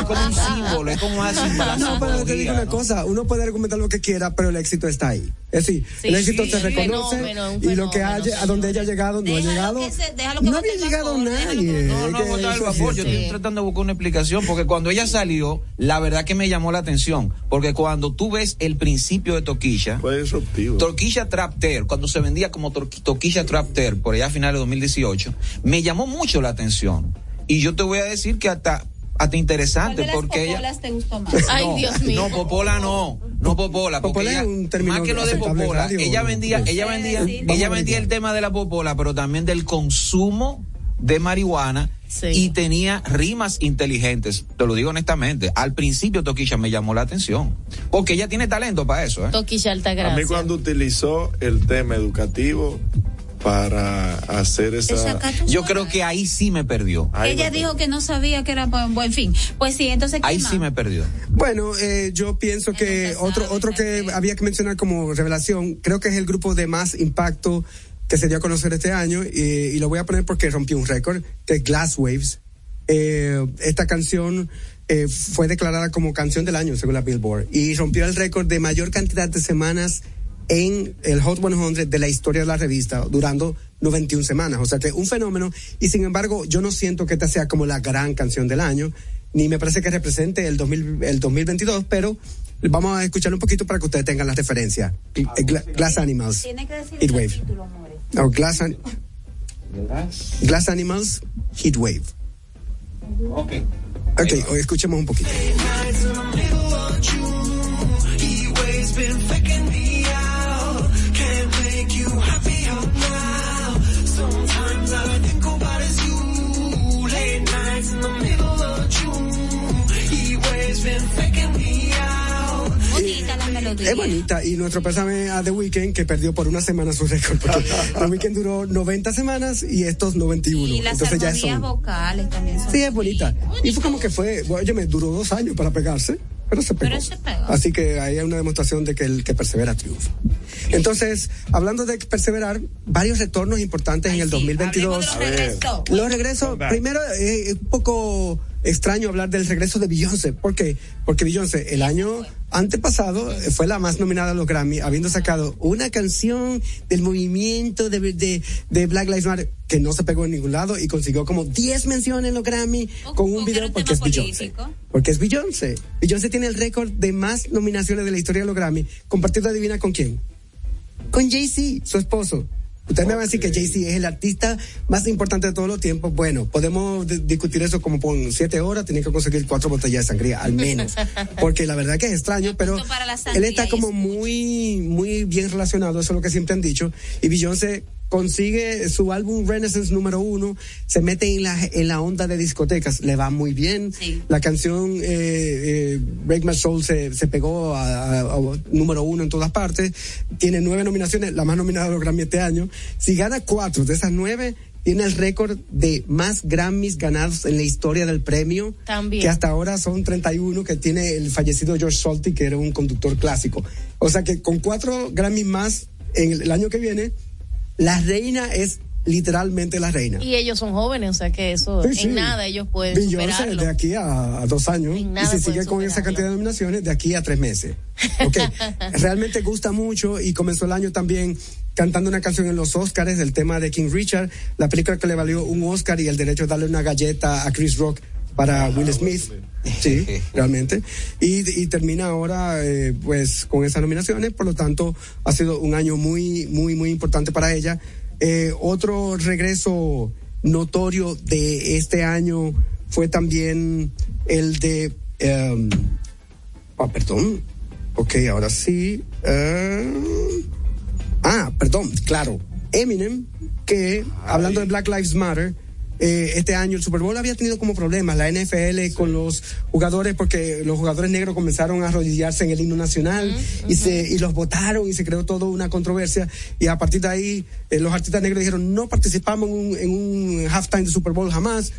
es como un símbolo, es como así para No, pero te digo una ¿no? cosa, uno puede argumentar lo que quiera, pero el éxito está ahí. Es decir, Sí, el éxito sí, se reconoce fenómeno, y lo que haya, a donde haya llegado, no ha llegado. no había llegado nadie. No, no, botar el vapor. Yo estoy tratando de buscar una explicación porque cuando ella salió, la verdad que me llamó la atención. Porque cuando tú ves el principio de Toquilla, disruptivo. Toquilla Trapter, cuando se vendía como Toquilla Trapter, por allá a finales de 2018, me llamó mucho la atención. Y yo te voy a decir que hasta, hasta interesante porque ella. te gustó más? Ay, no, Dios mío. No, Popola no, no Popola, porque Popola ella, es un término más que lo de Popola, radio, ella vendía, pues. ella vendía, Sí, ella vendía el tema de la Popola, pero también del consumo de marihuana Sí. y tenía rimas inteligentes, te lo digo honestamente. Al principio Toquilla me llamó la atención, porque ella tiene talento para eso, ¿eh? Toquilla A mí Altagracia. cuando utilizó el tema educativo para hacer esa... Yo creo que ahí sí me perdió. Ahí Ella me- dijo que no sabía que era buen, buen fin. Pues sí, entonces ¿qué Ahí más? sí me perdió. Bueno, eh, yo pienso que otro otro que había que mencionar como revelación, creo que es el grupo de más impacto que se dio a conocer este año y, y lo voy a poner porque rompió un récord, que es Glass Waves. Eh, esta canción eh, fue declarada como canción del año según la Billboard y rompió el récord de mayor cantidad de semanas en el Hot 100 de la historia de la revista, durando 91 semanas. O sea que un fenómeno y sin embargo yo no siento que esta sea como la gran canción del año, ni me parece que represente el, 2000, el 2022, pero vamos a escuchar un poquito para que ustedes tengan la referencia. Eh, Gla- Glass Animals, Tiene que decir Heat el Wave. título. No, Glass, An- Glass Animals, Heat Wave. Ok. Ok, o escuchemos un poquito. Bonita. Es bonita y nuestro pésame a The Weeknd que perdió por una semana su récord porque The Weeknd duró 90 semanas y estos 91. Y las Entonces ya son. vocales también son. Sí, es bonita. Y fue como que fue, oye, me duró dos años para pegarse, pero se pegó. Pero se pegó. Así que ahí hay una demostración de que el que persevera triunfa. Entonces, hablando de perseverar, varios retornos importantes en el 2022. Hablemos de los regresos. Los regresos, primero eh, es un poco extraño hablar del regreso de Beyoncé. ¿Por qué? Porque Beyoncé el año antepasado eh, fue la más nominada a los Grammy, habiendo sacado una canción del movimiento de, de, de Black Lives Matter que no se pegó en ningún lado y consiguió como 10 menciones en los Grammy con un video porque es Beyoncé. Porque es Beyoncé. Beyoncé tiene el récord de más nominaciones de la historia de los Grammy, compartido adivina con quién. Con Jay-Z, su esposo. Ustedes me van a decir que Jay-Z es el artista más importante de todos los tiempos. Bueno, podemos di- discutir eso como por siete horas. Tienen que conseguir cuatro botellas de sangría, al menos. Porque la verdad que es extraño, pero él está como muy, muy bien relacionado. Eso es lo que siempre han dicho. Y Beyoncé consigue su álbum Renaissance número uno, se mete en la, en la onda de discotecas, le va muy bien. La canción eh, eh, Break My Soul se, se pegó a, a- a número uno en todas partes, tiene nueve nominaciones, la más nominada de los Grammy este año. Si gana cuatro de esas nueve, tiene el récord de más Grammys ganados en la historia del premio, También. que hasta ahora son 31 que tiene el fallecido George Solti, que era un conductor clásico. O sea que con cuatro Grammys más en el, el año que viene, la reina es literalmente la reina. Y ellos son jóvenes, o sea que eso, Sí, sí. en nada ellos pueden Beyoncé superarlo. de aquí a, a dos años En y si sigue con esa cantidad de nominaciones de aquí a tres meses. Ok. Realmente gusta mucho y comenzó el año también cantando una canción en los Oscars del tema de King Richard, la película que le valió un Oscar y el derecho de darle una galleta a Chris Rock para Will Smith. Sí, realmente. Y, y termina ahora, eh, pues, con esas nominaciones. Por lo tanto, ha sido un año muy, muy, muy importante para ella. Eh, otro regreso notorio de este año fue también el de. em, ah, perdón. Ok, ahora sí. eh, ah, perdón, claro. Eminem, que hablando de Black Lives Matter, eh, este año el Super Bowl había tenido como problemas la NFL con los jugadores porque los jugadores negros comenzaron a arrodillarse en el himno nacional y se y los votaron y se creó toda una controversia. Y a partir de ahí eh, los artistas negros dijeron no participamos en un, en un halftime de Super Bowl jamás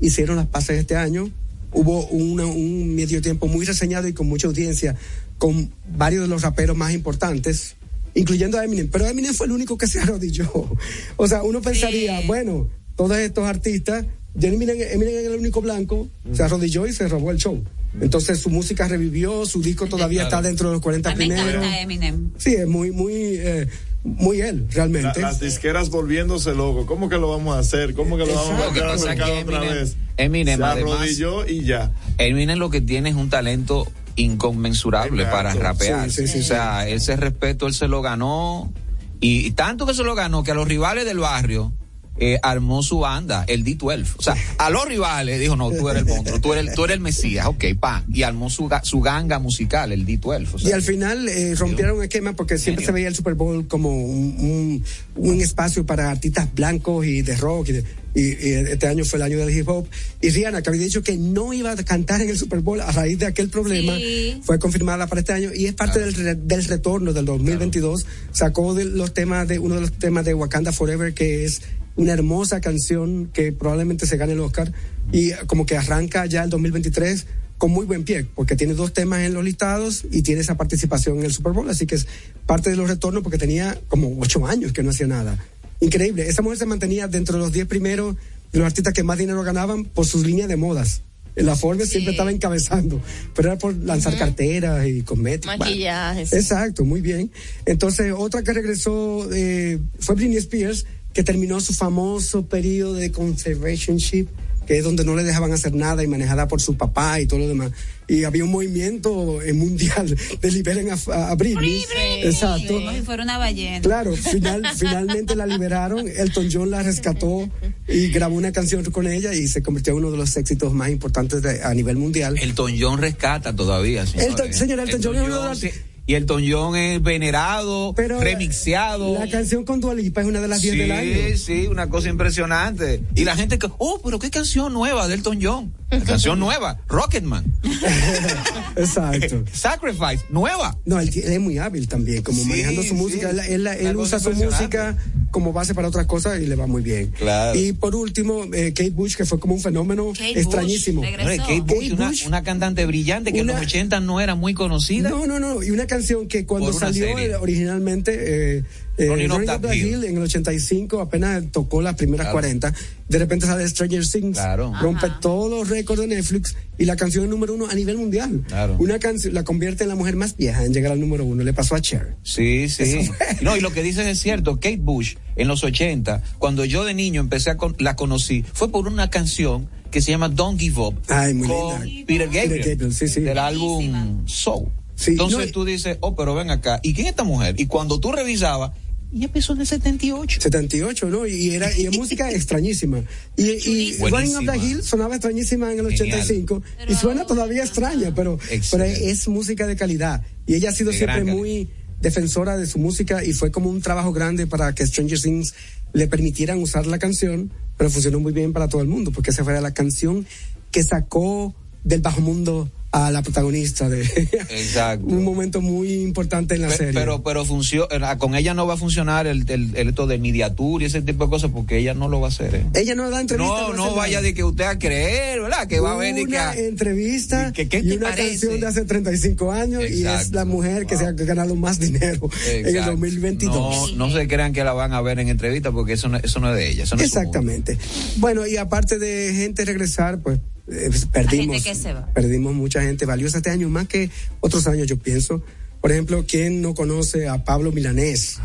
hicieron las pases este año. Hubo una- un medio tiempo muy reseñado y con mucha audiencia con varios de los raperos más importantes, incluyendo a Eminem, pero Eminem fue el único que se arrodilló. O sea, uno pensaría, bueno, todos estos artistas, Eminem, Eminem era el único blanco, se arrodilló y se robó el show. Entonces su música revivió, su disco todavía está dentro de los 40 A mí me primeros. encanta Eminem. Sí, es muy, muy, eh, muy él, realmente. La- las disqueras volviéndose loco. ¿Cómo que lo vamos a hacer? ¿Cómo que lo vamos a meter al mercado otra Eminem- vez? Eminem, se además- arrodilló y ya. Eminem lo que tiene es un talento inconmensurable Exacto. para rapear. Sí, sí, sí, o sea, ese respeto él se lo ganó y, y tanto que se lo ganó que a los rivales del barrio eh, armó su banda, el D12. O sea, a los rivales dijo, no, tú eres el monstruo, tú eres el, tú eres el Mesías, ok, pa. Y armó su, su ganga musical, el D12. O sea, Y al final eh, rompieron un esquema porque siempre se veía el Super Bowl como un, un, un espacio para artistas blancos y de rock. Y, de- y- y este año fue el año del hip hop. Y Rihanna, que había dicho que no iba a cantar en el Super Bowl a raíz de aquel problema, Sí. fue confirmada para este año y es parte del, re- del retorno del 2022. Sacó de los temas de uno de los temas de Wakanda Forever, que es una hermosa canción que probablemente se gane el Oscar. Y como que arranca ya el 2023 con muy buen pie, porque tiene dos temas en los listados y tiene esa participación en el Super Bowl, así que es parte de los retornos porque tenía como ocho años que no hacía nada. Increíble, esa mujer se mantenía dentro de los diez primeros de los artistas que más dinero ganaban por sus líneas de modas. En la Forbes siempre estaba encabezando, pero era por lanzar carteras y cosméticos. Maquillajes. Exacto, muy bien. Entonces, otra que regresó eh, fue Britney Spears, que terminó su famoso periodo de conservationship, que es donde no le dejaban hacer nada y manejada por su papá y todo lo demás. Y había un movimiento mundial de liberen a, a- Britney. Exacto. Como si fuera una ballena. Claro, final, finalmente la liberaron, Elton John la rescató y grabó una canción con ella y se convirtió en uno de los éxitos más importantes de- a nivel mundial. Elton John rescata todavía, señor. Elton- señor Elton John es uno de los- sí. Y Elton John es venerado, remixeado. La canción con Dua Lipa es una de las 10 sí, del año. sí, una cosa impresionante. Y la gente que, oh, pero qué canción nueva de Elton John. La canción nueva, Rocketman. Exacto. Sacrifice, nueva. No, él, es muy hábil también, como Sí, manejando su sí. música. Él, él- él usa su música como base para otras cosas y le va muy bien. Claro. Y por último, eh, Kate Bush, que fue como un fenómeno extrañísimo. Hombre, Kate Bush, una, una cantante brillante que en los 80 no era muy conocida. No, no, no. Y una canción que cuando salió serie. originalmente, eh, eh, Running Up Running Hill. En el 85, apenas tocó las primeras Claro. 40. De repente sale Stranger Things, rompe Ajá. todos los récords de Netflix y la canción es número uno a nivel mundial. Claro. Una canción la convierte en la mujer más vieja en llegar al número uno. Le pasó a Cher. Sí, sí. No, y lo que dices es cierto. Kate Bush, en los 80, cuando yo de niño empecé a con- la conocí, fue por una canción que se llama Don't Give Up. Ay, muy con linda. Peter Gabriel. Peter Gabriel, sí, sí. Del álbum Soul. Entonces no, y- tú dices, oh, pero ven acá. ¿Y quién es esta mujer? Y cuando tú revisabas, ella empezó en el 78. 78, ¿no? Y era y es música extrañísima. Y, y Running Up the Hill sonaba extrañísima en el Genial. 85 y suena todavía extraña, pero, pero es música de calidad. Y ella ha sido De siempre muy defensora de su música y fue como un trabajo grande para que Stranger Things le permitieran usar la canción, pero funcionó muy bien para todo el mundo, porque esa fue la canción que sacó del bajo mundo a la protagonista de Exacto. un momento muy importante en la serie. Pero, pero funciona, con ella no va a funcionar el, el, el esto de mediatur y ese tipo de cosas porque ella no lo va a hacer. ¿eh? ella no da entrevistas. No, no hace vaya nada. de que usted a creer, ¿verdad? Que va a de que una a- entrevista ¿Qué- qué y te una parece? canción de hace 35 años y es la mujer que se ha ganado más dinero en el Exacto. 2022. No, no se crean que la van a ver en entrevista porque eso no, eso no es de ella. Eso no es. Exactamente. Bueno, y aparte de gente regresar, pues eh, perdimos, gente que se va. perdimos mucha gente valiosa este año, más que otros años, yo pienso. Por ejemplo, ¿quién no conoce a Pablo Milanés?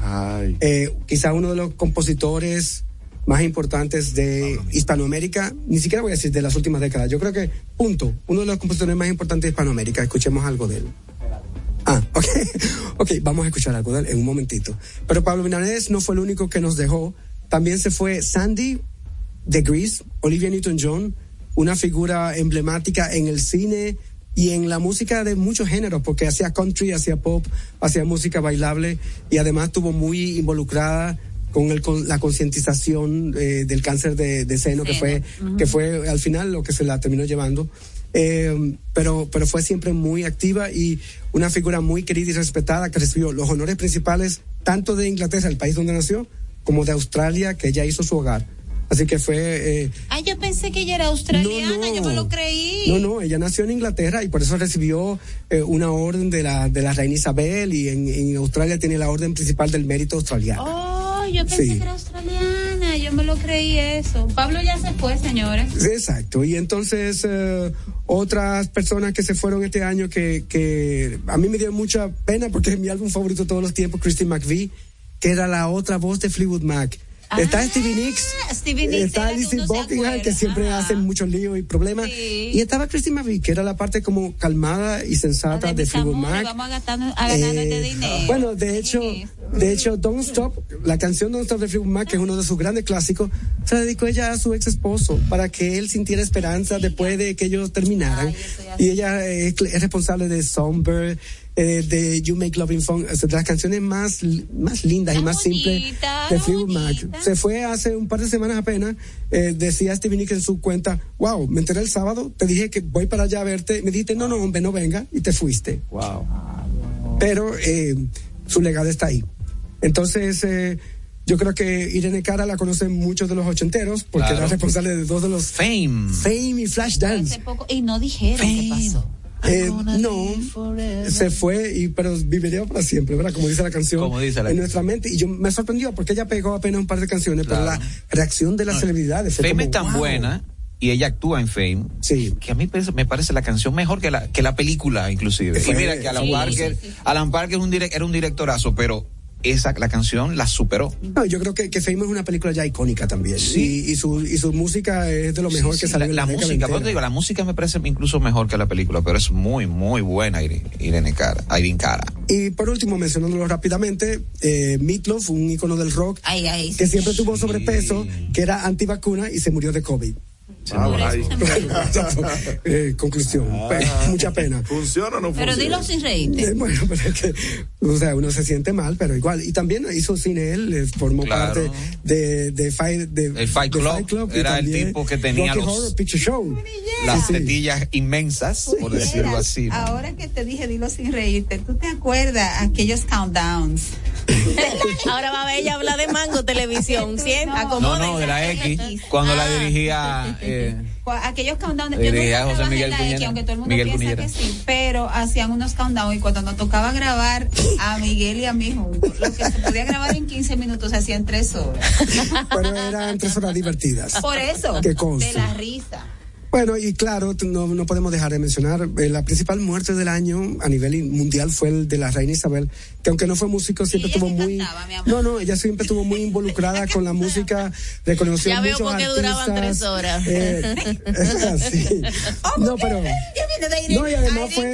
Eh, quizá uno de los compositores más importantes de Hispanoamérica, ni siquiera voy a decir de las últimas décadas, yo creo que, punto, uno de los compositores más importantes de Hispanoamérica, escuchemos algo de él. Ah, ok, ok, vamos a escuchar algo de él en un momentito. Pero Pablo Milanés no fue el único que nos dejó, también se fue Sandy de Grease, Olivia Newton-John, una figura emblemática en el cine y en la música de muchos géneros, porque hacía country, hacía pop, hacía música bailable y además estuvo muy involucrada con, el, con la concientización eh, del cáncer de, de seno, que fue, que fue al final lo que se la terminó llevando. Eh, pero, pero fue siempre muy activa y una figura muy querida y respetada que recibió los honores principales tanto de Inglaterra, el país donde nació, como de Australia, que ella hizo su hogar. Así que fue... Eh, Ay, yo pensé que ella era australiana, yo me lo creí. no, no, ella nació en Inglaterra y por eso recibió eh, una orden de la, de la reina Isabel y en, en Australia tiene la orden principal del mérito australiano. Oh, yo pensé Sí. que era australiana, yo me lo creí eso. Pablo ya se fue, señores. Exacto. Y entonces eh, otras personas que se fueron este año que, que a mí me dio mucha pena porque es mi álbum favorito de todos los tiempos, Christine McVie, que era la otra voz de Fleetwood Mac. Está Stevie Nicks, Ah, Stevie Nicks está Lizzie Buckingham, que siempre hacen muchos líos y problemas. Y estaba Christine McVie, que era la parte como calmada y sensata de, Fleetwood Amores, Mac. vamos a, gastar, a Eh, dinero. Bueno, de hecho, de hecho, Don't Stop, la canción Don't Stop de Fleetwood Mac, que es uno de sus grandes clásicos, se la dedicó ella a su ex esposo para que él sintiera esperanza después de que ellos terminaran. y ella es, es responsable de Somber, eh, de You Make Loving Fun, o sea, de las canciones más, más lindas y más simples de Fleetwood Mac. Se fue hace un par de semanas apenas, eh, decía Stevie Nicks en su cuenta, wow, me enteré el sábado, te dije que voy para allá a verte, me dijiste, no, no, hombre, no venga, y te fuiste. Wow. Pero eh, su legado está ahí. Entonces, eh, yo creo que Irene Cara la conocen muchos de los ochenteros, porque Claro. era responsable de dos de los Fame. Fame y Flashdance. Hace poco, y no dijeron qué pasó. Eh, no, se fue, y pero viviría para siempre, ¿verdad? Como dice la canción. Como dice la en canción. nuestra mente. Y yo me sorprendió porque ella pegó apenas un par de canciones, pero la reacción de las celebridades fue Fame como, es tan wow. buena y ella actúa en Fame que a mí parece- me parece la canción mejor que la, que la película inclusive. Sí, y mira que Alan sí, Parker, sí, Alan Parker es un era un directorazo, pero esa la canción la superó. No, yo creo que, que Fame es una película ya icónica también. Y, y, su, y su música es de lo mejor Sí, que sí, salió la, en la la, música, eso te digo, la música me parece incluso mejor que la película, pero es muy, muy buena Irene, Irene Cara, Irene Cara. Y por último, mencionándolo rápidamente, eh, Meatloaf, un ícono del rock, Ay, ay, que siempre tuvo sobrepeso, que era antivacuna y se murió de COVID. Ah. Eh, conclusión, mucha pena. ¿Funciona o no Pero funciona? dilo sin reírte. Eh, bueno, pero es que, o sea, uno se siente mal, pero igual. Y también hizo cine él, eh, formó Claro. parte de, de, Fight, de, El Fight de Club, y era el tipo que tenía Rocky los- Horror Picture Show. Las Sí, sí. tetillas inmensas, por decirlo así. ¿no? Ahora que te dije, dilo sin reírte, ¿tú te acuerdas aquellos countdowns? Ahora va a ver ella hablar de Mango Televisión. Sienta, No, acomoda no, de la X, cuando la dirigía eh, Aquellos countdowns, Eh, yo dirigía nunca José Miguel en la X, aunque todo el mundo Miguel piensa Cuñera. que sí, pero hacían unos countdowns y cuando nos tocaba grabar a Miguel y a mí juntos, lo que se podía grabar en 15 minutos se hacían tres horas. Pero eran tres horas divertidas. Por eso, de la risa. Bueno, y claro, no, no podemos dejar de mencionar, eh, la principal muerte del año a nivel mundial fue el de la reina Isabel, que aunque no fue músico, siempre estuvo muy... No, no, ella siempre estuvo muy involucrada con la música, reconoció Ya veo muchos por qué duraban artistas, tres horas. eh, sí. No, pero No, y además fue-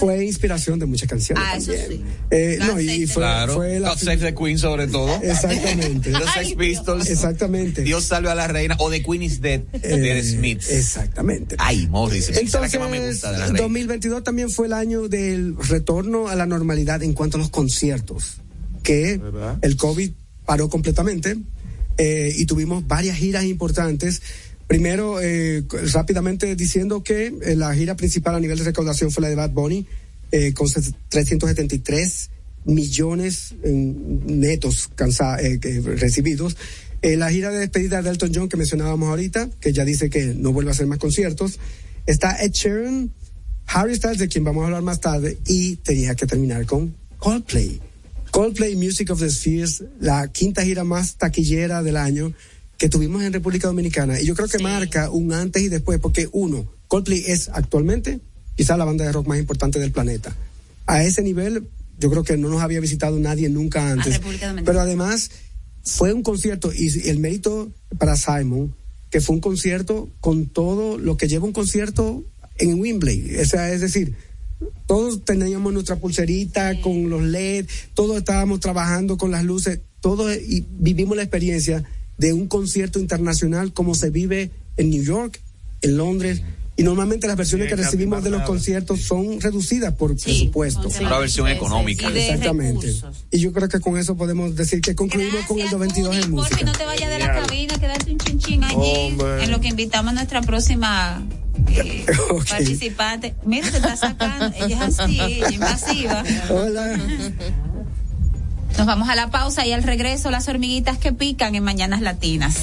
fue inspiración de muchas canciones Ah, eso sí. Eh, no, y fue, claro, fue la... God Save the Queen sobre todo. Exactamente. Los Sex Pistols. Exactamente. Dios salve a la reina o The Queen is Dead de The Smiths. Exactamente. Ay, Morris, esa es la que más me Entonces, gusta de la reina. 2022 también fue el año del retorno a la normalidad en cuanto a los conciertos, que el COVID paró completamente eh, y tuvimos varias giras importantes. Primero, eh, rápidamente diciendo que eh, la gira principal a nivel de recaudación fue la de Bad Bunny, eh, con 373 millones en netos cansa- eh, recibidos. Eh, la gira de despedida de Elton John que mencionábamos ahorita, que ya dice que no vuelve a hacer más conciertos. Está Ed Sheeran, Harry Styles, de quien vamos a hablar más tarde, y tenía que terminar con Coldplay. Coldplay Music of the Spheres, la quinta gira más taquillera del año que tuvimos en República Dominicana. Y yo creo que marca un antes y después, porque uno, Coldplay es actualmente quizá la banda de rock más importante del planeta. A ese nivel, yo creo que no nos había visitado nadie nunca antes. República Dominicana. Pero además, fue un concierto, y el mérito para Simon, que fue un concierto con todo lo que lleva un concierto en Wembley. O sea, es decir, todos teníamos nuestra pulserita con los LED, todos estábamos trabajando con las luces, todos y vivimos la experiencia de un concierto internacional como se vive en New York, en Londres. Y normalmente las versiones Sí, que casi recibimos de los nada. conciertos son reducidas por presupuesto. Una versión económica. Exactamente. Y yo creo que con eso podemos decir que concluimos con el 22 en Por música. si no te vayas de la cabina, quédate un chinchín allí, Hombre. en lo que invitamos a nuestra próxima eh, participante. Mira, te está sacando, ella es así, ella es masiva. Hola. Nos vamos a la pausa y al regreso las hormiguitas que pican en Mañanas Latinas.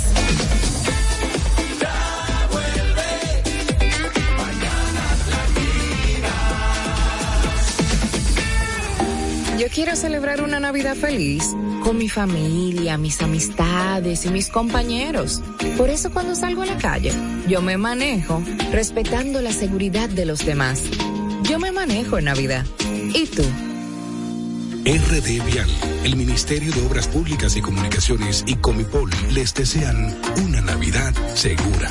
Yo quiero celebrar una Navidad feliz con mi familia, mis amistades y mis compañeros. Por eso cuando salgo a la calle, yo me manejo respetando la seguridad de los demás. Yo me manejo en Navidad. ¿Y tú? RD Vial, el Ministerio de Obras Públicas y Comunicaciones y Comipol les desean una Navidad segura.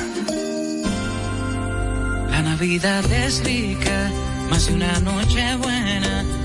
La Navidad es rica, más de una noche buena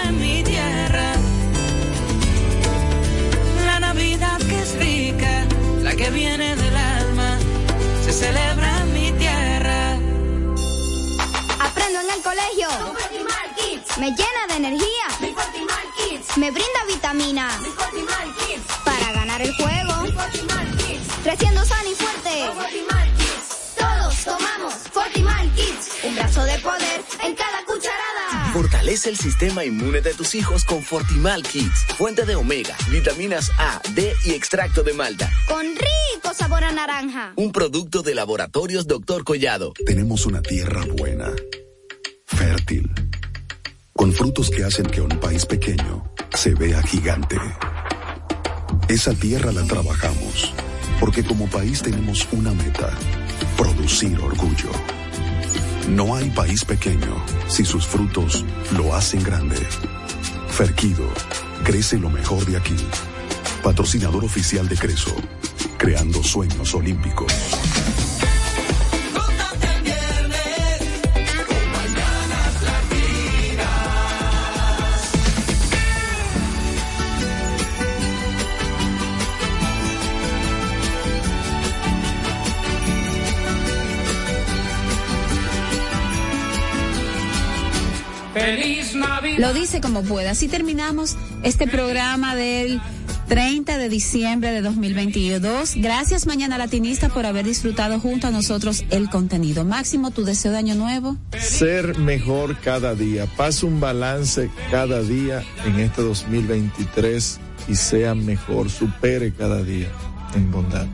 que viene del alma, se celebra en mi tierra. Aprendo en el colegio. Me llena de energía. Me brinda vitamina. Para ganar el juego. Creciendo sano y fuerte. Todos tomamos Fortimal Kids. Un brazo de poder en cada cucharada. Fortalece el sistema inmune de tus hijos con Fortimal Kids, fuente de omega, vitaminas A, D y extracto de malta. Con rico sabor a naranja. Un producto de laboratorios Dr. Collado. Tenemos una tierra buena, fértil, con frutos que hacen que un país pequeño se vea gigante. Esa tierra la trabajamos, porque como país tenemos una meta, producir orgullo. No hay país pequeño si sus frutos lo hacen grande. Ferquido, crece lo mejor de aquí. Patrocinador oficial de Creso, creando sueños olímpicos. Feliz Navidad. Lo dice como pueda. Así terminamos este programa del 30 de diciembre de 2022. Gracias Mañana Latinista por haber disfrutado junto a nosotros el contenido. Máximo, tu deseo de año nuevo. Ser mejor cada día. Pasa un balance cada día en este 2023 y sea mejor, supere cada día en bondad.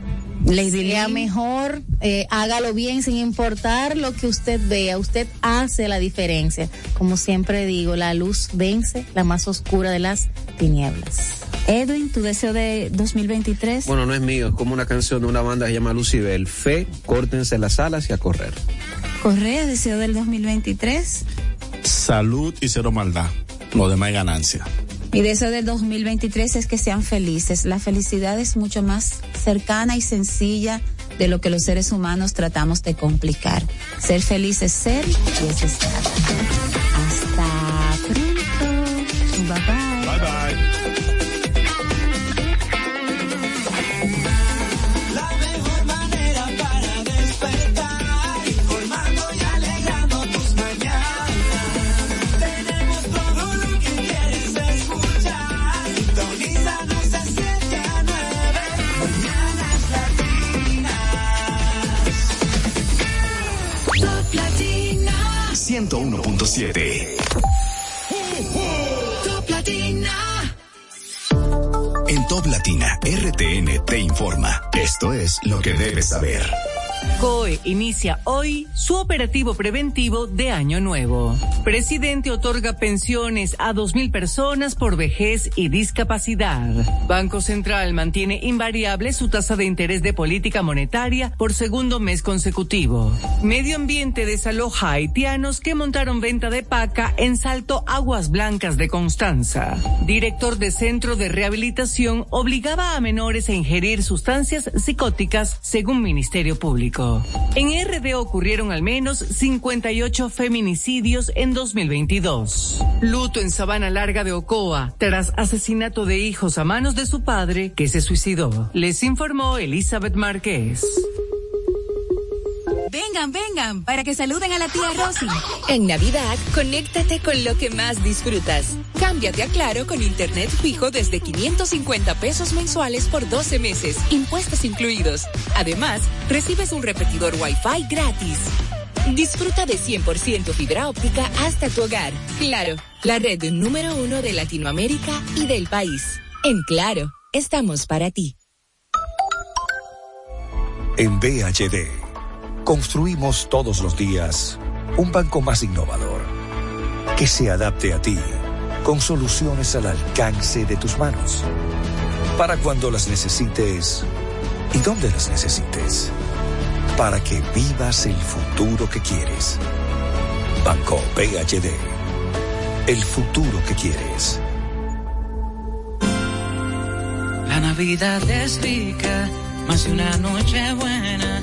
Les diría mejor, eh, hágalo bien sin importar lo que usted vea. Usted hace la diferencia. Como siempre digo, la luz vence la más oscura de las tinieblas. Edwin, tu deseo de 2023. Bueno, no es mío, es como una canción de una banda que se llama Lucibel. Fe, córtense las alas y a correr. Correa, deseo del 2023. Salud y cero maldad. Lo demás es ganancia. Mi deseo del 2023 es que sean felices. La felicidad es mucho más cercana y sencilla de lo que los seres humanos tratamos de complicar. Ser feliz es ser y es estar. 101.7. Top Latina. En Top Latina, RTN te informa. Esto es lo que debes saber. COE inicia hoy su operativo preventivo de Año Nuevo. Presidente otorga pensiones a 2.000 personas por vejez y discapacidad. Banco Central mantiene invariable su tasa de interés de política monetaria por segundo mes consecutivo. Medio Ambiente desaloja haitianos que montaron venta de paca en Salto Aguas Blancas de Constanza. Director de Centro de Rehabilitación obligaba a menores a ingerir sustancias psicóticas según Ministerio Público. En RD ocurrieron al menos 58 feminicidios en 2022. Luto en Sabana Larga de Ocoa tras asesinato de hijos a manos de su padre que se suicidó. Les informó Elizabeth Márquez. Vengan, vengan, para que saluden a la tía Rosy. En Navidad, conéctate con lo que más disfrutas. Cámbiate a Claro con Internet fijo desde 550 pesos mensuales por 12 meses, impuestos incluidos. Además, recibes un repetidor Wi-Fi gratis. Disfruta de 100% fibra óptica hasta tu hogar. Claro, la red número uno de Latinoamérica y del país. En Claro, estamos para ti. En BHD, construimos todos los días un banco más innovador, que se adapte a ti, con soluciones al alcance de tus manos, para cuando las necesites y donde las necesites, para que vivas el futuro que quieres. Banco BHD, el futuro que quieres. La Navidad es rica, más de una noche buena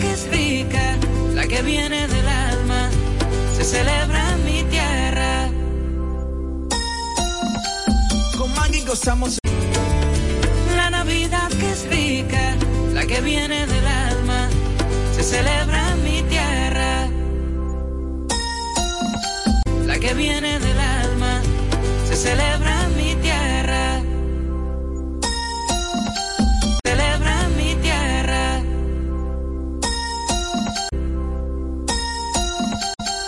que es rica, la que viene del alma, se celebra en mi tierra. Con Maggie gozamos. La Navidad que es rica, la que viene del alma, se celebra en mi tierra. La que viene del alma, se celebra